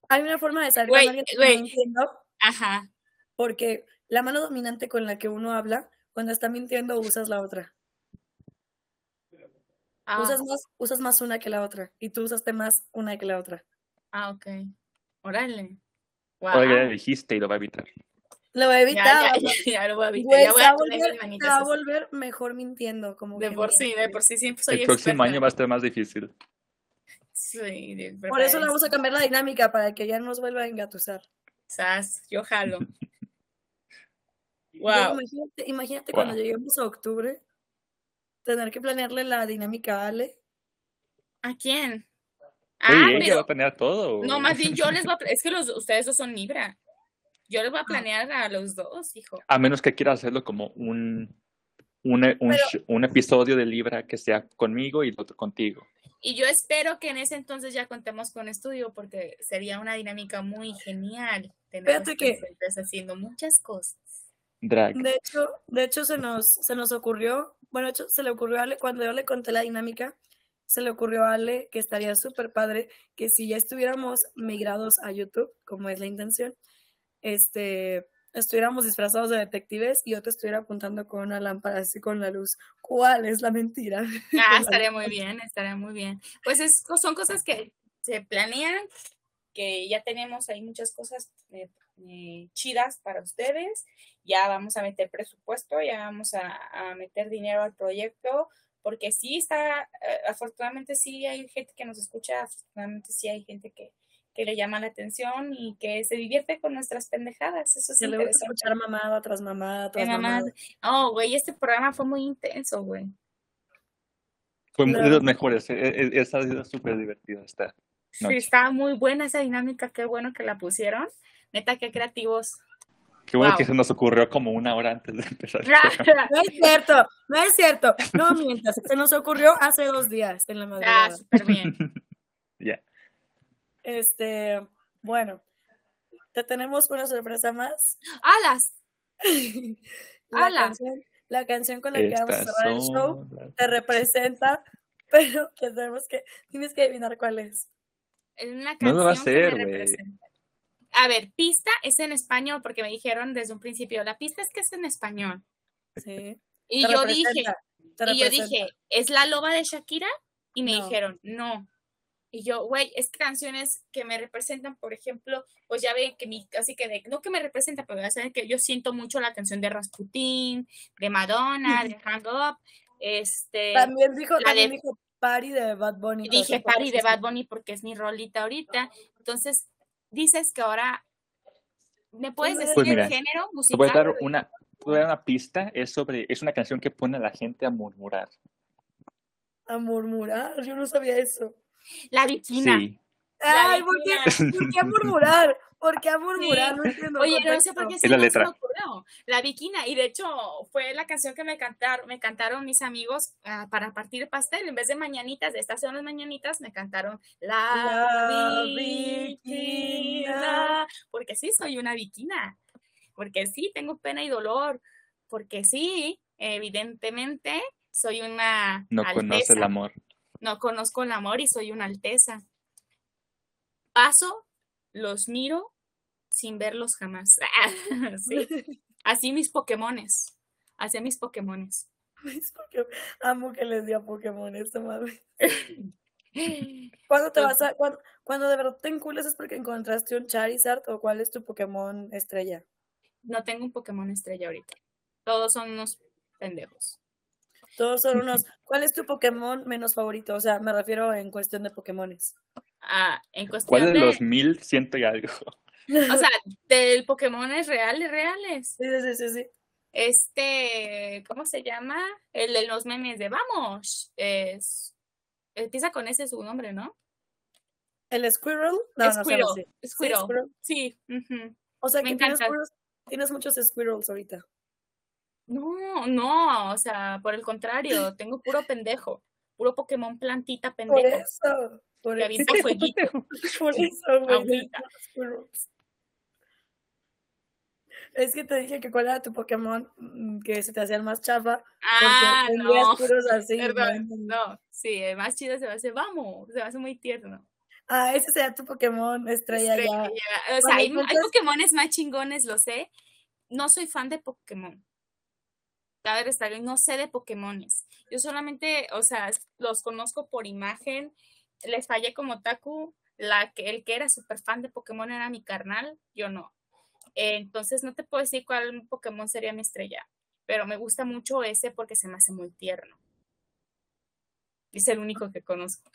S2: hay una forma de saber
S4: Güey, güey.
S2: mintiendo,
S4: Ajá.
S2: porque la mano dominante con la que uno habla, cuando está mintiendo usas la otra.
S4: Ah,
S2: Usas más, usas más una que la otra. Y tú usaste más una que la otra.
S4: ah, ok. Órale. Wow.
S3: Oye, ya le dijiste y lo va a evitar.
S2: Lo voy a evitar.
S4: ya, ya, ya lo voy a evitar.
S2: güey,
S4: Ya voy
S2: se va
S4: a
S2: volver, va a mejor mintiendo. Como
S4: De por sí, de por sí siempre soy
S3: El próximo año va a estar más difícil.
S4: Sí, de
S2: Por eso le
S4: verdad
S2: vamos a cambiar la dinámica para que ya no nos vuelva a engatusar.
S4: Sas, yo jalo. Wow.
S2: Imagínate, imagínate
S3: Wow.
S2: cuando lleguemos a octubre, tener que planearle la dinámica a Ale.
S4: ¿A quién? Ah,
S3: Oye, ella
S4: pero
S3: va a planear todo.
S4: no, más bien yo les voy a, es que los, ustedes dos son Libra. Yo les voy a planear a los dos, hijo.
S3: A menos que quieras hacerlo como un, un, un,
S2: Pero-
S3: sh- un episodio de Libra que sea conmigo y el otro contigo.
S4: Y yo espero que en ese entonces ya contemos con estudio porque sería una dinámica muy genial. Tener
S2: que-
S4: presentes haciendo muchas cosas.
S3: Drag.
S2: De hecho, de hecho se nos, se nos ocurrió, bueno, de hecho se le ocurrió a Ale, cuando yo le conté la dinámica, se le ocurrió a Ale que estaría súper padre que si ya estuviéramos migrados a YouTube, como es la intención, este, estuviéramos disfrazados de detectives y yo te estuviera apuntando con una lámpara así con la luz. ¿Cuál es la mentira?
S4: Ah, estaría muy bien, estaría muy bien. Pues es, son cosas que se planean, que ya tenemos ahí muchas cosas eh, eh, chidas para ustedes. Ya vamos a meter presupuesto, ya vamos a, a meter dinero al proyecto, porque sí está, eh, afortunadamente sí hay gente que nos escucha, afortunadamente sí hay gente que, que le llama la atención y que se divierte con nuestras pendejadas. Eso es
S2: Se le gusta escuchar mamada tras mamada tras
S4: mamá.
S2: mamada.
S4: Oh, güey, este programa fue muy intenso, güey.
S3: Fue de los mejores. e- e- Esa ha
S4: Sí, estaba muy buena esa dinámica, qué bueno que la pusieron. Neta, qué creativos.
S3: Qué bueno
S4: Wow.
S3: que se nos ocurrió como una hora antes de empezar.
S2: No es cierto, no es cierto. No mientas, se nos ocurrió hace dos días en la
S4: ah,
S2: madrugada.
S4: súper bien.
S3: Ya.
S2: Este, bueno, te tenemos una sorpresa más.
S4: ¡Alas!
S2: Canción, la canción con la que vamos a cerrar el show
S3: las-
S2: te representa, pero que tenemos que, tienes que adivinar cuál es.
S4: Es una
S3: No lo va a
S4: canción
S3: hacer, güey.
S4: A ver, pista es en español porque me dijeron desde un principio, la pista es que es en español.
S2: Sí.
S4: Y
S2: Te
S4: yo dije, y yo dije, ¿es la loba de Shakira? Y me
S2: No.
S4: dijeron, no. Y yo, güey, es canciones que me representan, por ejemplo, pues ya ven que mi, así que de, no que me representa, pero ya saben que yo siento mucho la canción de Rasputin, de Madonna, de Hang Up, este,
S2: También dijo,
S4: la
S2: también
S4: de-
S2: dijo Party de Bad Bunny.
S4: y dije Party de Bad Bunny porque es mi rolita ahorita. Entonces, dices que ahora, ¿me puedes
S2: Pues
S4: decir el género
S3: Te
S4: musical?
S3: voy a dar una, te voy a dar una pista. Es sobre, es una canción que pone a la gente a murmurar.
S2: A murmurar, yo no sabía eso.
S4: La Bikina.
S3: Sí.
S4: La
S2: Ay, ¿por qué. ¿por qué a murmurar? ¿Por qué a murmurar? No entiendo.
S4: Oye, no sé por qué sí
S3: la
S4: no se
S3: letra.
S4: me ocurrió. La Bikina. Y de hecho, fue la canción que me cantaron, me cantaron mis amigos ah, para partir el pastel. En vez de mañanitas, de estas son las mañanitas, me cantaron La,
S2: La
S4: Bikina.
S2: Bikina.
S4: Porque sí, soy una Bikina. Porque sí, tengo pena y dolor. Porque sí, evidentemente, soy una
S3: No conoce el
S4: alteza.
S3: amor.
S4: No conozco el amor y soy una alteza. Paso, los miro sin verlos jamás. Sí. Así mis Pokémones. Así mis Pokémones.
S2: Amo que les di a Pokémon esta madre. ¿Cuándo te vas a, cuándo, cuando de verdad te encules es porque encontraste un Charizard o cuál es tu Pokémon estrella?
S4: No tengo un Pokémon estrella ahorita. Todos son unos pendejos.
S2: Todos son unos. ¿Cuál es tu Pokémon menos favorito? O sea, me refiero en cuestión de Pokémones.
S4: Ah, en cuestión
S3: ¿Cuál de
S4: de,
S3: los mil ciento y algo?
S4: o sea, del Pokémon es reales, reales.
S2: Sí, sí, sí, sí.
S4: Este, ¿cómo se llama? El de los memes de vamos. Es, empieza con ese su nombre, ¿no?
S2: ¿El Squirrel? No,
S4: Squirrel.
S2: sí. Sí,
S4: Squirrel.
S2: Squirrel.
S4: Sí. ujú.
S2: O sea,
S4: Me
S2: que tienes,
S4: encanta.
S2: tienes muchos Squirrels ahorita.
S4: No, no, o sea, por el contrario, tengo puro pendejo, puro Pokémon plantita
S2: Por
S4: pendejo,
S2: eso. Por eso.
S4: avienta fueguito.
S2: Por eso, güey. Es que te dije que cuál era tu Pokémon mm, que se te hacía el más chafa.
S4: Ah,
S2: porque
S4: no,
S2: puros así.
S4: perdón,
S2: ¿no?
S4: no, sí, el más chido se me hace, vamos, se me hace muy tierno.
S2: Ah, ese sería tu Pokémon estrella,
S4: Estrella,
S2: ya.
S4: O sea, hay, hay Pokémones más chingones, lo sé. No soy fan de Pokémon. Cabe destacar, no sé de Pokémones. Yo solamente, o sea, los conozco por imagen. Les fallé como Taku. La que, el que era súper fan de Pokémon era mi carnal, yo no. Eh, entonces no te puedo decir cuál Pokémon sería mi estrella, pero me gusta mucho ese porque se me hace muy tierno. Es el único que conozco.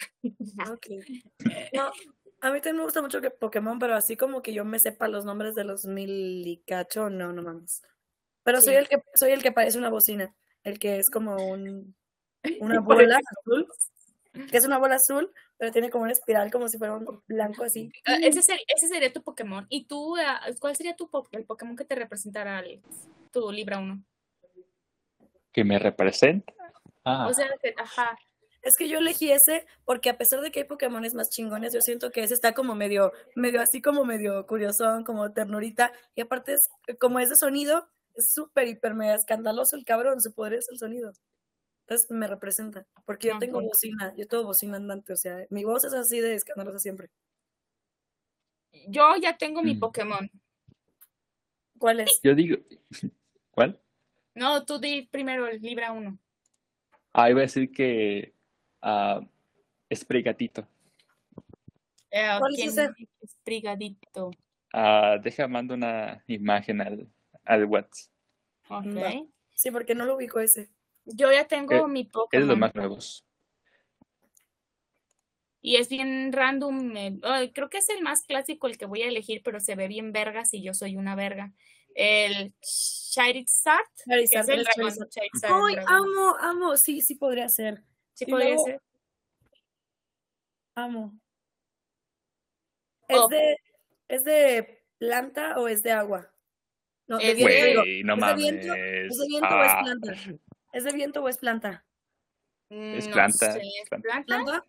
S2: Ok. No, a mí también me gusta mucho que Pokémon, pero así como que yo me sepa los nombres de los mil y cacho, no, no mames. Pero soy el que soy el que parece una bocina, el que es como un una bola azul, que es una bola azul, pero tiene como una espiral como si fuera un blanco así.
S4: Ah, ese, ser- ese sería tu Pokémon. ¿Y tú, ah, cuál sería tu po- el Pokémon que te representara, Alex? Tu Libra 1.
S3: ¿Que me representa? Ah,
S4: O sea, que, ajá.
S2: Es que yo elegí ese porque a pesar de que hay Pokémones más chingones, yo siento que ese está como medio, medio así como medio curiosón, como ternurita, y aparte es, como es de sonido, es súper, hiper, mega escandaloso el cabrón, su poder es el sonido. Entonces me representa, porque yo tengo bocina, yo tengo bocina andante, o sea, mi voz es así de escandalosa siempre.
S4: Yo ya tengo mi
S3: Mm.
S4: Pokémon.
S2: ¿Cuál es?
S3: yo digo, ¿cuál?
S4: No, tú di primero el Libra 1.
S3: Ah, iba a decir que ah, es Brigatito.
S4: Eh,
S2: ¿Cuál es
S4: ¿quién
S2: ese?
S4: es Brigadito?
S3: Ah, deja, mando una imagen al, al WhatsApp.
S4: Ok.
S2: Sí, porque no lo ubico ese.
S4: Yo ya tengo
S3: Eh,
S4: mi
S3: Es de
S4: Pokémon.
S3: los más nuevos.
S4: Y es bien random. eh, creo que es el más clásico el que voy a elegir, pero se ve bien vergas y yo soy una verga. El Charizard, es el
S2: ¡Ay, amo, amo! Sí, sí podría ser.
S4: Sí
S2: y
S4: podría
S2: luego-
S4: ser.
S2: Amo. ¿Es
S4: Oh.
S2: de, es de planta o es de agua? No, de
S4: Es
S2: viento,
S4: de-
S2: digo.
S3: Güey, no
S2: ¿Es de viento? ¿Es de viento o es
S3: Ah,
S2: planta? ¿Es de viento o es planta?
S3: Es
S4: Mm, No
S3: planta,
S4: sé,
S3: es
S4: ¿es
S3: planta.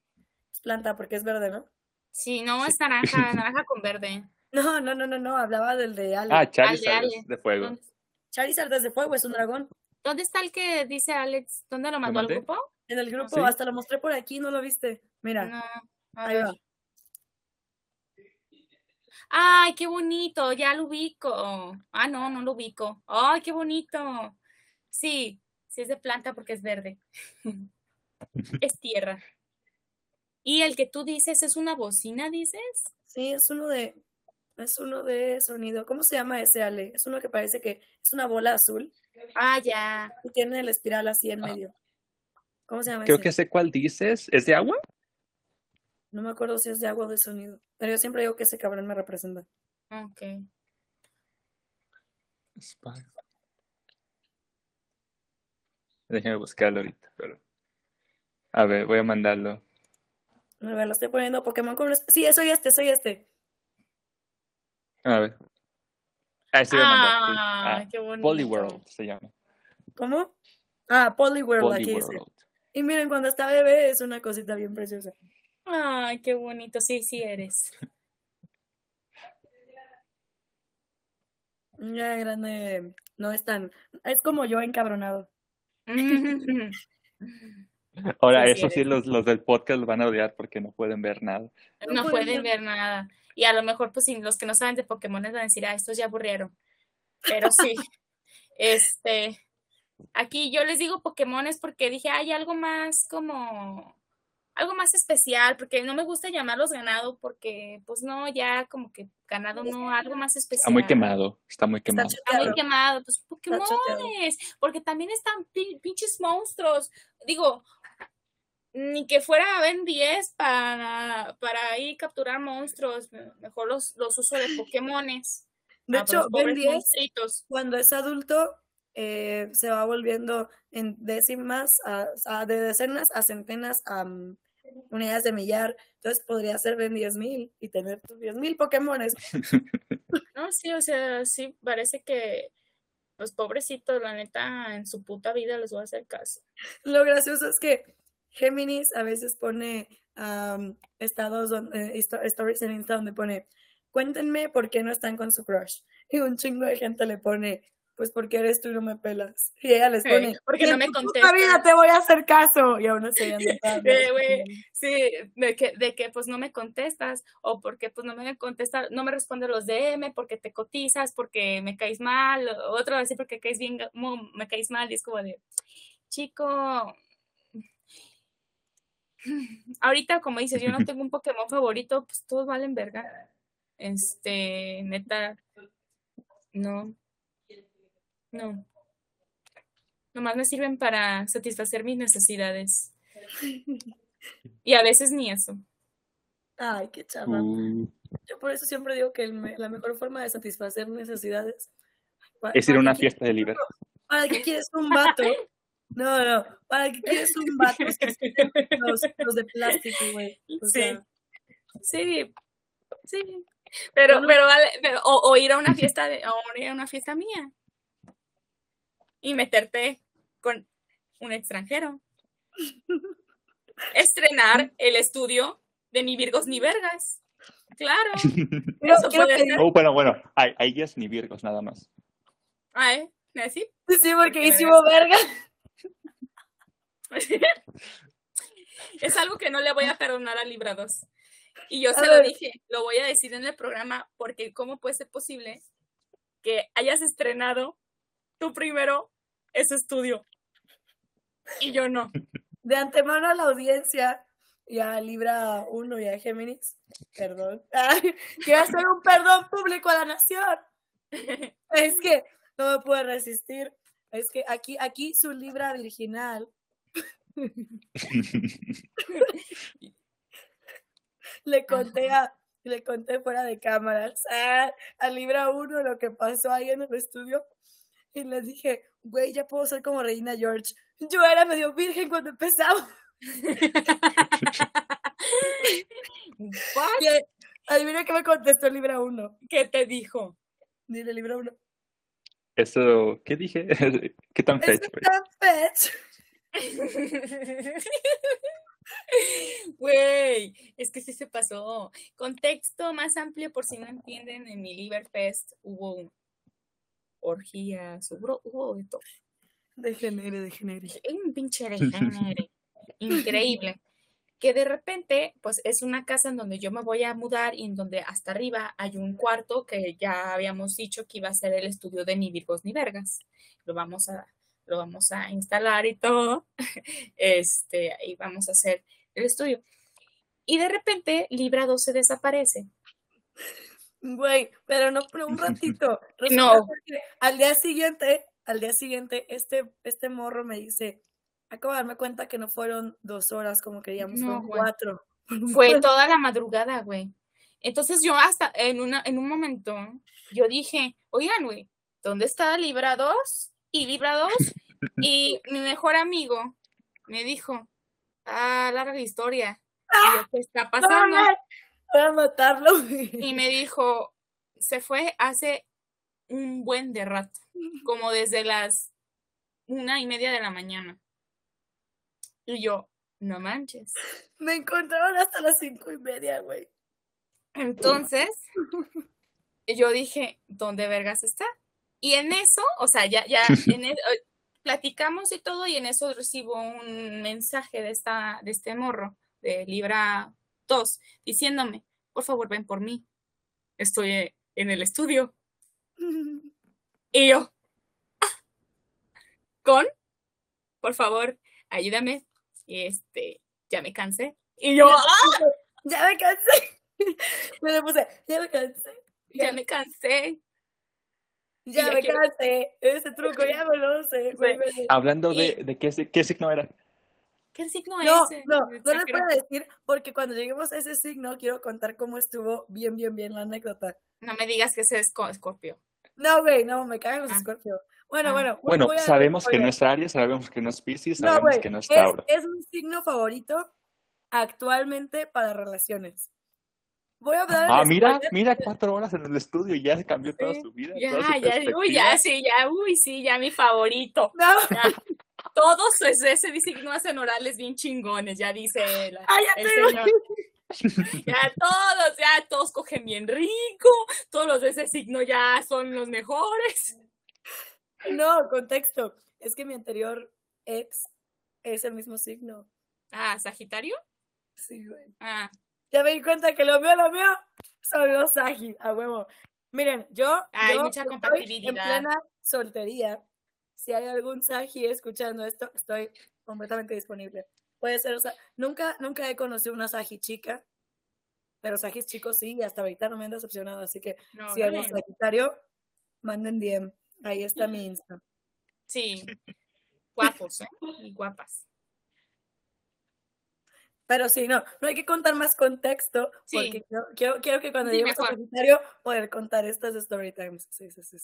S2: Es planta porque es verde, ¿no?
S4: Sí, no,
S3: Sí.
S4: es naranja, naranja con verde.
S2: No, no, no, no, no. Hablaba del de Ale.
S3: Ah, Charizard
S4: Ale.
S3: es de fuego.
S4: ¿Dónde,
S2: Charizard desde fuego es un dragón.
S4: dónde está el que dice Alex? ¿Dónde lo mandó al grupo?
S2: En el grupo,
S3: ¿Sí?
S2: hasta lo mostré por aquí, no lo viste. Mira,
S4: No, a
S2: ahí
S4: ver.
S2: va.
S4: Ay, qué bonito, ya lo ubico. Ah, no, no lo ubico. Ay, qué bonito. Sí, sí es de planta porque es verde. es tierra. ¿Y el que tú dices es una bocina, dices?
S2: Sí, es uno de, es uno de sonido. ¿Cómo se llama ese, Ale? Es uno que parece que es una bola azul
S4: Ah, ya.
S2: y tiene el espiral así en
S3: Ah.
S2: medio. ¿Cómo se llama
S3: Creo
S2: ese?
S3: que sé cuál dices. ¿Es de agua?
S2: No me acuerdo si es de agua o de sonido. Pero yo siempre digo que ese cabrón me representa.
S4: Ok.
S3: Déjame buscarlo ahorita, pero... A ver, voy a mandarlo.
S2: A ver, lo estoy poniendo Pokémon con... Sí, soy este, soy este.
S3: A ver. Ah, sí.
S4: Ah,
S3: Ah,
S4: qué bonito.
S3: Polyworld se llama.
S2: ¿Cómo? Ah, Poliworld aquí dice.
S3: Polyworld.
S2: Y miren, cuando está bebé es una cosita bien preciosa.
S4: Ay, qué bonito. Sí, sí eres.
S2: Ya grande no es tan... Es como yo encabronado.
S3: Ahora,
S4: Sí,
S3: eso sí, los, los del podcast lo van a odiar porque no pueden ver nada.
S2: No
S4: No
S2: pueden ver.
S4: nada. Y a lo mejor, pues, los que no saben de Pokémon van a decir, ah, estos ya aburrieron. Pero sí, este, aquí yo les digo Pokémon es porque dije, hay algo más como, algo más especial, porque no me gusta llamarlos ganado, porque, pues, no, ya como que ganado no, algo más
S3: Está
S4: especial.
S3: muy quemado, está muy
S2: Está
S3: quemado.
S4: Está muy quemado, pues
S2: Está.
S4: Pokémones, porque también están pi- pinches monstruos. Digo, ni que fuera Ben 10 para, para ir capturar monstruos, me- mejor los, los uso de Pokémones.
S2: De
S4: Ah,
S2: hecho,
S4: los
S2: Ben
S4: pobres
S2: 10
S4: monstruitos.
S2: cuando es adulto eh, se va volviendo en décimas, a, a- de decenas a centenas a mm, unidades de millar. Entonces podría ser Ben 10.000 y tener tus 10.000 Pokémones.
S4: No, sí, o sea, sí, parece que los pobrecitos, la neta, en su puta vida les voy a hacer caso.
S2: Lo gracioso es que Géminis a veces pone am, estados, donde, histo- stories en Insta donde pone, cuéntenme por qué no están con su crush. Y un chingo de gente le pone, pues porque eres tú y no me pelas. Y ella les
S4: Sí,
S2: pone,
S4: porque
S2: "Y
S4: no me contestas".
S2: vida te voy a hacer caso. Y aún así
S4: Eh, Sí, de que, de que pues no me contestas o porque pues no me contestas, no me responde los DM porque te cotizas, porque me caes mal, o otro así porque caes bien, me caes mal y es como de, chico, ahorita como dices, yo no tengo un Pokémon favorito, pues todos valen verga. Este, neta, no, no. Nomás me sirven para satisfacer mis necesidades. Y a veces ni eso.
S2: Ay, qué chava.
S3: Uh,
S2: Yo por eso siempre digo que el me- la mejor forma de satisfacer necesidades
S3: es ir a
S2: ¿para
S3: una fiesta de libertad.
S2: quieres- ¿Para qué quieres un vato? No, no. ¿Para qué quieres un vato? Es que son los, los de plástico, güey. O
S4: Sí.
S2: sea,
S4: Sí, sí. Pero,
S2: Bueno.
S4: pero, vale, pero- o, o ir a una fiesta de, o ir a una fiesta mía. Y meterte con un extranjero. Estrenar el estudio de Ni Virgos ni Vergas. Claro.
S2: Quiero pedir-
S4: ser.
S3: Oh, bueno, bueno, hay, hay guías ni virgos nada más.
S4: Ay, ¿así?
S2: Sí, porque
S4: Porque
S2: hicimos verga.
S4: es algo que no le voy a perdonar a Librados. Y yo
S2: A
S4: se lo
S2: ver.
S4: dije, lo voy a decir en el programa, porque ¿cómo puede ser posible que hayas estrenado tú primero ese estudio? Y yo no.
S2: De antemano a la audiencia y a Libra 1 y a Géminis, perdón. Quiero hacer un perdón público a la nación. Es que no me puedo resistir. Es que aquí, aquí su Libra virginal le conté a, le conté fuera de cámaras a, a Libra 1 lo que pasó ahí en el estudio y les dije, güey, ya puedo ser como Reina George. Yo era medio virgen cuando empezaba. Y adivina qué me contestó Libra 1.
S4: ¿Qué te dijo?
S2: Dile Libra 1.
S3: Eso, ¿qué dije? ¿Qué tan fetch, güey?
S2: tan fetch.
S4: Güey, es que sí se pasó. Contexto más amplio, por si no entienden, en mi Liberfest hubo orgías, hubo, hubo de todo.
S2: Degenere, degenere.
S4: un pinche degenere. Increíble. que de repente, pues es una casa en donde yo me voy a mudar y en donde hasta arriba hay un cuarto que ya habíamos dicho que iba a ser el estudio de ni Virgos ni Vergas. Lo vamos a, lo vamos a instalar y todo. Este, y vamos a hacer el estudio. Y de repente Libra 2 se desaparece.
S2: Güey, pero no, pero un ratito. Resulta
S4: No.
S2: Al día siguiente, al día siguiente, este, este morro me dice, acabo de darme cuenta que no fueron dos horas como queríamos,
S4: No,
S2: fueron
S4: güey.
S2: cuatro.
S4: Fue toda la madrugada, güey. Entonces yo hasta en, una, en un momento, yo dije, oigan, güey, ¿dónde está Libra 2? Y Libra 2. Y mi mejor amigo me dijo, ah, larga historia. Y yo, ¿qué está pasando?
S2: Voy a matarlo.
S4: Y me dijo, se fue hace un buen de rato, como desde las una y media de la mañana. Y yo, no manches.
S2: Me encontraron hasta las cinco y media, güey.
S4: Entonces, yo dije, ¿dónde vergas está? Y en eso, o sea, ya, ya, en e- eh, platicamos y todo, y en eso recibo un mensaje de esta, de este morro, de Libra 2, diciéndome, por favor, ven por mí. Estoy eh, en el estudio. Y yo, "Ah, con, por favor, ayúdame. Y este, ya me cansé. Y yo, "Ah,
S2: Ya me cansé. Me le puse, ya me cansé.
S4: ya me cansé.
S2: Ya
S4: ya
S2: me
S4: quiero-
S2: cansé. Ese truco ya me lo sé.
S3: Hablando
S4: Y-
S3: de, de qué, qué signo era.
S4: ¿Qué signo
S2: No,
S4: es? eh?
S2: no, no les puedo decir porque cuando lleguemos a ese signo quiero contar cómo estuvo bien, bien, bien la anécdota.
S4: No me digas que ese es co- Escorpio.
S2: No, güey, no, me cagan los
S4: Ah.
S2: escorpios. Bueno,
S4: Ah.
S2: bueno.
S3: Bueno, sabemos que no es Aries, sabemos que no es Pisces,
S2: No,
S3: sabemos que no es
S2: es,
S3: Tauro.
S2: es mi signo favorito actualmente para relaciones. Voy a hablar
S3: Ah, mira, mira, cuatro horas en el estudio y ya se cambió toda
S2: Sí,
S3: su vida.
S4: Ya,
S3: toda su
S4: ya, uy, ya, sí, ya, uy, sí, ya mi favorito.
S2: No,
S4: Ya. Todos ese, ese signo hacen orales bien chingones, ya dice la-
S2: cállate,
S4: el
S2: güey.
S4: señor. Ya todos, ya todos cogen bien rico, todos los de ese signo ya son los mejores.
S2: No, contexto. Es que mi anterior ex es el mismo signo.
S4: Ah, Sagitario.
S2: Sí, güey.
S4: Ah,
S2: Ya me di cuenta que lo mío, lo mío son los Sagi, a huevo. Miren, yo,
S4: Hay
S2: yo
S4: mucha
S2: estoy
S4: compatibilidad.
S2: en plena soltería. Si hay algún Sagi escuchando esto, estoy completamente disponible. Puede ser, o sea, nunca, nunca he conocido una Sagi chica, pero Sagis chicos sí, y hasta ahorita no me han decepcionado, así que
S4: no,
S2: si algún
S4: órale.
S2: Sagitario, manden DM. Ahí está mi Insta.
S4: Sí. Guapos, ¿eh? Y guapas.
S2: Pero sí, no, no hay que contar más contexto,
S4: Sí.
S2: porque quiero, quiero, quiero que cuando
S4: Sí,
S2: lleguemos a
S4: mejor.
S2: Sagitario poder contar estas story times. Sí, sí, sí.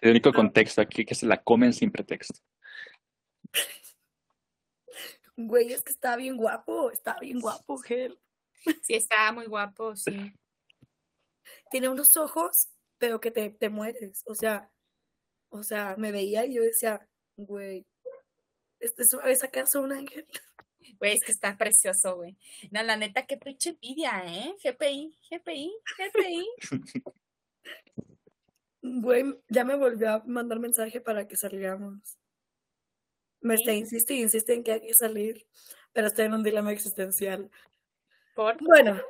S3: El único contexto aquí que se la comen sin pretexto.
S2: Güey, es que está bien guapo, está bien guapo, Gel.
S4: Sí, está muy guapo, sí.
S2: Tiene unos ojos, pero que te, te mueres. O sea, o sea, me veía y yo decía, güey, ¿este es, ¿es acaso un ángel?
S4: Güey, es que está precioso, güey. No, la neta, qué pinche envidia, ¿eh? GPI, GPI, GPI.
S2: Güey, ya me volvió a mandar mensaje para que salgamos. Me está insiste y insiste en que hay que salir, pero estoy en un dilema existencial.
S4: Por
S2: Bueno,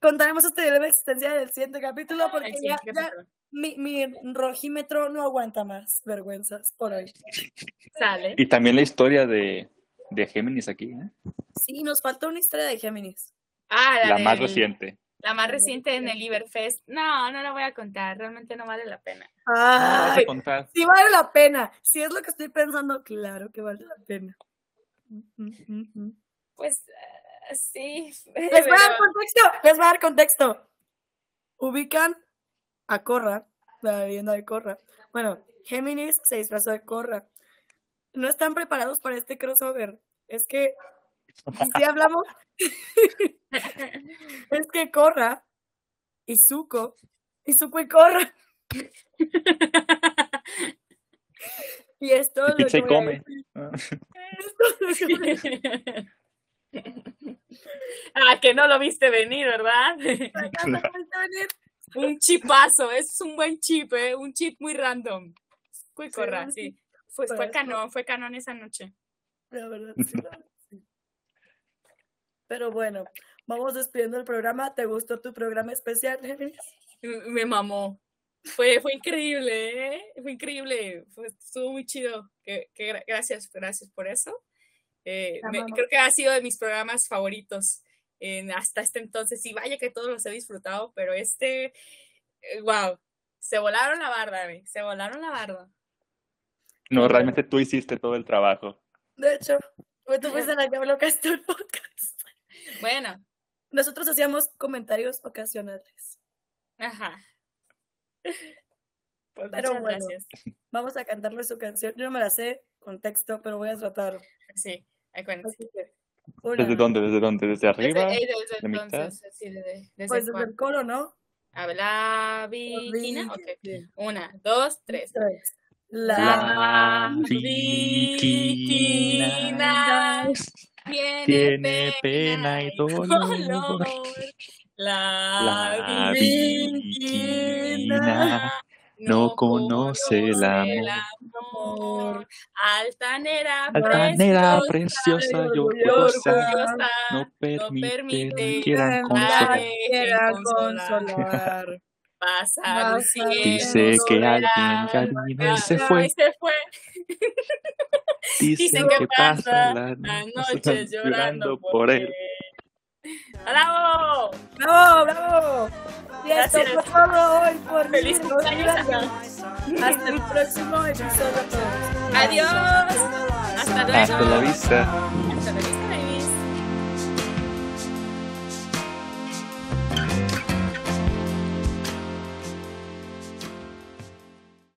S2: contaremos este dilema existencial en el siguiente capítulo porque
S4: el
S2: ya,
S4: siguiente
S2: ya
S4: capítulo.
S2: mi, mi rojímetro no aguanta más vergüenzas por hoy.
S4: Sale.
S3: Y también la historia de, de Géminis aquí, ¿eh?
S2: Sí, nos falta una historia de Géminis.
S4: Ah, la,
S3: la más reciente.
S4: La más reciente en el Iberfest. No, no la voy a contar. Realmente no vale la pena.
S3: No la vas a
S2: Ay,
S3: contar.
S2: sí vale la pena. Si es lo que estoy pensando, claro que vale la pena.
S4: Pues ah, sí.
S2: Les voy a dar contexto, les voy a dar contexto. Ubican a Corra, la leyenda de Corra. Bueno, Géminis se disfrazó de Corra. No están preparados para este crossover. Es que, si hablamos, es que Corra y Zuko, y Zuko y Corra, y esto
S3: Y pizza y come.
S4: ah, que no lo viste venir, ¿verdad? un chipazo, es un buen chip, ¿eh? Un chip muy random. Fue
S2: Sí,
S4: sí.
S2: Chip
S4: Fue,
S2: para
S4: fue
S2: eso.
S4: canon, fue canon esa noche.
S2: La verdad, sí, la verdad, sí. Pero bueno, vamos despidiendo el programa. ¿Te gustó tu programa especial, Géminis?
S4: M- Me mamó. Fue, fue increíble, ¿eh? Fue increíble. Fue, estuvo muy chido. Que, que gra- gracias, gracias por eso. Eh, me- creo que ha sido de mis programas favoritos en, hasta este entonces. Y vaya que todos los he disfrutado, pero este, wow, se volaron la barda, güey, se volaron la barda.
S3: No, realmente tú hiciste todo el trabajo.
S2: De hecho, fue tú fuiste la que todo el podcast.
S4: Bueno,
S2: Nosotros hacíamos comentarios ocasionales.
S4: ajá. Pues
S2: Pero
S4: muchas
S2: bueno.
S4: gracias.
S2: Vamos a cantarle su canción. Yo no me la sé con texto, pero voy a tratar.
S4: Sí,
S2: una.
S3: ¿Desde dónde? ¿Desde dónde? ¿Desde arriba?
S4: Desde, desde entonces, sí, desde, desde
S2: Pues desde el coro, ¿no?
S4: A ver, la Viquina. Una, dos, tres.
S2: Tres.
S3: La
S2: La
S3: Viquina tiene pena y dolor.
S4: La,
S3: La
S4: Viquina
S3: no conoce el amor.
S4: amor. Altanera,
S3: Altanera,
S4: preciosa,
S3: preciosa y
S4: orgullosa,
S3: no
S4: permite
S3: permite
S4: que
S3: quieran
S2: nadie
S3: consolar.
S2: quiera
S4: consolar. Pasa
S2: Pasa
S4: luciendo
S3: Dice que alguien
S4: la
S3: ya vino y se fue.
S4: Se fue.
S3: Dicen
S4: que pasa
S3: la
S4: Las
S3: noche
S4: noches llorando
S3: por él.
S4: ¡Bravo!
S2: ¡Bravo, bravo! Y esto fue todo hoy por
S4: Feliz
S2: mí,
S4: cumpleaños.
S2: Hasta el próximo episodio.
S4: Adiós. Hasta luego.
S3: Hasta la vista.
S4: Hasta luego.